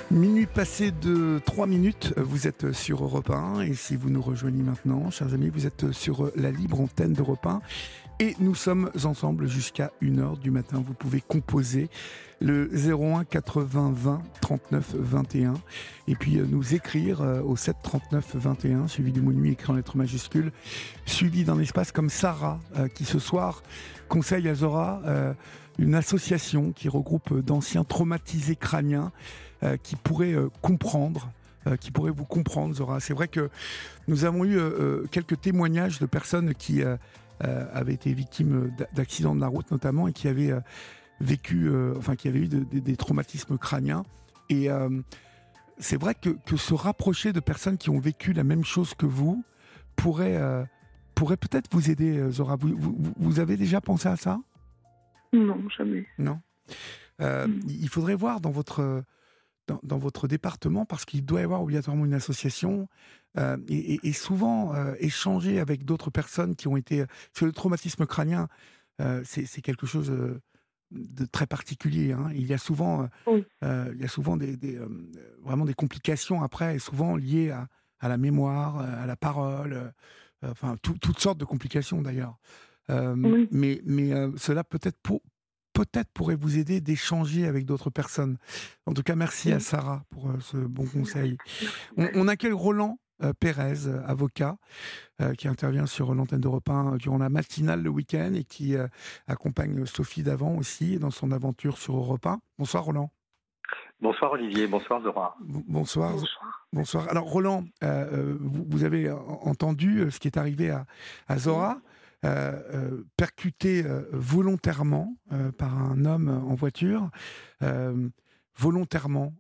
Minuit passé de 3 minutes, vous êtes sur Europe 1 et si vous nous rejoignez maintenant, chers amis, vous êtes sur la libre antenne d'Europe 1 Et nous sommes ensemble jusqu'à 1h du matin. Vous pouvez composer le 01 80 20 39 21 et puis euh, nous écrire euh, au 7 39 21 suivi du mot nuit écrit en lettres majuscules suivi d'un espace comme Sarah euh, qui ce soir conseille à Zora une association qui regroupe d'anciens traumatisés crâniens qui pourraient comprendre qui pourraient vous comprendre Zora. C'est vrai que nous avons eu quelques témoignages de personnes qui avaient été victimes d'accidents de la route notamment et qui avaient vécu, euh, enfin qui avait eu des traumatismes crâniens. Et euh, c'est vrai que, que, se rapprocher de personnes qui ont vécu la même chose que vous pourrait, euh, pourrait peut-être vous aider, Zora. Vous, vous, avez déjà pensé à ça? Non, jamais. Non? Mm. Il faudrait voir dans votre, dans, votre département, parce qu'il doit y avoir obligatoirement une association, et, et, souvent échanger avec d'autres personnes qui ont été... Parce que le traumatisme crânien, c'est quelque chose de très particulier. Hein. Il y a souvent, euh, euh, il y a souvent des, euh, vraiment des complications après, souvent liées à, à, la mémoire, à la parole, enfin toutes sortes de complications d'ailleurs. Mais, mais cela peut-être pour, peut-être pourrait vous aider d'échanger avec d'autres personnes. En tout cas, merci à Sarah pour ce bon conseil. On, on accueille Roland euh, Pérez, avocat, euh, qui intervient sur l'antenne d'Europe 1 durant la matinale le week-end et qui euh, accompagne Sophie Davant aussi dans son aventure sur Europe 1. Bonsoir Roland. Bonsoir Olivier, bonsoir Zora. Bonsoir. Bonsoir. Alors Roland, vous, avez entendu ce qui est arrivé à, Zora, percuté volontairement par un homme en voiture, volontairement.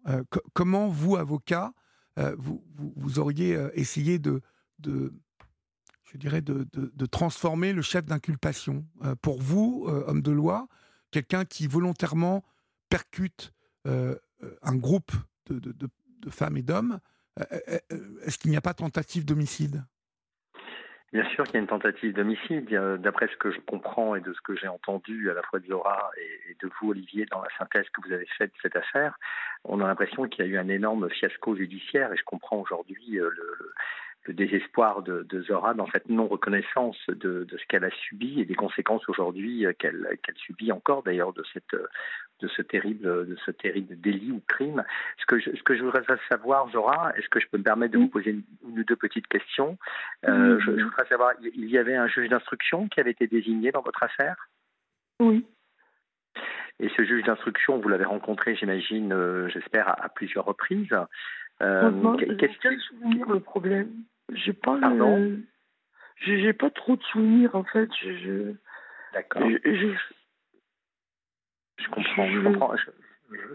comment vous, avocat, euh, vous, auriez euh, essayé de, je dirais, de, transformer le chef d'inculpation? Euh, pour vous, homme de loi, quelqu'un qui volontairement percute un groupe de femmes et d'hommes, est-ce qu'il n'y a pas tentative d'homicide? Bien sûr qu'il y a une tentative d'homicide. D'après ce que je comprends et de ce que j'ai entendu à la fois de Zora et de vous, Olivier, dans la synthèse que vous avez faite de cette affaire, on a l'impression qu'il y a eu un énorme fiasco judiciaire et je comprends aujourd'hui euh, le, le désespoir de, de, Zora dans cette non-reconnaissance de, de, ce qu'elle a subi et des conséquences aujourd'hui euh, qu'elle subit encore d'ailleurs de cette de ce terrible de ce terrible délit ou crime. Ce que je, ce que je voudrais savoir, Zora, est-ce que je peux me permettre de vous poser une, ou deux petites questions? Euh, je, je, voudrais savoir, il y avait un juge d'instruction qui avait été désigné dans votre affaire? Oui. Et ce juge d'instruction, vous l'avez rencontré, j'imagine, euh, j'espère, à, plusieurs reprises. Euh, Quel souvenir le problème j'ai pas j'ai pas trop de souvenirs en fait. Je, D'accord. Je, je, comprends. Je, comprends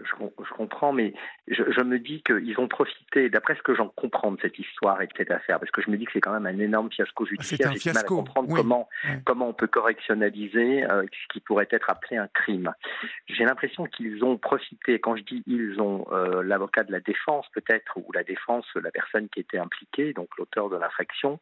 je, comprends, mais je, me dis qu'ils ont profité, d'après ce que j'en comprends de cette histoire et de cette affaire, parce que je me dis que c'est quand même un énorme fiasco ah, judiciaire. J'ai du mal à comprendre comment, comment on peut correctionnaliser euh, ce qui pourrait être appelé un crime. J'ai l'impression qu'ils ont profité, quand je dis ils ont, euh, l'avocat de la défense peut-être, ou la défense, la personne qui était impliquée, donc l'auteur de l'infraction,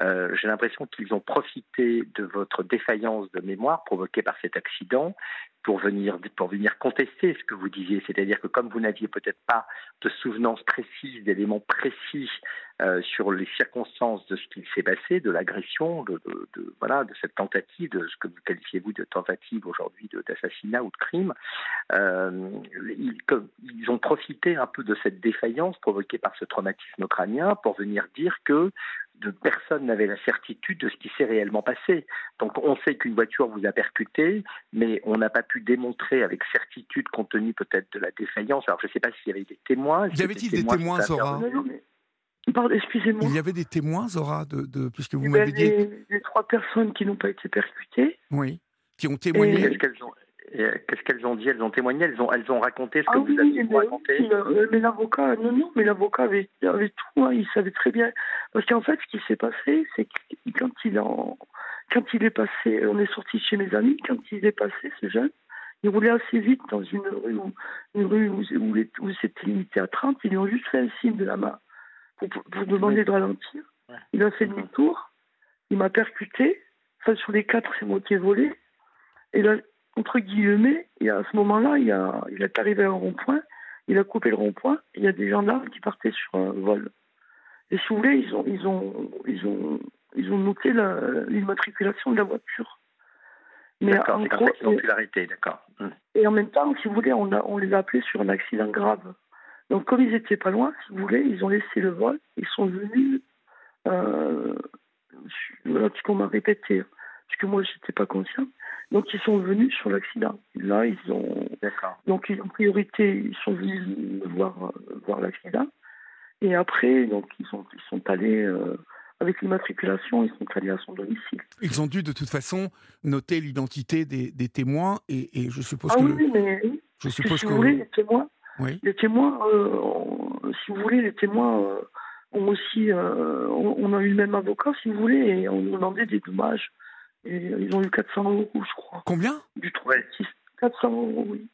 euh, j'ai l'impression qu'ils ont profité de votre défaillance de mémoire provoquée par cet accident pour venir, pour venir contester ce que vous C'est-à-dire que comme vous n'aviez peut-être pas de souvenance précise, d'éléments précis euh, sur les circonstances de ce qui s'est passé, de l'agression, de, de, voilà, de cette tentative, de ce que vous qualifiez vous de tentative aujourd'hui d'assassinat ou de crime, euh, ils, ils, ont profité un peu de cette défaillance provoquée par ce traumatisme crânien pour venir dire que de personne n'avait la certitude de ce qui s'est réellement passé. Donc on sait qu'une voiture vous a percuté, mais on n'a pas pu démontrer avec certitude, compte tenu peut-être de la défaillance. Alors je ne sais pas s'il y avait des témoins. Y avait-il des témoins, Zora Excusez-moi. Il y avait des témoins, Zora, de, de puisque vous m'avez dit. Les trois personnes qui n'ont pas été percutées. Oui, qui ont témoigné. Qu'est-ce qu'elles ont Qu'est-ce qu'elles ont dit? Elles ont témoigné Elles ont, elles ont raconté ce que ah vous aviez raconté euh, Mais l'avocat, non, non, mais l'avocat avait, avait, tout, hein, il savait très bien. Parce qu'en fait, ce qui s'est passé, c'est que quand il, en, quand il est passé, on est sorti chez mes amis, quand il est passé, ce jeune, il roulait assez vite dans une rue où, une rue où, où, c'était limité à 30, ils lui ont juste fait un signe de la main pour, pour demander de ralentir. Il a fait demi-tour, il m'a percuté, enfin sur les quatre, c'est moi qui ai volé. Et là, entre guillemets, et à ce moment-là, il, a, il est arrivé à un rond-point, il a coupé le rond-point, il y a des gendarmes qui partaient sur un vol. Et si vous voulez, ils ont, ils ont, ils ont, ils ont noté l'immatriculation de la voiture. D'accord, c'est comme exemplarité, d'accord. Hmm. Et en même temps, si vous voulez, on, a, on les a appelés sur un accident grave. Donc, comme ils étaient pas loin, si vous voulez, ils ont laissé le vol, ils sont venus, euh, ce qu'on m'a répété, parce que moi, j'étais pas conscient. Donc, ils sont venus sur l'accident. Là, ils ont. D'accord. Donc, en priorité, ils sont venus voir, voir l'accident. Et après, donc, ils sont, ils sont allés. Euh, avec l'immatriculation, ils sont allés à son domicile. Ils ont dû de toute façon noter l'identité des, des, témoins et, et, je suppose ah que. Oui, mais je suppose si que. Vous voulez, les témoins, oui. les témoins euh, si vous voulez, les témoins euh, ont aussi. Euh, on, a eu le même avocat, si vous voulez, et on demandait des dommages. Et ils ont eu 400 euros, je crois. Combien? Du 3 400 euros, oui.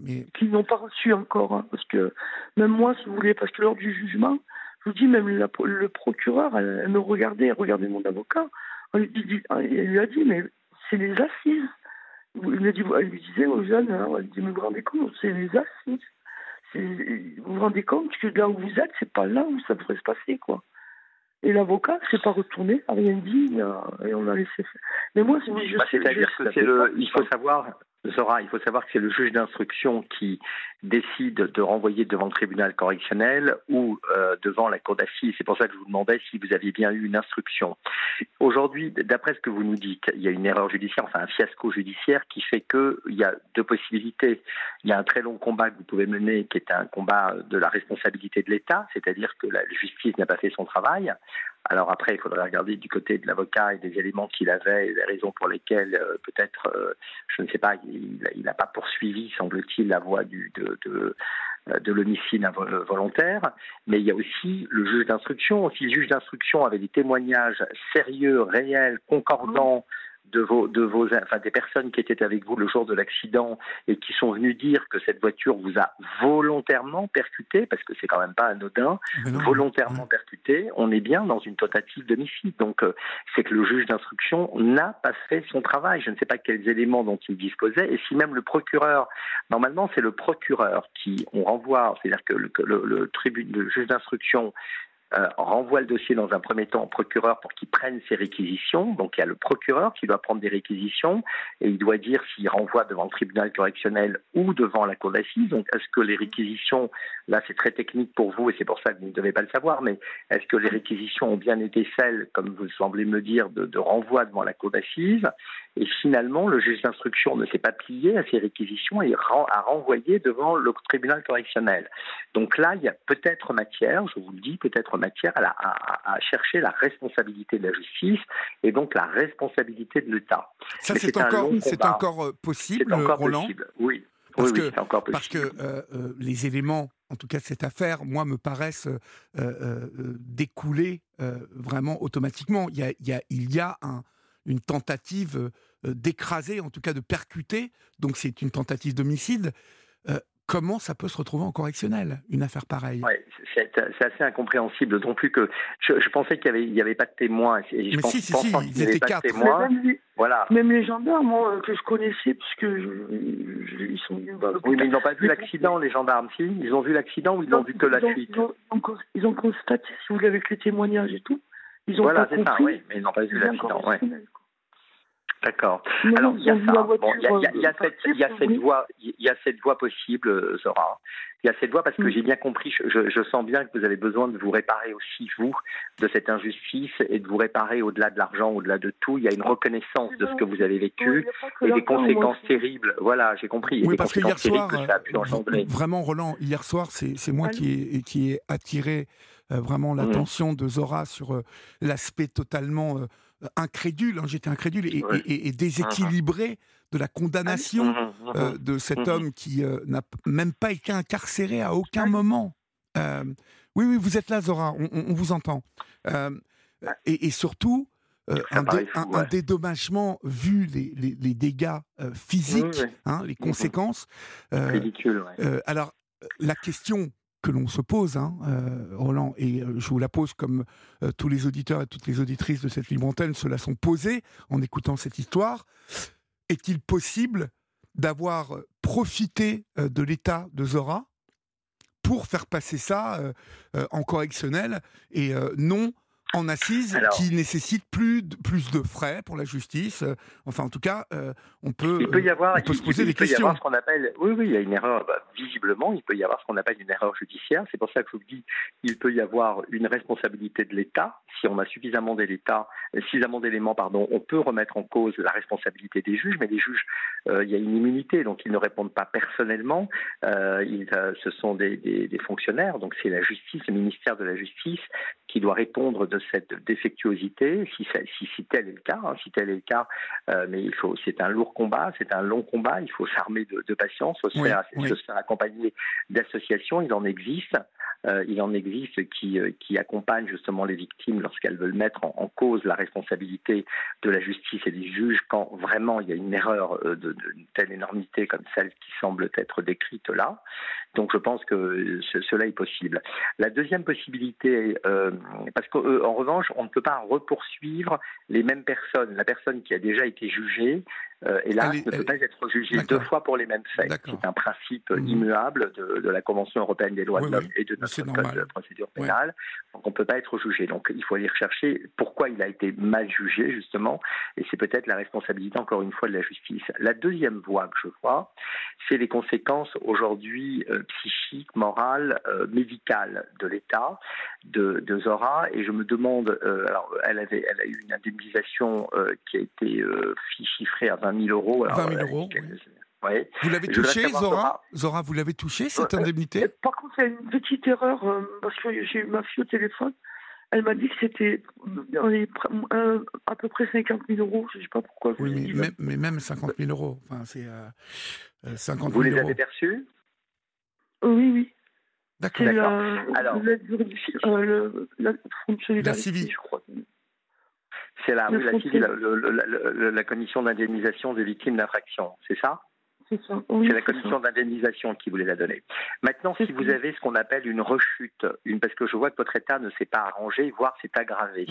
Mais... Qu'ils n'ont pas reçu encore, hein, parce que même moi, si vous voulez, parce que lors du jugement, je vous dis, même le procureur, elle, me regardait, elle regardait mon avocat. Elle lui, a dit, mais c'est les assises. Elle lui, dit, elle lui disait aux jeunes, hein, elle dit, mais vous vous rendez compte, c'est les assises. Vous vous rendez compte que là où vous êtes, c'est pas là où ça devrait se passer, quoi. Et l'avocat s'est pas retourné, n'a rien dit, et on a laissé faire. Mais moi, je bah, C'est-à-dire que c'est le. Il faut savoir, Zora, il faut savoir que c'est le juge d'instruction qui décide de renvoyer devant le tribunal correctionnel ou euh, devant la cour d'assises. C'est pour ça que je vous demandais si vous aviez bien eu une instruction. Aujourd'hui, d'après ce que vous nous dites, il y a une erreur judiciaire, enfin un fiasco judiciaire qui fait qu'il y a deux possibilités. Il y a un très long combat que vous pouvez mener qui est un combat de la responsabilité de l'État, c'est-à-dire que la justice n'a pas fait son travail. Alors après, il faudrait regarder du côté de l'avocat et des éléments qu'il avait et des raisons pour lesquelles euh, peut-être, euh, je ne sais pas, il n'a pas poursuivi, semble-t-il, la voie du, de, de, euh, de l'homicide volontaire. Mais il y a aussi le juge d'instruction. Si le juge d'instruction avait des témoignages sérieux, réels, concordants, de vos, de vos, enfin, des personnes qui étaient avec vous le jour de l'accident et qui sont venues dire que cette voiture vous a volontairement percuté, parce que c'est quand même pas anodin, volontairement percuté, on est bien dans une tentative d'homicide. Donc, euh, c'est que le juge d'instruction n'a pas fait son travail. Je ne sais pas quels éléments dont il disposait. Et si même le procureur, normalement, c'est le procureur qui, on renvoie, c'est-à-dire que le, le, le, le juge d'instruction euh, renvoie le dossier dans un premier temps au procureur pour qu'il prenne ses réquisitions. Donc il y a le procureur qui doit prendre des réquisitions et il doit dire s'il renvoie devant le tribunal correctionnel ou devant la cour d'assises. Donc est-ce que les réquisitions, là c'est très technique pour vous et c'est pour ça que vous ne devez pas le savoir, mais est-ce que les réquisitions ont bien été celles, comme vous semblez me dire, de, de renvoi devant la cour d'assises? Et finalement, le juge d'instruction ne s'est pas plié à ces réquisitions et a renvoyé devant le tribunal correctionnel. Donc là, il y a peut-être matière, je vous le dis, peut-être matière à, à, chercher la responsabilité de la justice et donc la responsabilité de l'État. Ça, c'est encore, c'est encore euh, possible, encore Roland? possible. Oui. Parce oui, que, encore Parce que euh, euh, les éléments, en tout cas de cette affaire, moi, me paraissent découler vraiment automatiquement. Il y a, il y a, il y a un, une tentative d'écraser, en tout cas de percuter, donc c'est une tentative d'homicide comment ça peut se retrouver en correctionnel, une affaire pareille? C'est assez incompréhensible, d'autant plus que je, pensais qu'il n'y avait, pas de témoins. Et je Mais si, si, si, ils étaient quatre. Témoins. Même, les, voilà. même les gendarmes que je connaissais, parce que ils sont Oui, mais ils n'ont pas vu l'accident, les gendarmes, si? Ils ont vu l'accident ou ils n'ont vu que la suite? ils ont, constaté, si vous voulez, avec les témoignages et tout. Ils ont voilà, c'est ça, oui, mais ils n'ont pas vu l'accident, ouais. D'accord. Alors il y a ça. il y a, cette, il y a cette voie, il y a cette voie possible, Zora. Il y a cette voie parce que mm. j'ai bien compris. Je, je, sens bien que vous avez besoin de vous réparer aussi vous de cette injustice et de vous réparer au-delà de l'argent, au-delà de tout. Il y a une reconnaissance de ce que vous avez vécu et des conséquences terribles. Voilà, j'ai compris. Oui, parce que hier soir, vraiment, Roland, hier soir, c'est moi qui ai, qui ai attiré euh, vraiment mm. l'attention de Zora sur euh, l'aspect totalement euh, incrédule, hein, j'étais incrédule et, déséquilibré de la condamnation mmh, mmh, euh, de cet homme qui euh, n'a même pas été incarcéré à aucun moment. Euh, oui, oui, vous êtes là, Zora, on, vous entend. Et, surtout, un, dédommagement vu les, dégâts physiques, hein, les conséquences. Ridicule, alors, la question que l'on se pose, hein, euh, Roland, et euh, je vous la pose comme euh, tous les auditeurs et toutes les auditrices de cette libre antenne se la sont posées en écoutant cette histoire. Est-il possible d'avoir profité de l'état de Zora pour faire passer ça en correctionnel et non en assise qui nécessite plus de, plus de frais pour la justice. Euh, enfin, en tout cas, euh, on peut, il peut y avoir, on peut se poser des questions. Y avoir ce qu'on appelle, oui, oui, il y a une erreur. Bah, visiblement, il peut y avoir ce qu'on appelle une erreur judiciaire. C'est pour ça que je vous dis, il peut y avoir une responsabilité de l'État. Si on a suffisamment d'éléments, suffisamment d'éléments, pardon, on peut remettre en cause la responsabilité des juges. Mais les juges, euh, il y a une immunité, donc ils ne répondent pas personnellement. ils, ce sont des, des, des fonctionnaires, donc c'est la justice, le ministère de la Justice, qui doit répondre de cette défectuosité, si, si, si tel est le cas, hein, si tel est le cas, euh, mais il faut, c'est un lourd combat, c'est un long combat, il faut s'armer de, de, patience, se, faire, se faire accompagner d'associations, il en existe. Euh, il en existe qui, euh, qui accompagnent justement les victimes lorsqu'elles veulent mettre en, cause la responsabilité de la justice et des juges quand vraiment il y a une erreur euh, d'une de, telle énormité comme celle qui semble être décrite là. Donc je pense que cela est possible. La deuxième possibilité, euh, parce qu'en revanche, on ne peut pas repoursuivre les mêmes personnes. La personne qui a déjà été jugée, euh, et là, ne peut pas être jugé deux fois pour les mêmes faits. C'est un principe mmh. immuable de, la Convention européenne des droits de l'homme et de notre code de procédure pénale. Donc, on ne peut pas être jugé. Donc, il faut aller rechercher pourquoi il a été mal jugé, justement, et c'est peut-être la responsabilité, encore une fois, de la justice. La deuxième voie que je vois, c'est les conséquences aujourd'hui euh, psychiques, morales, euh, médicales de l'État, de, de, Zora, et je me demande, alors, elle, avait, elle a eu une indemnisation qui a été chiffrée à 20 20 000 euros. 20 000 euros. Vous l'avez touché, Zora Zora, vous l'avez touché cette indemnité Par contre, c'est une petite erreur euh, parce que j'ai eu ma fille au téléphone. Elle m'a dit que c'était euh, à peu près 50 000 euros. Je ne sais pas pourquoi. Oui, mais, même 50 000 euros. Enfin, c'est euh, 50 vous les avez perçus Oui, oui. D'accord. Alors, la, la, civile, je crois. C'est la, oui, la, la, commission d'indemnisation des victimes d'infraction, c'est ça? C'est la commission d'indemnisation qui vous les a donnés. Maintenant, si vous avez ce qu'on appelle une rechute, une, parce que je vois que votre état ne s'est pas arrangé, voire s'est aggravé.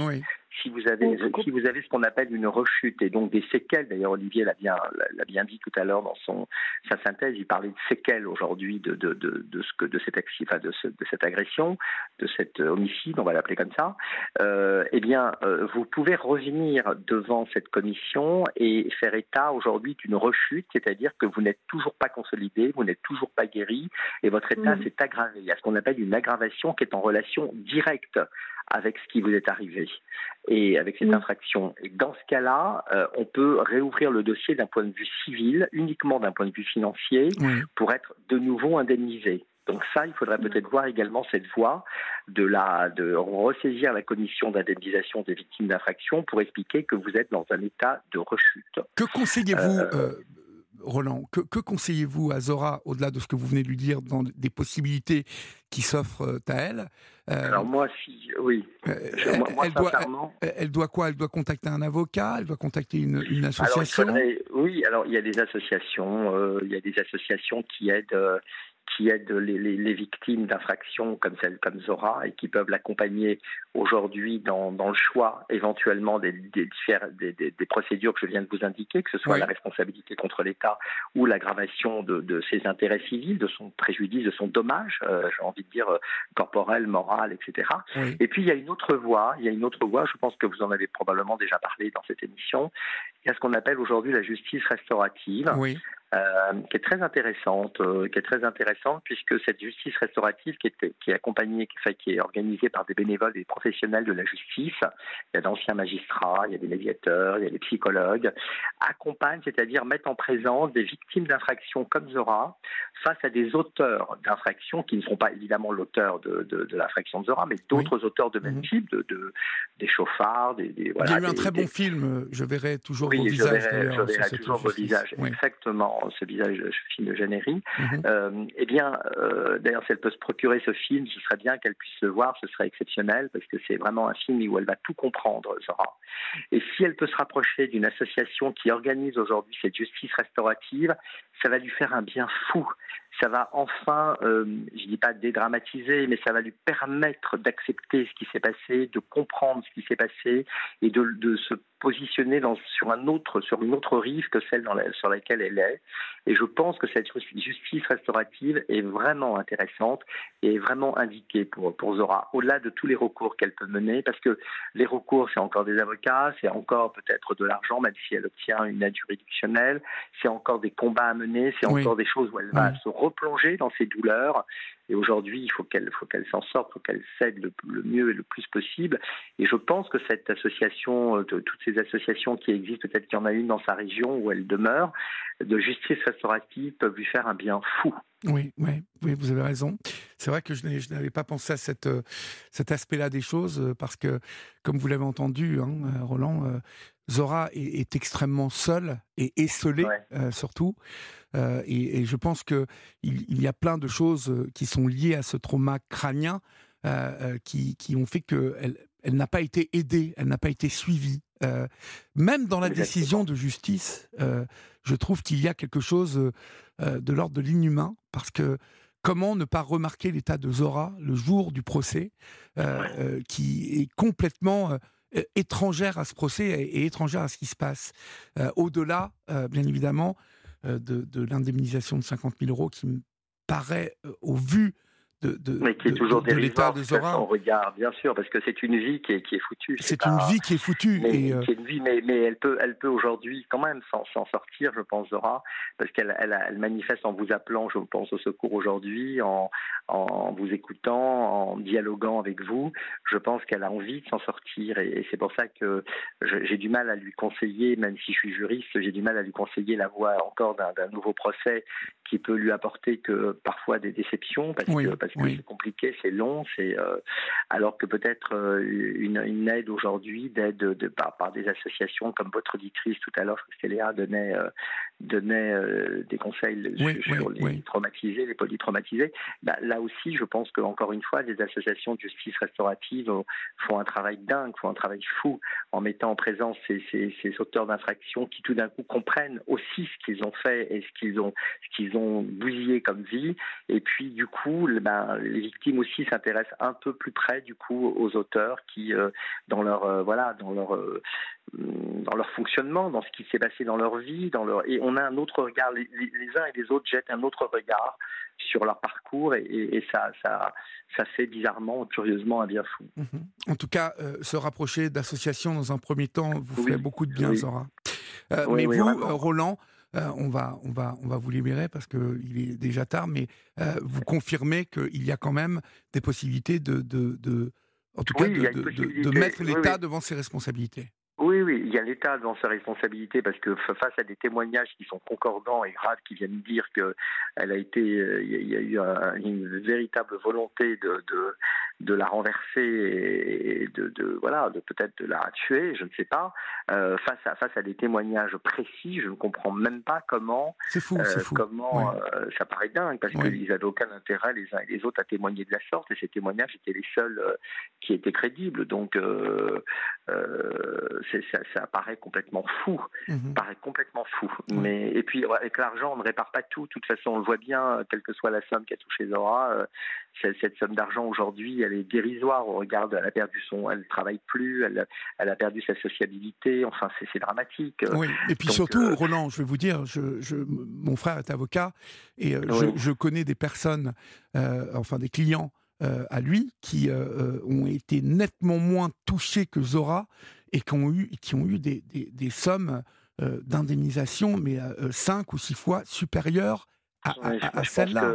Si vous avez, si vous avez ce qu'on appelle une rechute et donc des séquelles, d'ailleurs Olivier l'a bien, l'a bien dit tout à l'heure dans son sa synthèse, il parlait de séquelles aujourd'hui de, de, de, de, ce que de cette de, ce, de cette agression, de cet homicide, on va l'appeler comme ça. Euh, eh bien, euh, vous pouvez revenir devant cette commission et faire état aujourd'hui d'une rechute, c'est-à-dire que vous n'êtes toujours pas consolidé, vous n'êtes toujours pas guéri et votre état s'est aggravé. Il y a ce qu'on appelle une aggravation qui est en relation directe avec ce qui vous est arrivé et avec cette infraction. Et dans ce cas-là, euh, on peut réouvrir le dossier d'un point de vue civil, uniquement d'un point de vue financier, pour être de nouveau indemnisé. Donc ça, il faudrait peut-être voir également cette voie de, la, de ressaisir la commission d'indemnisation des victimes d'infraction pour expliquer que vous êtes dans un état de rechute. Que conseillez-vous, euh, euh, Roland, que, conseillez-vous à Zora, au-delà de ce que vous venez de lui dire, dans des possibilités qui s'offrent à elle euh, Alors moi, si, oui. Euh, elle, doit, quoi? Elle doit contacter un avocat? Elle doit contacter une, association? Oui, alors il y a des associations, euh, il y a des associations qui aident qui aident les, victimes d'infractions comme celle comme Zora et qui peuvent l'accompagner aujourd'hui dans, le choix éventuellement des, des, des, procédures que je viens de vous indiquer, que ce soit la responsabilité contre l'État ou l'aggravation de, ses intérêts civils, de son préjudice, de son dommage, euh, j'ai envie de dire euh, corporel, moral, etc. Et puis il y a une autre voie, il y a une autre voie, je pense que vous en avez probablement déjà parlé dans cette émission, il y a ce qu'on appelle aujourd'hui la justice restaurative. Oui. Euh, qui est très intéressante, euh, qui est très intéressante puisque cette justice restaurative qui est, qui est accompagnée, qui, qui est organisée par des bénévoles et des professionnels de la justice, il y a d'anciens magistrats, il y a des médiateurs, il y a des psychologues, accompagne, c'est-à-dire mettent en présence des victimes d'infractions comme Zora face à des auteurs d'infractions qui ne sont pas évidemment l'auteur de, de, de l'infraction de Zora, mais d'autres auteurs de même mhm. type, de, de, des chauffards, des, des voilà, Il y a eu un très bon film, Je verrai toujours vos visages. Je verrai, toujours vos visages, exactement ce visage, ce film de Jeannery, mhm. euh, eh bien, euh, d'ailleurs, si elle peut se procurer ce film, ce serait bien qu'elle puisse le voir, ce serait exceptionnel, parce que c'est vraiment un film où elle va tout comprendre, Zora. Et si elle peut se rapprocher d'une association qui organise aujourd'hui cette justice restaurative, ça va lui faire un bien fou ça va enfin, euh, je dis pas dédramatiser, mais ça va lui permettre d'accepter ce qui s'est passé, de comprendre ce qui s'est passé et de, de se positionner dans, sur, un autre, sur une autre rive que celle dans la, sur laquelle elle est. Et je pense que cette justice restaurative est vraiment intéressante et est vraiment indiquée pour, pour Zora, au-delà de tous les recours qu'elle peut mener, parce que les recours, c'est encore des avocats, c'est encore peut-être de l'argent, même si elle obtient une aide juridictionnelle, c'est encore des combats à mener, c'est encore des choses où elle va se replonger dans ses douleurs. Et aujourd'hui, il faut qu'elle faut s'en sorte, il faut qu'elle cède le, mieux et le plus possible. Et je pense que cette association, euh, toutes ces associations qui existent, peut-être qu'il y en a une dans sa région où elle demeure, de justice restaurative peuvent lui faire un bien fou. Oui, oui, vous avez raison. C'est vrai que je n'avais pas pensé à euh, cet aspect-là des choses, euh, parce que, comme vous l'avez entendu, hein, Roland, Zora est, extrêmement seule et esselée, surtout. Et, je pense qu'il il y a plein de choses qui sont liées à ce trauma crânien qui, qui, ont fait qu'elle elle, n'a pas été aidée, elle n'a pas été suivie. même dans la décision de justice, je trouve qu'il y a quelque chose euh, de l'ordre de l'inhumain, parce que comment ne pas remarquer l'état de Zora le jour du procès, euh, euh, qui est complètement étrangère à ce procès et, étrangère à ce qui se passe. Au-delà, bien évidemment, de, de l'indemnisation de 50 000 euros qui me paraît, au vu de, de, mais qui est toujours de, l'état de Zora. On regarde, bien sûr, parce que c'est une vie qui est, qui est foutue. C'est une vie qui est foutue. Mais, et euh, une vie, mais, mais elle peut, elle peut aujourd'hui quand même s'en sortir, je pense, Zora, parce qu'elle elle, elle, manifeste en vous appelant, je pense, au secours aujourd'hui, en, en vous écoutant, en dialoguant avec vous. Je pense qu'elle a envie de s'en sortir, et, c'est pour ça que j'ai du mal à lui conseiller, même si je suis juriste, j'ai du mal à lui conseiller la voie encore d'un nouveau procès qui peut lui apporter que parfois des déceptions, parce que parce que c'est compliqué, c'est long, c'est euh, alors que peut-être euh, une, une, aide aujourd'hui, d'aide de, par, par, des associations comme votre auditrice tout à l'heure, Stéléa donnait euh, donnait des conseils sur, les traumatisés, les polytraumatisés. Bah, là aussi, je pense que encore une fois, les associations de justice restaurative font un travail dingue, font un travail fou en mettant en présence ces, ces, ces auteurs d'infractions qui tout d'un coup comprennent aussi ce qu'ils ont fait et ce qu'ils ont ce qu'ils ont bousillé comme vie, et puis du coup, bah, les victimes aussi s'intéressent un peu plus près du coup aux auteurs qui, euh, dans leur euh, voilà, dans leur euh, dans leur fonctionnement, dans ce qui s'est passé dans leur vie, dans leur et on a un autre regard. Les, uns et les autres jettent un autre regard sur leur parcours et, ça, ça, ça fait bizarrement, curieusement un bien fou. Mhm. En tout cas, se rapprocher d'associations dans un premier temps vous fait beaucoup de bien, Zora. mais vous, Roland, euh, on, va, on, va, on va vous libérer parce qu'il est déjà tard, mais euh, vous confirmez qu'il y a quand même des possibilités de, de, en tout cas, de, mettre l'État devant ses responsabilités. Oui, oui, il y a l'État devant ses responsabilités parce que face à des témoignages qui sont concordants et graves, qui viennent dire que elle a été, euh, il y a eu une véritable volonté de, de la renverser et de, de voilà, de peut-être de la tuer, je ne sais pas. Euh, face à face à des témoignages précis, je ne comprends même pas comment. C'est fou, c'est euh, fou. Comment euh, ça paraît dingue parce qu'ils n'avaient aucun intérêt les uns et les autres à témoigner de la sorte et ces témoignages étaient les seuls qui étaient crédibles. Donc ça, ça, paraît complètement fou, paraît complètement fou. Mais et puis avec l'argent, on ne répare pas tout. De toute façon, on le voit bien, quelle que soit la somme qu'a touché Zora, cette somme d'argent aujourd'hui, elle est dérisoire. Au regard de, elle a perdu son, elle travaille plus, elle, elle a perdu sa sociabilité, enfin c'est dramatique. Oui, et puis surtout, euh, Roland, je vais vous dire, je, je, mon frère est avocat et euh, je, je, connais des personnes, euh, enfin des clients à lui qui ont été nettement moins touchés que Zora et qui ont eu, qui ont eu des, des, des sommes d'indemnisation, mais cinq ou six fois supérieures à, celle-là.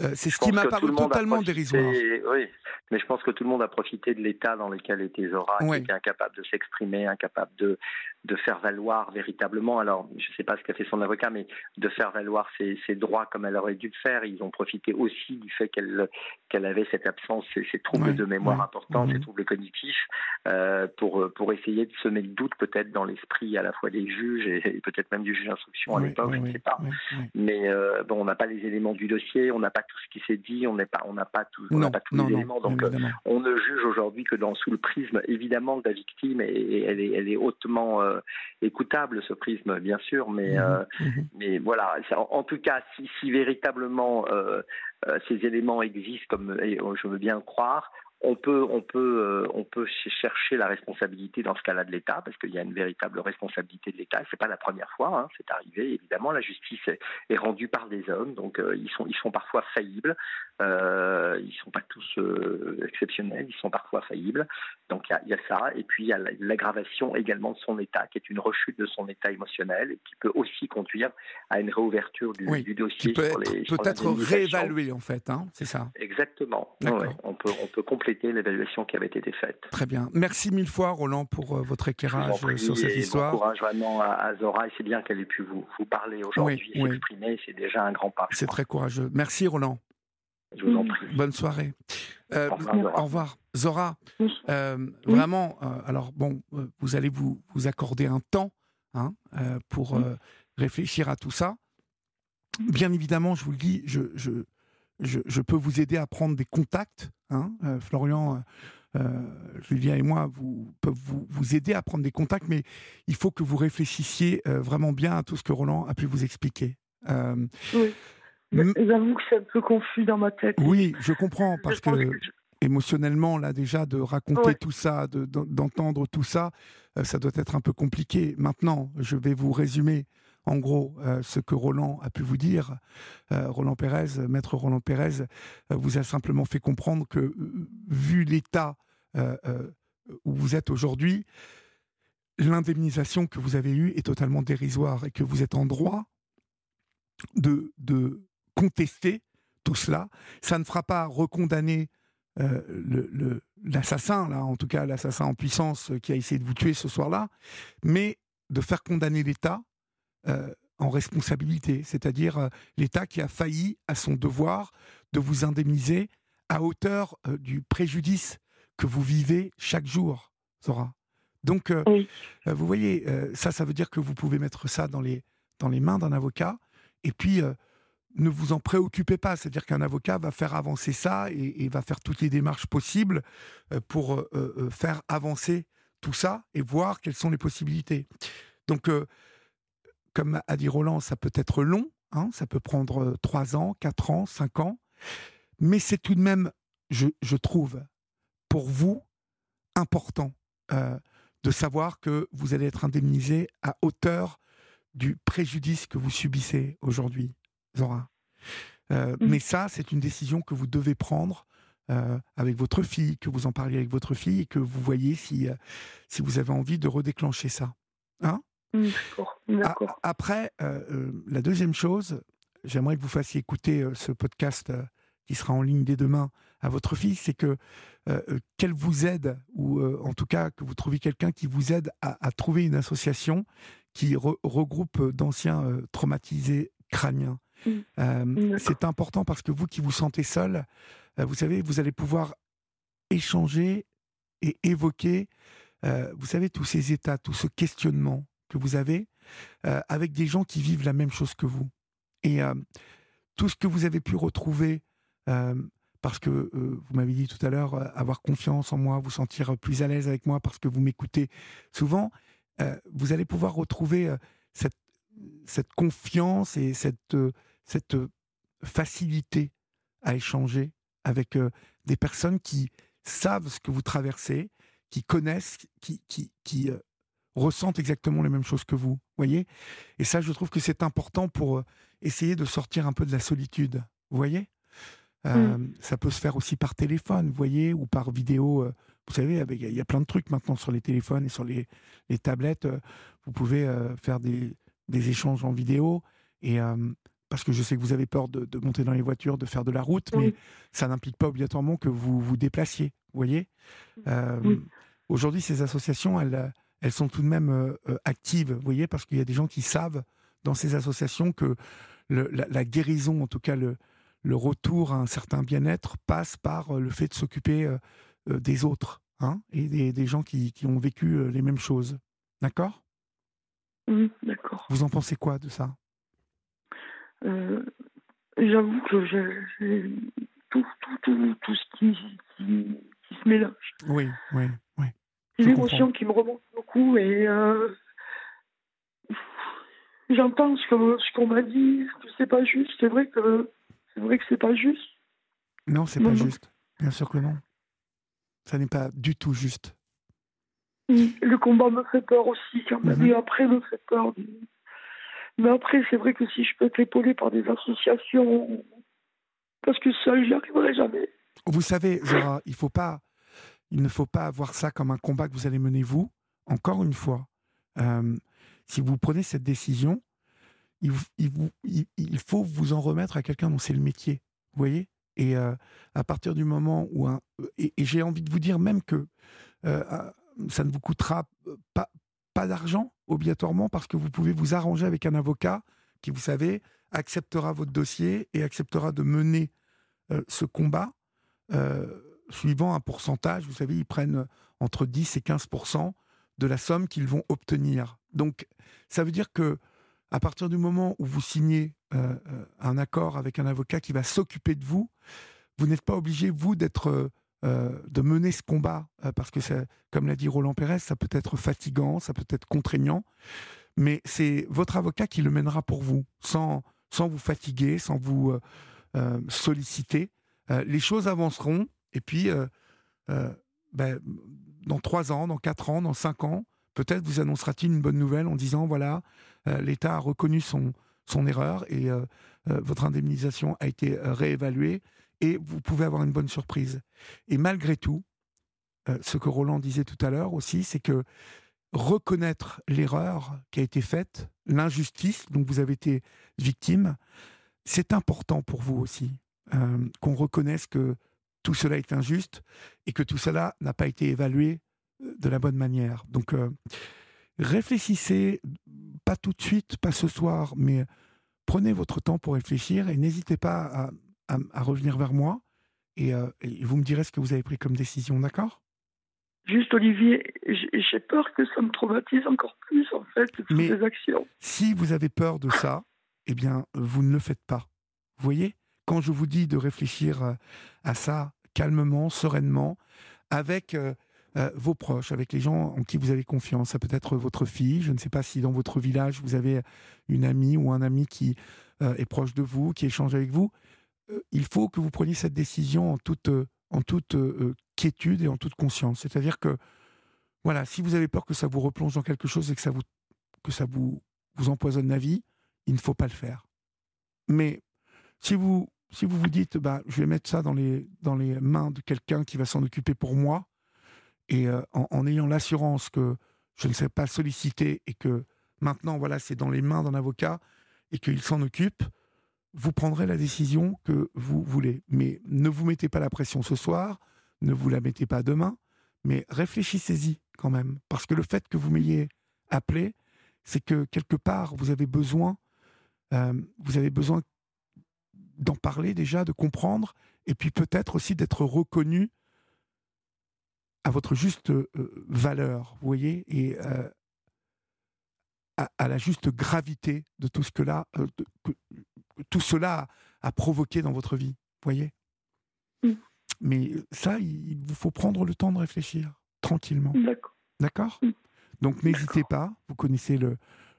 Euh, c'est ce qui m'a paru totalement dérisoire. Oui, mais je pense que tout le monde a profité de l'état dans lequel était Zora, qui était incapable de s'exprimer, incapable de, de faire valoir véritablement, alors je ne sais pas ce qu'a fait son avocat, mais de faire valoir ses, ses, droits comme elle aurait dû le faire. Ils ont profité aussi du fait qu'elle qu'elle avait cette absence, ces, ces troubles de mémoire importants, ces troubles cognitifs, euh, pour, pour essayer de semer le doute peut-être dans l'esprit à la fois des juges et, peut-être même du juge d'instruction à l'époque, je ne sais pas. Mais euh, bon, on n'a pas les éléments du dossier, on n'a pas tout ce qui s'est dit, on n'a pas, on pas, tout, on pas tous les éléments. Donc on ne juge aujourd'hui que dans sous le prisme évidemment de la victime et, elle, est, elle est hautement écoutable ce prisme bien sûr, mais mhm. Mhm. mais voilà. En, tout cas, si, si véritablement ces éléments existent comme je veux bien croire, on peut, on peut, euh, on peut chercher la responsabilité dans ce cas-là de l'État, parce qu'il y a une véritable responsabilité de l'État. C'est pas la première fois, hein, c'est arrivé. Évidemment, la justice est, rendue par des hommes, donc euh, ils sont, ils sont parfois faillibles. Euh, ils sont pas tous euh, exceptionnels, ils sont parfois faillibles. Donc il y, a ça, et puis il y a l'aggravation également de son état, qui est une rechute de son état émotionnel, et qui peut aussi conduire à une réouverture du, dossier. Qui peut être, réévalué en fait, hein, c'est ça. Exactement. on peut, on peut compléter l'évaluation qui avait été faite. Très bien. Merci mille fois, Roland, pour euh, votre éclairage sur cette histoire. Bon courage vraiment à, Zora, et c'est bien qu'elle ait pu vous, vous parler aujourd'hui, s'exprimer, c'est déjà un grand pas. C'est très courageux. Merci, Roland. Je vous en prie. Bonne soirée. Euh, au, revoir, Zora. Euh, vraiment, alors bon, vous allez vous, vous accorder un temps hein, pour réfléchir à tout ça. Bien évidemment, je vous le dis, je, je, je, peux vous aider à prendre des contacts. Hein, euh, Florian, euh, euh, Julien et moi vous, peuvent vous, vous, aider à prendre des contacts, mais il faut que vous réfléchissiez vraiment bien à tout ce que Roland a pu vous expliquer. oui. J'avoue que c'est un peu confus dans ma tête. Oui, je comprends, parce que, émotionnellement, là déjà, de raconter tout ça, d'entendre tout ça, ça doit être un peu compliqué. Maintenant, je vais vous résumer en gros, euh, ce que Roland a pu vous dire, euh, Roland Pérez, maître Roland Pérez, euh, vous a simplement fait comprendre que, vu l'état où vous êtes aujourd'hui, l'indemnisation que vous avez eue est totalement dérisoire et que vous êtes en droit de, de contester tout cela. Ça ne fera pas recondamner l'assassin, là, en tout cas l'assassin en puissance qui a essayé de vous tuer ce soir-là, mais de faire condamner l'État euh, en responsabilité, c'est-à-dire euh, l'État qui a failli à son devoir de vous indemniser à hauteur euh, du préjudice que vous vivez chaque jour, Zora. Donc, vous voyez, ça, ça veut dire que vous pouvez mettre ça dans les, dans les mains d'un avocat, et puis ne vous en préoccupez pas, c'est-à-dire qu'un avocat va faire avancer ça et, va faire toutes les démarches possibles pour faire avancer tout ça et voir quelles sont les possibilités. Donc, comme a dit Roland, ça peut être long, hein, ça peut prendre 3 ans, 4 ans, 5 ans, mais c'est tout de même, je, trouve, pour vous, important euh, de savoir que vous allez être indemnisé à hauteur du préjudice que vous subissez aujourd'hui, Zora. Euh, mmh. Mais ça, c'est une décision que vous devez prendre euh, avec votre fille, que vous en parliez avec votre fille et que vous voyez si, si vous avez envie de redéclencher ça. Hein? Mmh, après, euh, euh, la deuxième chose, j'aimerais que vous fassiez écouter euh, ce podcast qui sera en ligne dès demain à votre fille, c'est que qu'elle vous aide, ou en tout cas que vous trouviez quelqu'un qui vous aide à, trouver une association qui regroupe d'anciens traumatisés crâniens. Mmh. c'est important parce que vous qui vous sentez seul, vous savez, vous allez pouvoir échanger et évoquer, vous savez, tous ces états, tout ce questionnement, que vous avez euh, avec des gens qui vivent la même chose que vous. Et euh, tout ce que vous avez pu retrouver, euh, parce que vous m'avez dit tout à l'heure, avoir confiance en moi, vous sentir plus à l'aise avec moi parce que vous m'écoutez souvent, vous allez pouvoir retrouver cette, cette confiance et cette, cette facilité à échanger avec des personnes qui savent ce que vous traversez, qui connaissent, qui, qui, qui ressentent exactement les mêmes choses que vous, voyez? Et ça, je trouve que c'est important pour euh, essayer de sortir un peu de la solitude, vous voyez? Mmh. Ça peut se faire aussi par téléphone, vous voyez, ou par vidéo. Vous savez, il y, a plein de trucs maintenant sur les téléphones et sur les, les tablettes. vous pouvez faire des, des, échanges en vidéo. Et parce que je sais que vous avez peur de, de, monter dans les voitures, de faire de la route, mais ça n'implique pas obligatoirement que vous vous déplaciez, vous voyez? Aujourd'hui, ces associations, elles, elles sont tout de même euh, euh, actives, vous voyez, parce qu'il y a des gens qui savent dans ces associations que la, guérison, en tout cas le, le retour à un certain bien-être, passe par euh, le fait de s'occuper des autres hein, et des, gens qui, qui, ont vécu les mêmes choses. D'accord? Oui, d'accord. Vous en pensez quoi de ça? J'avoue que j'ai tout, tout, tout, tout ce qui, qui, se mélange. Oui, oui, oui. C'est l'émotion qui me remonte beaucoup et euh, j'entends ce qu'on m'a dit, que c'est pas juste. C'est vrai que c'est vrai que c'est pas juste. Non, c'est pas juste. Bien sûr que non. Ça n'est pas du tout juste. Le combat me fait peur aussi, quand même. Mhm. après, me fait peur. Mais après, c'est vrai que si je peux être épaulé par des associations, parce que seul, j'y arriverai jamais. Vous savez, Zora, il faut pas, ne faut pas voir ça comme un combat que vous allez mener vous. Encore une fois, euh, si vous prenez cette décision, il, il, faut vous en remettre à quelqu'un dont c'est le métier. Vous voyez? Et euh, à partir du moment où un, et, j'ai envie de vous dire même que euh, ça ne vous coûtera pas, pas d'argent obligatoirement parce que vous pouvez vous arranger avec un avocat qui, vous savez, acceptera votre dossier et acceptera de mener euh, ce combat euh, suivant un pourcentage. Vous savez, ils prennent entre 10 et 15% de la somme qu'ils vont obtenir. Donc, ça veut dire que à partir du moment où vous signez euh, un accord avec un avocat qui va s'occuper de vous, vous n'êtes pas obligé, vous, d'être euh, de mener ce combat, euh, parce que, comme l'a dit Roland Pérez, ça peut être fatigant, ça peut être contraignant, mais c'est votre avocat qui le mènera pour vous, sans, sans vous fatiguer, sans vous euh, solliciter. les choses avanceront, et puis, ben, dans trois ans, dans quatre ans, dans cinq ans, peut-être vous annoncera-t-il une bonne nouvelle en disant, voilà, l'État a reconnu son, son erreur et votre indemnisation a été réévaluée et vous pouvez avoir une bonne surprise. Et malgré tout, euh, ce que Roland disait tout à l'heure aussi, c'est que reconnaître l'erreur qui a été faite, l'injustice dont vous avez été victime, c'est important pour vous aussi, euh, qu'on reconnaisse que tout cela est injuste et que tout cela n'a pas été évalué euh, de la bonne manière. Donc, réfléchissez, pas tout de suite, pas ce soir, mais prenez votre temps pour réfléchir et n'hésitez pas à à, revenir vers moi euh, et, vous me direz ce que vous avez pris comme décision, d'accord? Juste Olivier, j'ai peur que ça me traumatise encore plus en fait, toutes ces actions. Si vous avez peur de ça, eh bien, vous ne le faites pas. Vous voyez? Quand je vous dis de réfléchir euh, à ça calmement, sereinement, avec euh, vos proches, avec les gens en qui vous avez confiance, ça peut être votre fille, je ne sais pas si dans votre village vous avez une amie ou un ami qui est proche de vous, qui échange avec vous, il faut que vous preniez cette décision en toute, euh, en toute euh, quiétude et en toute conscience. C'est-à-dire que, voilà, si vous avez peur que ça vous replonge dans quelque chose et que ça vous, que ça vous, vous empoisonne la vie, il ne faut pas le faire. Mais si vous, si vous vous dites, bah, je vais mettre ça dans les, dans les mains de quelqu'un qui va s'en occuper pour moi, et en, en, ayant l'assurance que je ne sais pas solliciter et que maintenant, voilà, c'est dans les mains d'un avocat et qu'il s'en occupe, vous prendrez la décision que vous voulez. Mais ne vous mettez pas la pression ce soir, ne vous la mettez pas demain, mais réfléchissez-y quand même. Parce que le fait que vous m'ayez appelé, c'est que quelque part, vous avez besoin, euh, besoin d'en parler déjà, de comprendre, et puis peut-être aussi d'être reconnu à votre juste euh, valeur, vous voyez, et euh, à, la juste gravité de tout ce que là, tout cela a, provoqué dans votre vie, voyez? Mm. Mais ça, il vous faut prendre le temps de réfléchir tranquillement. D'accord. D'accord? Mm. Donc n'hésitez pas, vous connaissez le,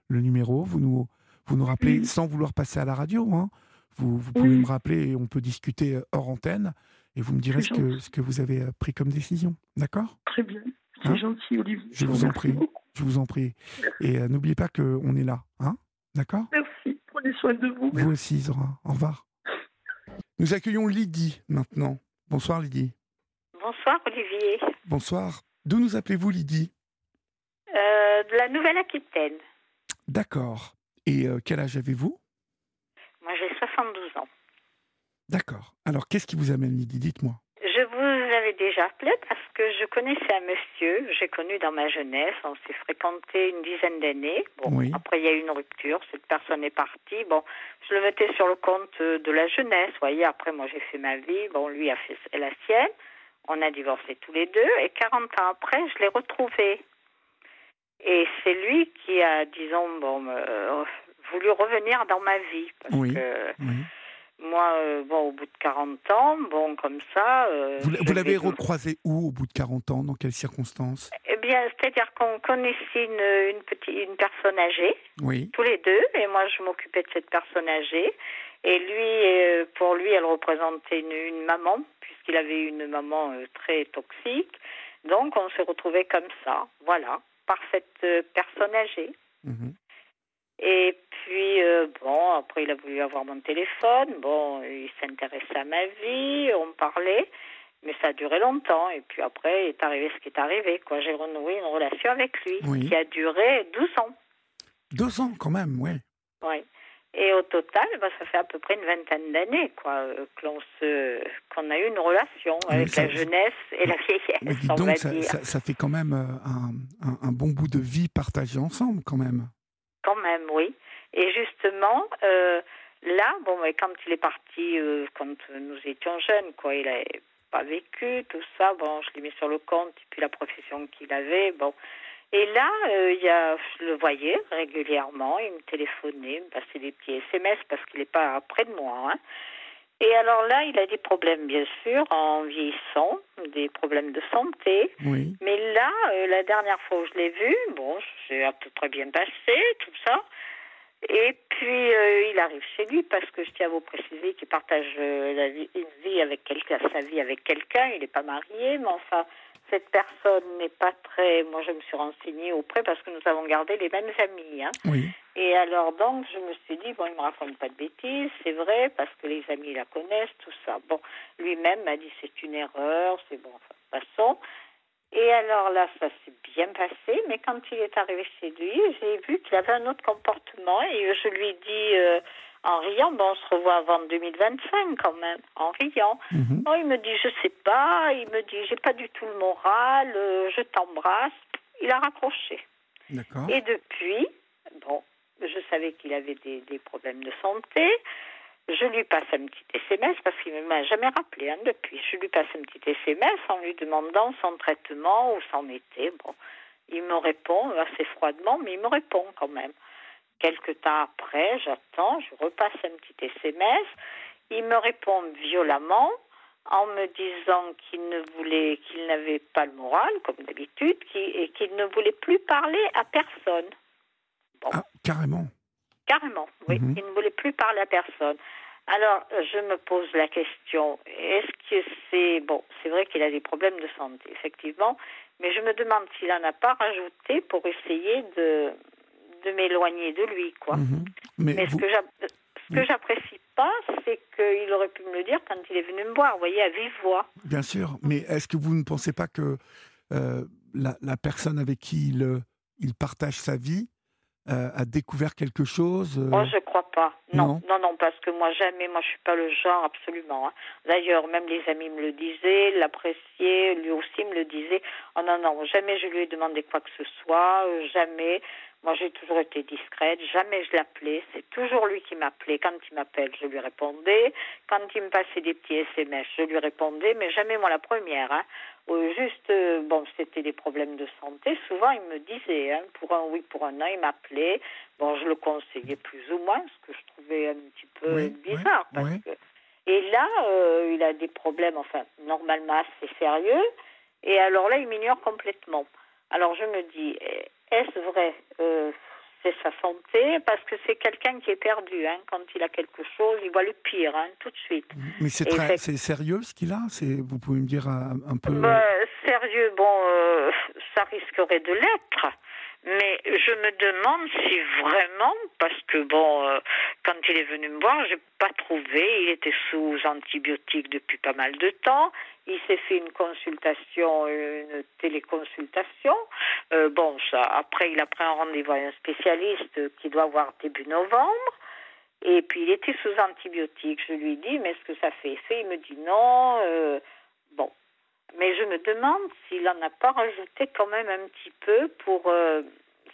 le, numéro, vous nous, vous nous rappelez mm. sans vouloir passer à la radio. Hein. Vous, vous, pouvez me rappeler et on peut discuter euh, hors antenne et vous me direz ce que, ce que vous avez euh, pris comme décision. D'accord? Très bien. C'est hein? gentil, Olivier. Je vous en prie. Je vous en prie. Et euh, n'oubliez pas qu'on est là. Hein? D'accord? Merci. Prenez soin de vous. Vous aussi, Zora. Au revoir. Nous accueillons Lydie maintenant. Bonsoir, Lydie. Bonsoir, Olivier. Bonsoir. D'où nous appelez-vous, Lydie? Euh, De la Nouvelle-Aquitaine. D'accord. Et euh, quel âge avez-vous? Moi, j'ai 72 ans. D'accord. Alors, qu'est-ce qui vous amène, Lydie? Dites-moi. Je vous avais déjà appelé parce que je connaissais un monsieur, j'ai connu dans ma jeunesse, on s'est fréquenté une dizaine d'années. Bon, après il y a eu une rupture, cette personne est partie. Bon, je le mettais sur le compte de la jeunesse, voyez. Après moi j'ai fait ma vie, bon lui a fait la sienne. On a divorcé tous les deux et 40 ans après, je l'ai retrouvé. Et c'est lui qui a, disons, bon, voulu revenir dans ma vie parce que moi, euh, bon, au bout de 40 ans, bon, comme ça. Euh, vous, l'avez recroisé où au bout de 40 ans? Dans quelles circonstances? Eh bien, c'est-à-dire qu'on connaissait une, une, petite, une personne âgée, oui. tous les deux, et moi, je m'occupais de cette personne âgée. Et lui, euh, pour lui, elle représentait une, maman, puisqu'il avait une maman très toxique. Donc, on s'est retrouvés comme ça, voilà, par cette personne âgée. Mhm. Et puis, euh, bon, après, il a voulu avoir mon téléphone. Bon, il s'intéressait à ma vie, on parlait. Mais ça a duré longtemps. Et puis après, il est arrivé ce qui est arrivé. Quoi. J'ai renoué une relation avec lui qui a duré 12 ans. 12 ans, quand même, oui. Oui. Et au total, bah, ça fait à peu près une vingtaine d'années quoi, euh, qu'on a eu une relation avec la jeunesse et la vieillesse. donc, va ça, dire. Ça, ça, fait quand même euh, un, un, un, bon bout de vie partagé ensemble, quand même. Quand même, oui. Et justement, euh, là, bon, quand il est parti, euh, quand nous étions jeunes, quoi, il n'avait pas vécu, tout ça, bon, je l'ai mis sur le compte, et puis la profession qu'il avait, bon. Et là, euh, il y a, je le voyais régulièrement, il me téléphonait, me passait des petits SMS parce qu'il n'est pas près de moi. Hein. Et alors là, il a des problèmes, bien sûr, en vieillissant, des problèmes de santé. Oui. Mais là, la dernière fois où je l'ai vu, bon, c'est à peu près bien passé, tout ça. Et puis, euh, il arrive chez lui parce que je tiens à vous préciser qu'il partage euh, la vie, une vie avec quelqu'un, sa vie avec quelqu'un. Il n'est pas marié, mais enfin, cette personne n'est pas très. Moi, je me suis renseignée auprès parce que nous avons gardé les mêmes amis. Hein. Oui. Et alors, donc, je me suis dit, bon, il me raconte pas de bêtises, c'est vrai, parce que les amis la connaissent, tout ça. Bon, lui-même m'a dit, c'est une erreur, c'est bon, enfin, de toute façon. Et alors là, ça s'est bien passé, mais quand il est arrivé chez lui, j'ai vu qu'il avait un autre comportement et je lui ai dit euh, en riant, bon, on se revoit avant 2025 quand même, en riant. Mhm. Oh, il me dit, je sais pas, il me dit, j'ai pas du tout le moral, euh, je t'embrasse. Il a raccroché. Et depuis, bon, je savais qu'il avait des, des problèmes de santé. Je lui passe un petit SMS parce qu'il ne m'a jamais rappelé hein, depuis. Je lui passe un petit SMS en lui demandant son traitement, où s'en était. Bon, il me répond assez froidement, mais il me répond quand même. Quelque temps après, j'attends, je repasse un petit SMS. Il me répond violemment en me disant qu'il ne voulait, qu'il n'avait pas le moral, comme d'habitude, et qu'il ne voulait plus parler à personne. Ah, carrément. Carrément, oui. Mhm. Il ne voulait plus parler à personne. Alors, je me pose la question, est-ce que c'est... Bon, c'est vrai qu'il a des problèmes de santé, effectivement, mais je me demande s'il n'en a pas rajouté pour essayer de, de m'éloigner de lui, quoi. Mhm. Mais, ce que j'apprécie pas, c'est qu'il aurait pu me le dire quand il est venu me voir, vous voyez, à vive voix. Bien sûr, mais est-ce que vous ne pensez pas que euh, la, la, personne avec qui il, il partage sa vie euh, a découvert quelque chose euh... Oh, je crois pas. Non. non, non, parce que moi jamais, moi je suis pas le genre absolument. Hein. D'ailleurs, même les amis me le disaient, l'appréciaient, lui aussi me le disait. Oh non, non, jamais je lui ai demandé quoi que ce soit, euh, jamais. Moi, j'ai toujours été discrète, jamais je l'appelais. C'est toujours lui qui m'appelait. Quand il m'appelle, je lui répondais. Quand il me passait des petits SMS, je lui répondais, mais jamais moi la première. Hein. juste, euh, bon, c'était des problèmes de santé. Souvent, il me disait, hein, pour un oui, pour un non, il m'appelait. Bon, je le conseillais plus ou moins, ce que je trouvais un petit peu bizarre. Et là, euh, il a des problèmes, enfin, normalement assez sérieux. Et alors là, il m'ignore complètement. Alors je me dis, est-ce vrai? Euh, C'est sa santé Parce que c'est quelqu'un qui est perdu. Hein. Quand il a quelque chose, il voit le pire, hein, tout de suite. Mais c'est très, c'est sérieux ce qu'il a? Vous pouvez me dire un, peu bah, Sérieux, bon, euh, ça risquerait de l'être. Mais je me demande si vraiment, parce que bon, euh, quand il est venu me voir, j'ai pas trouvé. Il était sous antibiotiques depuis pas mal de temps. Il s'est fait une consultation, une téléconsultation. Euh, bon, ça, après, il a pris un rendez-vous avec un spécialiste qui doit voir début novembre. Et puis, il était sous antibiotiques. Je lui dis, mais est-ce que ça fait effet? Il me dit non. Euh. Mais je me demande s'il n'en a pas rajouté quand même un petit peu pour. Euh,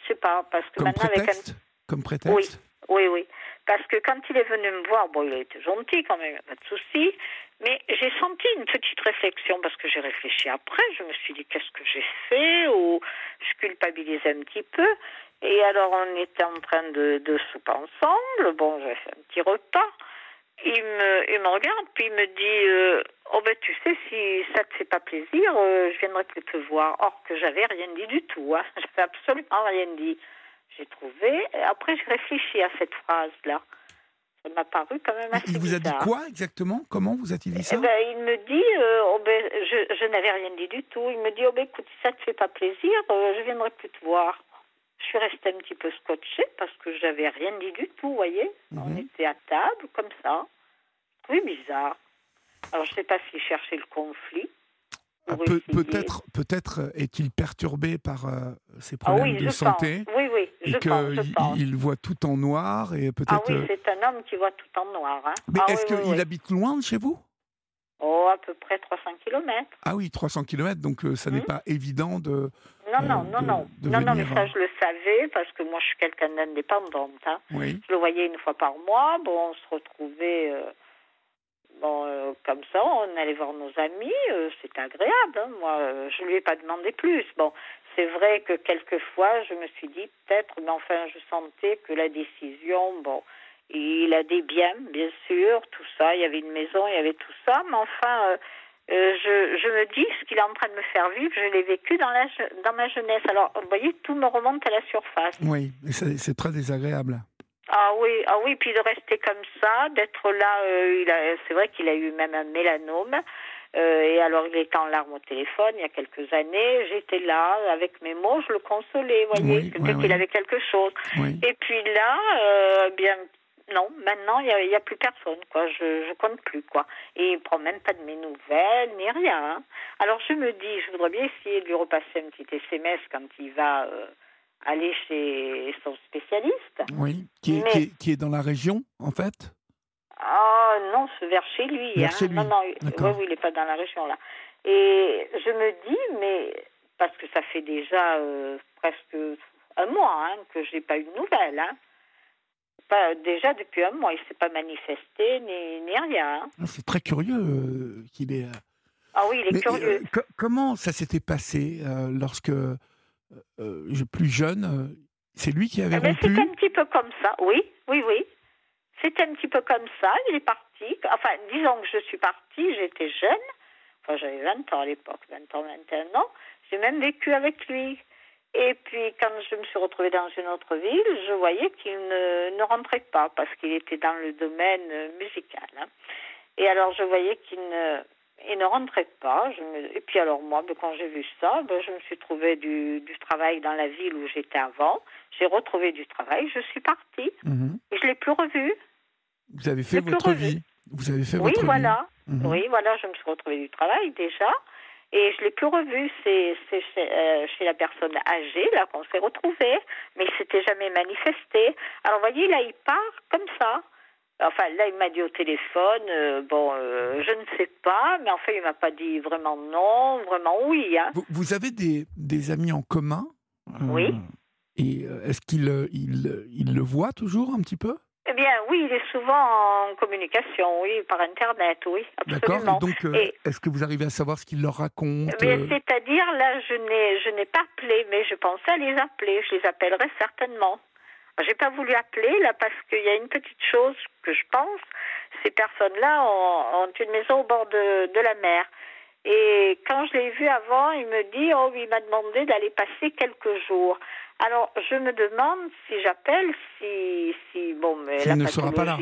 je sais pas, parce que Comme maintenant, prétexte? avec un. Comme prétexte Oui, oui, oui. Parce que quand il est venu me voir, bon, il était gentil quand même, pas de souci. Mais j'ai senti une petite réflexion parce que j'ai réfléchi après. Je me suis dit qu'est-ce que j'ai fait ou je culpabilisais un petit peu. Et alors on était en train de, de souper ensemble. Bon, j'ai fait un petit repas. Il me, il me regarde, puis il me dit Oh, ben tu sais, si ça te fait pas plaisir, je viendrai plus te voir. Or que j'avais rien dit du tout. Hein. J'avais absolument rien dit. J'ai trouvé. Après, je réfléchis à cette phrase-là. Ça m'a paru quand même assez Il vous a dit quoi exactement? Comment vous a-t-il dit ça? eh ben, Il me dit, oh ben, je, je n'avais rien dit du tout. Il me dit, oh ben, écoute, si ça te fait pas plaisir, je viendrai plus te voir. Je suis restée un petit peu scotchée parce que j'avais rien dit du tout, vous voyez. On mhm. était à table, comme ça. Oui, bizarre. Alors, je ne sais pas s'il cherchait le conflit. Ah, peut-être peut-être est-il perturbé par euh, ses ah problèmes de santé Oui, oui, je et qu'il voit tout en noir et peut-être. Ah oui, euh, c'est un homme qui voit tout en noir. Hein. Mais ah est-ce qu'il habite loin de chez vous? Oh, à peu près 300 km. Ah oui, 300 km, donc euh, ça n'est hmm. pas évident de. Non, non, non, non. non, non, mais ça, je le savais parce que moi, je suis quelqu'un d'indépendante. Hein. Oui. Je le voyais une fois par mois. Bon, on se retrouvait. Bon, euh, comme ça, on allait voir nos amis, euh, c'est agréable. Hein. Moi, euh, je lui ai pas demandé plus. Bon, c'est vrai que quelquefois, je me suis dit peut-être, mais enfin, je sentais que la décision, bon, il a des biens, bien sûr, tout ça. Il y avait une maison, il y avait tout ça, mais enfin, je, je me dis ce qu'il est en train de me faire vivre, je l'ai vécu dans, la, dans ma jeunesse. Alors, vous voyez, tout me remonte à la surface. Oui, c'est très désagréable. Ah oui, ah oui, puis de rester comme ça, d'être là, euh, c'est vrai qu'il a eu même un mélanome. Euh, et alors, il était en larmes au téléphone il y a quelques années. J'étais là avec mes mots, je le consolais, vous voyez, oui, qu'il avait quelque chose. Et puis là, euh, bien, non, maintenant, il n'y a, a, plus personne, quoi. Je, je compte plus, quoi. Et il prend même pas de mes nouvelles, ni rien. Hein. Alors, je me dis, je voudrais bien essayer de lui repasser un petit SMS quand il va aller chez son spécialiste. Oui, qui est, qui est, dans la région, en fait? Ah non, c'est vers chez lui. Vers hein. chez lui. Non, non, oui, il n'est pas dans la région, là. Et je me dis, mais parce que ça fait déjà euh, presque un mois hein, que je n'ai pas eu de nouvelles. Hein. Pas, déjà depuis un mois, il ne s'est pas manifesté ni, ni rien. Hein. Ah, c'est très curieux euh, qu'il est. Euh, ah oui, il est curieux. comment ça s'était passé lorsque euh, euh, plus jeune, euh, c'est lui qui avait ben, rompu? C'est un petit peu comme ça, oui, oui, oui. C'était un petit peu comme ça, il est parti. Enfin, disons que je suis partie, j'étais jeune. Enfin, j'avais 20 ans à l'époque, 20 ans, 21 ans. J'ai même vécu avec lui. Et puis, quand je me suis retrouvée dans une autre ville, je voyais qu'il ne, ne rentrait pas parce qu'il était dans le domaine musical. Hein. Et alors, je voyais qu'il ne, il ne rentrait pas. Et puis alors moi, ben, quand j'ai vu ça, ben, je me suis trouvé du, du travail dans la ville où j'étais avant. J'ai retrouvé du travail, je suis partie. Mhm. Et je l'ai plus revu. Vous avez fait votre vie. Vous avez fait oui, votre voilà. vie. Mhm. Oui, voilà. Je me suis retrouvée du travail déjà. Et je l'ai plus revu. C'est chez, euh, chez, la personne âgée là qu'on s'est retrouvé, mais il s'était jamais manifesté. Alors vous voyez là, il part comme ça. Enfin, là, il m'a dit au téléphone, euh, bon, euh, je ne sais pas, mais en fait, il m'a pas dit vraiment non, vraiment oui. Hein. Vous, avez des, des, amis en commun Oui. Et est-ce qu'il il, il, le voit toujours un petit peu? Eh bien, oui, il est souvent en communication, oui, par Internet, oui, absolument. D'accord, donc est-ce que vous arrivez à savoir ce qu'il leur raconte C'est-à-dire, là, je n'ai pas appelé, mais je pensais à les appeler, je les appellerai certainement. J'ai pas voulu appeler là parce qu'il y a une petite chose que je pense. Ces personnes-là ont, une maison au bord de, de la mer. Et quand je l'ai vu avant, il me dit oh il m'a demandé d'aller passer quelques jours. Alors je me demande si j'appelle, si si bon mais la ne sera pas là.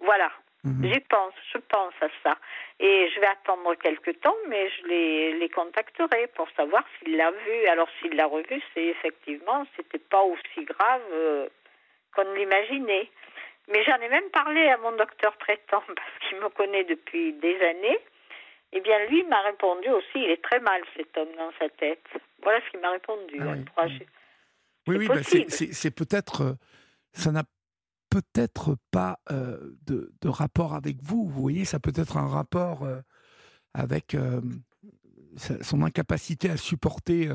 Voilà. Mhm. J'y pense, je pense à ça. Et je vais attendre quelques temps, mais je les, les contacterai pour savoir s'il l'a vu. Alors s'il l'a revu, c'est effectivement, c'était pas aussi grave euh, qu'on l'imaginait. Mais j'en ai même parlé à mon docteur traitant parce qu'il me connaît depuis des années. Eh bien, lui m'a répondu aussi, il est très mal cet homme dans sa tête. Voilà ce qu'il m'a répondu. Ah oui, oui, bah, c'est peut-être, euh, ça n'a peut-être pas euh, de, de, rapport avec vous. Vous voyez, ça peut être un rapport euh, avec son incapacité à supporter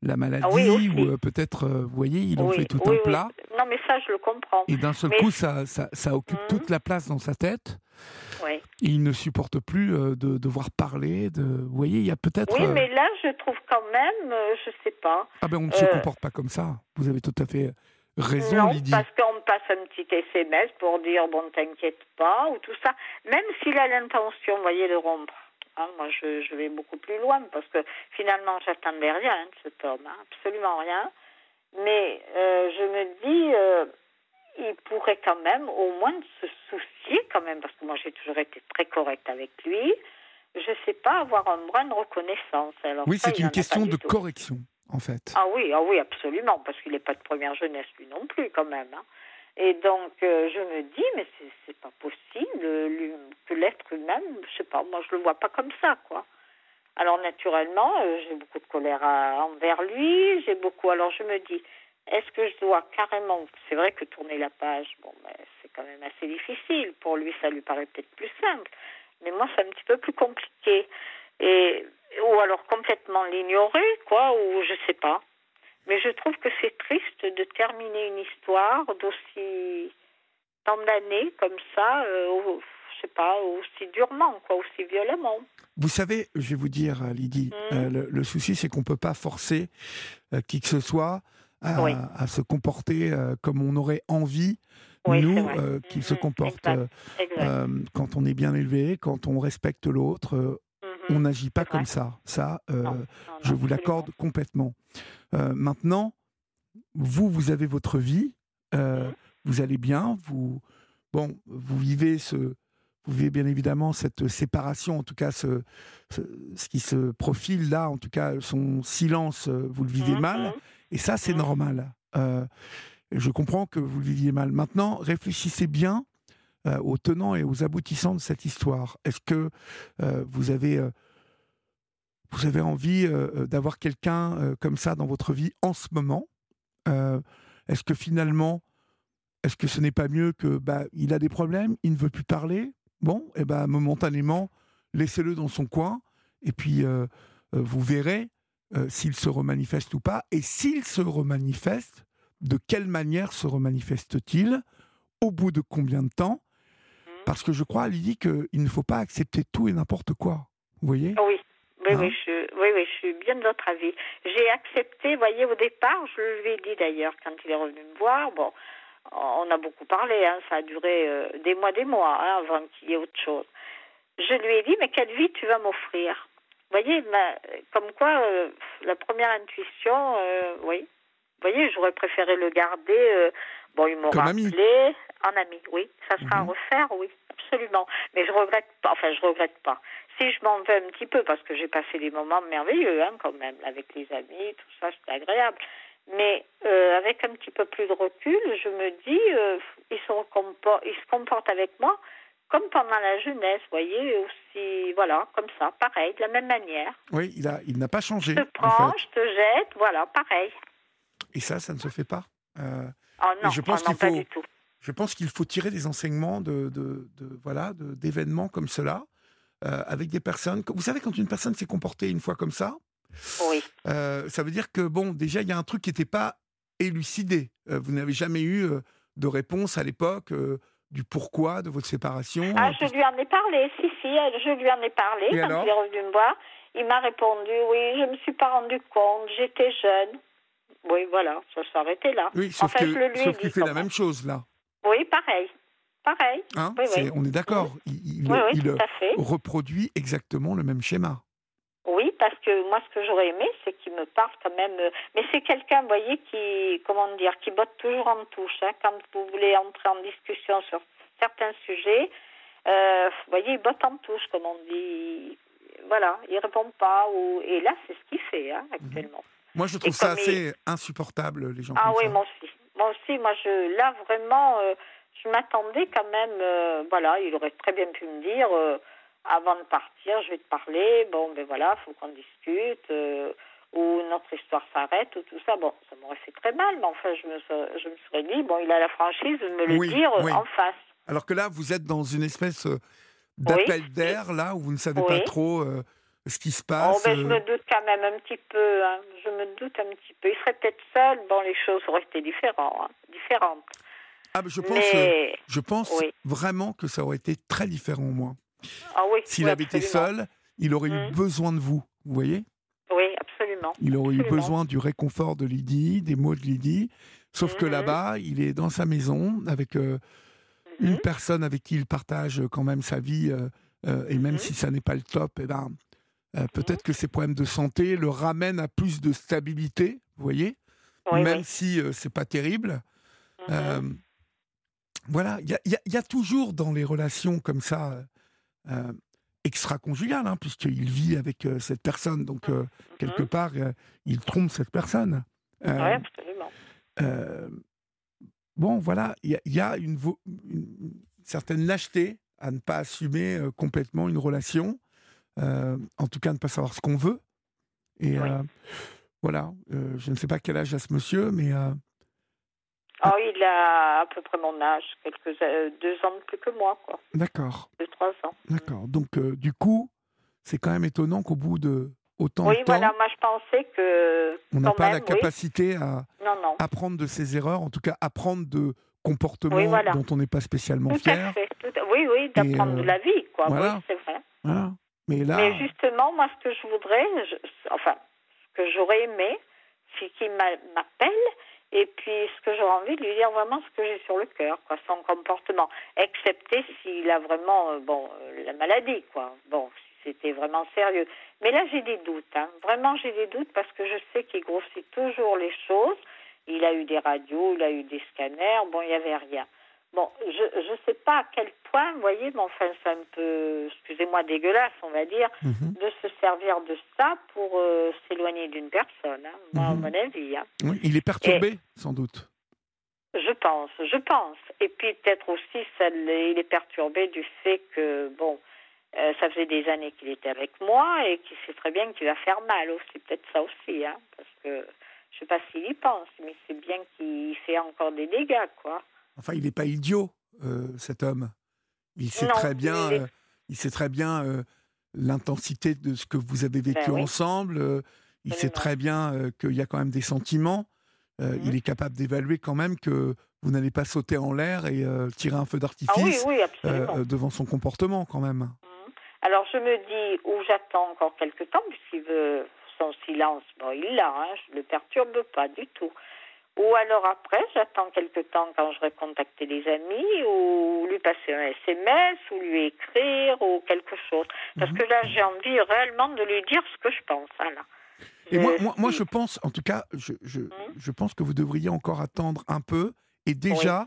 la maladie ah ou peut-être, vous voyez, il en fait tout un plat. Mais ça, je le comprends. Et d'un seul coup, ça, ça, ça occupe mhm. toute la place dans sa tête. Oui. il ne supporte plus euh, de devoir parler. De... Vous voyez, il y a peut-être. Oui, euh, mais là, je trouve quand même, euh, je sais pas. Ah ben, on ne se comporte pas comme ça. Vous avez tout à fait raison, non, Lydie. parce qu'on passe un petit SMS pour dire bon, t'inquiète pas, ou tout ça, même s'il a l'intention, vous voyez, de rompre. Hein, moi, je, je, vais beaucoup plus loin parce que finalement, j'attendais rien de cet homme, hein, absolument rien. Mais euh, je me dis, euh, il pourrait quand même au moins se soucier quand même, parce que moi j'ai toujours été très correcte avec lui. Je ne sais pas avoir un brin de reconnaissance. Alors oui, c'est une question de correction, en fait. Ah oui, ah oui, absolument, parce qu'il n'est pas de première jeunesse lui non plus quand même. Hein. Et donc euh, je me dis, mais c'est pas possible que l'être humain, je sais pas, moi je le vois pas comme ça, quoi. Alors naturellement, euh, j'ai beaucoup de colère envers lui, j'ai beaucoup. Alors je me dis, est-ce que je dois carrément, c'est vrai que tourner la page, bon, ben, c'est quand même assez difficile. Pour lui, ça lui paraît peut-être plus simple, mais moi, c'est un petit peu plus compliqué. Et ou alors complètement l'ignorer, quoi, ou je sais pas. Mais je trouve que c'est triste de terminer une histoire d'aussi tant d'années comme ça, euh, sais pas, aussi durement, quoi, aussi violemment. Vous savez, je vais vous dire, Lydie, mmh. euh, le, souci, c'est qu'on ne peut pas forcer euh, qui que ce soit à, se comporter euh, comme on aurait envie, nous, euh, qu'il se mm-hmm. comporte euh, quand on est bien élevé, quand on respecte l'autre. Mm-hmm. On n'agit pas comme ça. Ça, je vous l'accorde complètement. maintenant, vous, vous avez votre vie, mm-hmm. vous allez bien, vous, bon, vous vivez ce, vous vivez bien évidemment cette séparation, en tout cas ce, ce, qui se profile là, en tout cas son silence, vous le vivez mal. Et ça, c'est normal. Euh, je comprends que vous le viviez mal. Maintenant, réfléchissez bien euh, aux tenants et aux aboutissants de cette histoire. Est-ce que euh, vous avez vous avez envie d'avoir quelqu'un comme ça dans votre vie en ce moment? Est-ce que finalement, est-ce que ce n'est pas mieux que bah, il a des problèmes, il ne veut plus parler? Bon, et eh ben momentanément, laissez-le dans son coin, et puis vous verrez euh, s'il se remanifeste ou pas, et s'il se remanifeste, de quelle manière se remanifeste-t-il, au bout de combien de temps? Parce que je crois, Lydie, qu'il ne faut pas accepter tout et n'importe quoi. Vous voyez? Oui. Oui, oui, hein? je, oui, oui, je suis bien de votre avis. J'ai accepté, vous voyez, au départ, je lui ai dit d'ailleurs quand il est revenu me voir, bon, on a beaucoup parlé, hein, ça a duré euh, des mois, des mois, hein, avant qu'il y ait autre chose. Je lui ai dit, mais quelle vie tu vas m'offrir? Voyez, comme quoi, euh, la première intuition, euh, oui. Vous voyez, j'aurais préféré le garder. Euh, bon, il m'aura appelé en ami, oui. Ça sera à mhm. refaire, oui, absolument. Mais je regrette pas. Enfin, je regrette pas. Si je m'en vais un petit peu, parce que j'ai passé des moments merveilleux, hein, quand même, avec les amis, tout ça, c'était agréable. Mais avec un petit peu plus de recul, je me dis, il, se il se comporte avec moi comme pendant la jeunesse, vous voyez, aussi, voilà, comme ça, pareil, de la même manière. Oui, il, a, il n'a pas changé. Je te prends, je te jette, voilà, pareil. Et ça, ça ne se fait pas. Euh, oh non, je pense oh qu'il faut, du tout. Je pense qu'il faut tirer des enseignements de, de, de voilà, d'événements comme cela, euh, avec des personnes. Vous savez, quand une personne s'est comportée une fois comme ça, oui. Euh, ça veut dire que, bon, déjà, il y a un truc qui n'était pas élucidé. Euh, vous n'avez jamais eu de réponse à l'époque du pourquoi de votre séparation Ah, je lui en ai parlé, si, si, je lui en ai parlé quand il est revenu me voir. Il m'a répondu, oui, je ne me suis pas rendu compte, j'étais jeune. Oui, voilà, ça arrêté là. Oui, sauf qu'il fait la même chose là. Oui, pareil. Pareil. Hein, on est d'accord. Il, il reproduit exactement le même schéma. Que moi, ce que j'aurais aimé, c'est qu'il me parle quand même. Euh, mais c'est quelqu'un, vous voyez, qui, comment dire, qui botte toujours en touche. Hein, quand vous voulez entrer en discussion sur certains sujets, euh, vous voyez, il botte en touche, comme on dit. Voilà, il répond pas. Ou... Et là, c'est ce qu'il fait hein, mhm. actuellement. Moi, je trouve ça assez insupportable, les gens ah, oui, ça. moi aussi. Moi aussi, moi, je, là, vraiment, euh, je m'attendais quand même. voilà, il aurait très bien pu me dire avant de partir, je vais te parler, bon, ben voilà, faut qu'on discute, euh, ou notre histoire s'arrête, ou tout ça. Bon, ça m'aurait fait très mal, mais enfin, je me, je me serais dit, bon, il a la franchise de me le dire en face. Alors que là, vous êtes dans une espèce euh, d'appel d'air, là, où vous ne savez pas trop euh, ce qui se passe. Oh, ben, je me doute quand même un petit peu, hein. je me doute un petit peu. Il serait peut-être seul, bon, les choses auraient été différentes. Hein. différentes. Ah, je pense, je pense vraiment que ça aurait été très différent, moi. Ah S'il avait été seul, il aurait eu mmh. besoin de vous, vous voyez? Oui, absolument. Il aurait eu besoin du réconfort de Lydie, des mots de Lydie. Sauf que mhm. là-bas, il est dans sa maison avec euh, une mhm. personne avec qui il partage quand même sa vie, euh, euh, et même si ça n'est pas le top, eh ben, peut-être que ses problèmes de santé le ramènent à plus de stabilité, vous voyez, même si c'est pas terrible. voilà, il y, a, toujours dans les relations comme ça extra-conjugales, hein, puisqu'il vit avec cette personne, donc quelque part, il trompe cette personne. oui, absolument. Euh, bon, voilà, il y, a une, certaine lâcheté à ne pas assumer euh, complètement une relation, euh, en tout cas ne pas savoir ce qu'on veut. Et voilà, je ne sais pas quel âge a ce monsieur, mais. Oh, il a à peu près mon âge, quelques deux ans de plus que moi, quoi. D'accord. Deux, trois ans. D'accord. Donc, du coup, c'est quand même étonnant qu'au bout de autant oui, de temps. voilà, moi je pensais que. On n'a pas la capacité à apprendre de ses erreurs, en tout cas apprendre de comportements dont on n'est pas spécialement tout fier. À fait, Oui, oui, d'apprendre de euh, la vie, quoi. Voilà. Oui, c'est vrai. Voilà. Mais, là... Mais justement, moi ce que je voudrais, enfin, ce que j'aurais aimé, c'est qu'il m'appelle et puis ce que j'aurais envie de lui dire vraiment ce que j'ai sur le cœur, quoi, son comportement, excepté s'il a vraiment, euh, bon, euh, la maladie, quoi. Bon, c'était vraiment sérieux. Mais là, j'ai des doutes. Hein. Vraiment, j'ai des doutes parce que je sais qu'il grossit toujours les choses. Il a eu des radios, il a eu des scanners. Bon, il n'y avait rien. Bon, je ne sais pas à quel point, vous voyez, mais enfin, c'est un peu, excusez-moi, dégueulasse, on va dire, mhm. de se servir de ça pour euh, s'éloigner d'une personne, hein, moi, à mhm. mon avis. Hein. Oui, il est perturbé, sans doute. Je pense, je pense. Et puis peut-être aussi, ça, il est perturbé du fait que, bon, euh, ça faisait des années qu'il était avec moi et qu'il sait très bien qu'il va faire mal aussi. Peut-être ça aussi, hein, parce que je sais pas s'il y pense, mais c'est bien qu'il fait encore des dégâts, quoi. Enfin, il n'est pas idiot, euh, cet homme. Il sait très bien, euh, il sait très bien l'intensité de ce que vous avez vécu ben ensemble. il sait très bien qu'il y a quand même des sentiments. Mhm. Il est capable d'évaluer quand même que vous n'allez pas sauter en l'air et tirer un feu d'artifice ah devant son comportement quand même. Alors je me dis, ou j'attends encore quelques temps, puisqu'il veut son silence, bon, il l'a, hein, je ne le perturbe pas du tout. Ou alors après, j'attends quelques temps quand je vais contacter les amis, ou lui passer un SMS, ou lui écrire, ou quelque chose. Parce mhm. que là, j'ai envie réellement de lui dire ce que je pense. Hein, là. Et moi, moi, moi, je pense, en tout cas, je, je, mhm. je, pense que vous devriez encore attendre un peu et déjà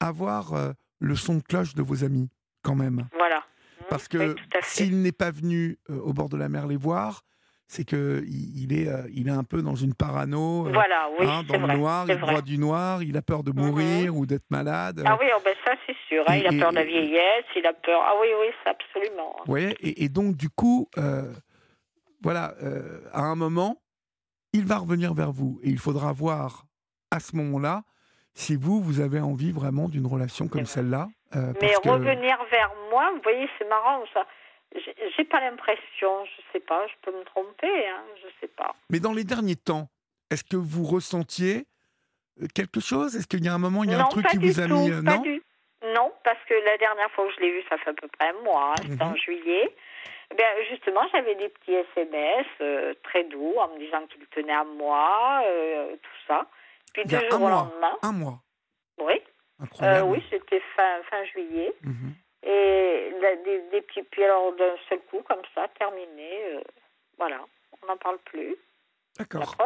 avoir euh, le son de cloche de vos amis, quand même. Voilà. Parce que s'il n'est pas venu euh, au bord de la mer les voir, c'est que il est, euh, il est un peu dans une parano, euh, voilà, oui, hein, dans le noir, il voit du noir, il a peur de mhm. mourir ou d'être malade. Ah oui, oh ben ça c'est sûr, hein, il a peur de la vieillesse, il a peur. Ah oui, oui, c'est absolument. Oui, et, et, donc du coup, voilà, à un moment, il va revenir vers vous et il faudra voir à ce moment-là si vous, vous avez envie vraiment d'une relation comme celle-là. Euh, Mais revenir vers moi, vous voyez, c'est marrant ça. J'ai pas l'impression, je sais pas, je peux me tromper, hein, je sais pas. Mais dans les derniers temps, est-ce que vous ressentiez euh, quelque chose? Est-ce qu'il y a un moment, il y a un truc qui vous a mis euh, non? Non, parce que la dernière fois que je l'ai vu, ça fait à peu près un mois, hein, c'était en mhm. juillet. Ben, justement, j'avais des petits SMS très doux en me disant qu'il tenait à moi, tout ça. Puis deux jours au lendemain. Un mois Oui. Euh, oui, c'était fin, fin juillet. Mhm. Et des, des, petits, puis alors d'un seul coup, comme ça, terminé. Euh, voilà, on n'en parle plus. D'accord.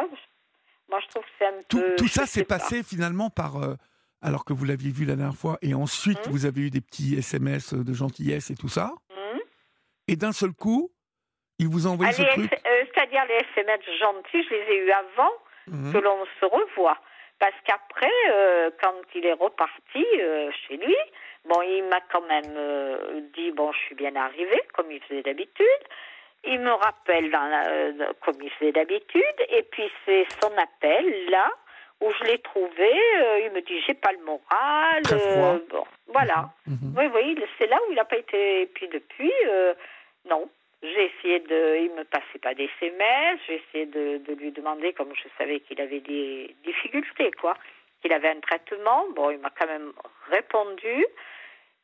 Moi, je trouve que c'est un tout, peu. Tout ça s'est passé finalement par. Euh, alors que vous l'aviez vu la dernière fois, et ensuite mhm. vous avez eu des petits SMS de gentillesse et tout ça. Mhm. Et d'un seul coup, il vous a envoyé ce truc. C'est-à-dire les SMS gentils, je les ai eus avant que l'on se revoie. Parce qu'après, euh, quand il est reparti euh, chez lui, bon, il m'a quand même euh, dit bon, je suis bien arrivé, comme il faisait d'habitude. Il me rappelle dans la, comme il faisait d'habitude, et puis c'est son appel là où je l'ai trouvé. il me dit j'ai pas le moral. bon, voilà. Mhm. Mhm. Oui, oui, c'est là où il n'a pas été. Et puis depuis, non. J'ai essayé de. Il me passait pas des SMS. J'ai essayé de, de, lui demander, comme je savais qu'il avait des difficultés, quoi, qu'il avait un traitement. Bon, il m'a quand même répondu.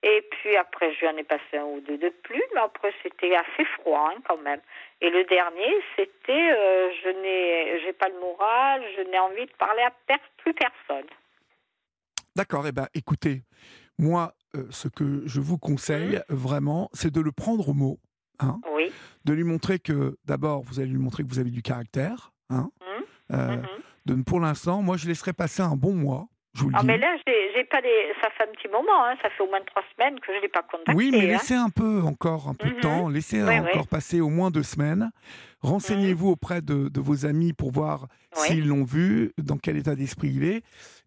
Et puis après, je lui en ai passé un ou deux de plus, mais après, c'était assez froid hein, quand même. Et le dernier, c'était euh, je n'ai j'ai pas le moral, je n'ai envie de parler à plus personne. D'accord, eh ben, écoutez, moi, ce que je vous conseille mmh. vraiment, c'est de le prendre au mot. Hein, oui. De lui montrer que, d'abord, vous allez lui montrer que vous avez du caractère. Hein, mmh. Mmh pour l'instant, moi, je laisserai passer un bon mois. Je vous le ah, dis. mais là, j'ai pas ça fait un petit moment, hein. ça fait au moins trois semaines que je ne l'ai pas contacté. Oui, mais laissez un peu encore un peu de temps, laissez encore passer au moins deux semaines. Renseignez-vous auprès de, vos amis pour voir s'ils l'ont vu, dans quel état d'esprit il est.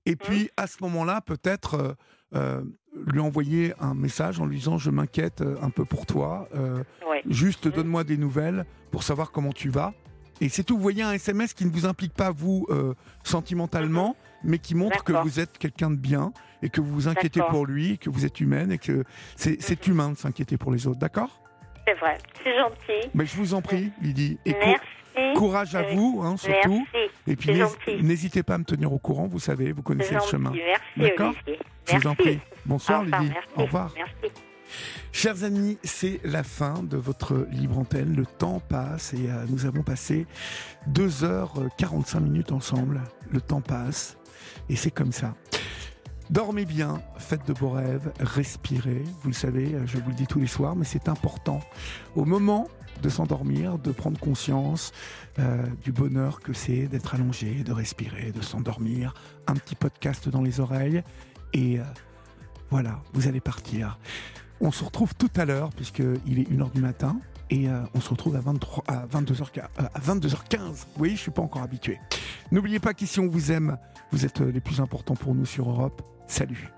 Et puis, à ce moment-là, peut-être euh, euh, lui envoyer un message en lui disant Je m'inquiète euh, un peu pour toi. Juste mhm. donne-moi des nouvelles pour savoir comment tu vas. Et c'est tout. Vous voyez un SMS qui ne vous implique pas, vous, sentimentalement, mhm. mais qui montre que vous êtes quelqu'un de bien et que vous vous inquiétez pour lui, que vous êtes humaine et que c'est mhm. humain de s'inquiéter pour les autres. D'accord? C'est vrai. C'est gentil. Mais je vous en prie, Lydie. Et Merci. Courage à vous, hein, surtout. Et puis n'hésitez pas à me tenir au courant, vous savez, vous connaissez le chemin. D'accord? Je vous en prie. Bonsoir, Lydie. Au revoir. Chers amis, c'est la fin de votre libre antenne. Le temps passe et euh, nous avons passé 2h45 minutes ensemble. Le temps passe et c'est comme ça. Dormez bien, faites de beaux rêves, respirez. Vous le savez, je vous le dis tous les soirs, mais c'est important. Au moment de s'endormir, de prendre conscience euh, du bonheur que c'est d'être allongé, de respirer, de s'endormir, un petit podcast dans les oreilles, et euh, voilà, vous allez partir. On se retrouve tout à l'heure, puisqu'il est 1h du matin, et euh, on se retrouve à, 23, à, 22h, à 22h15. Oui, je suis pas encore habitué. N'oubliez pas qu'ici on vous aime, vous êtes les plus importants pour nous sur Europe. Salut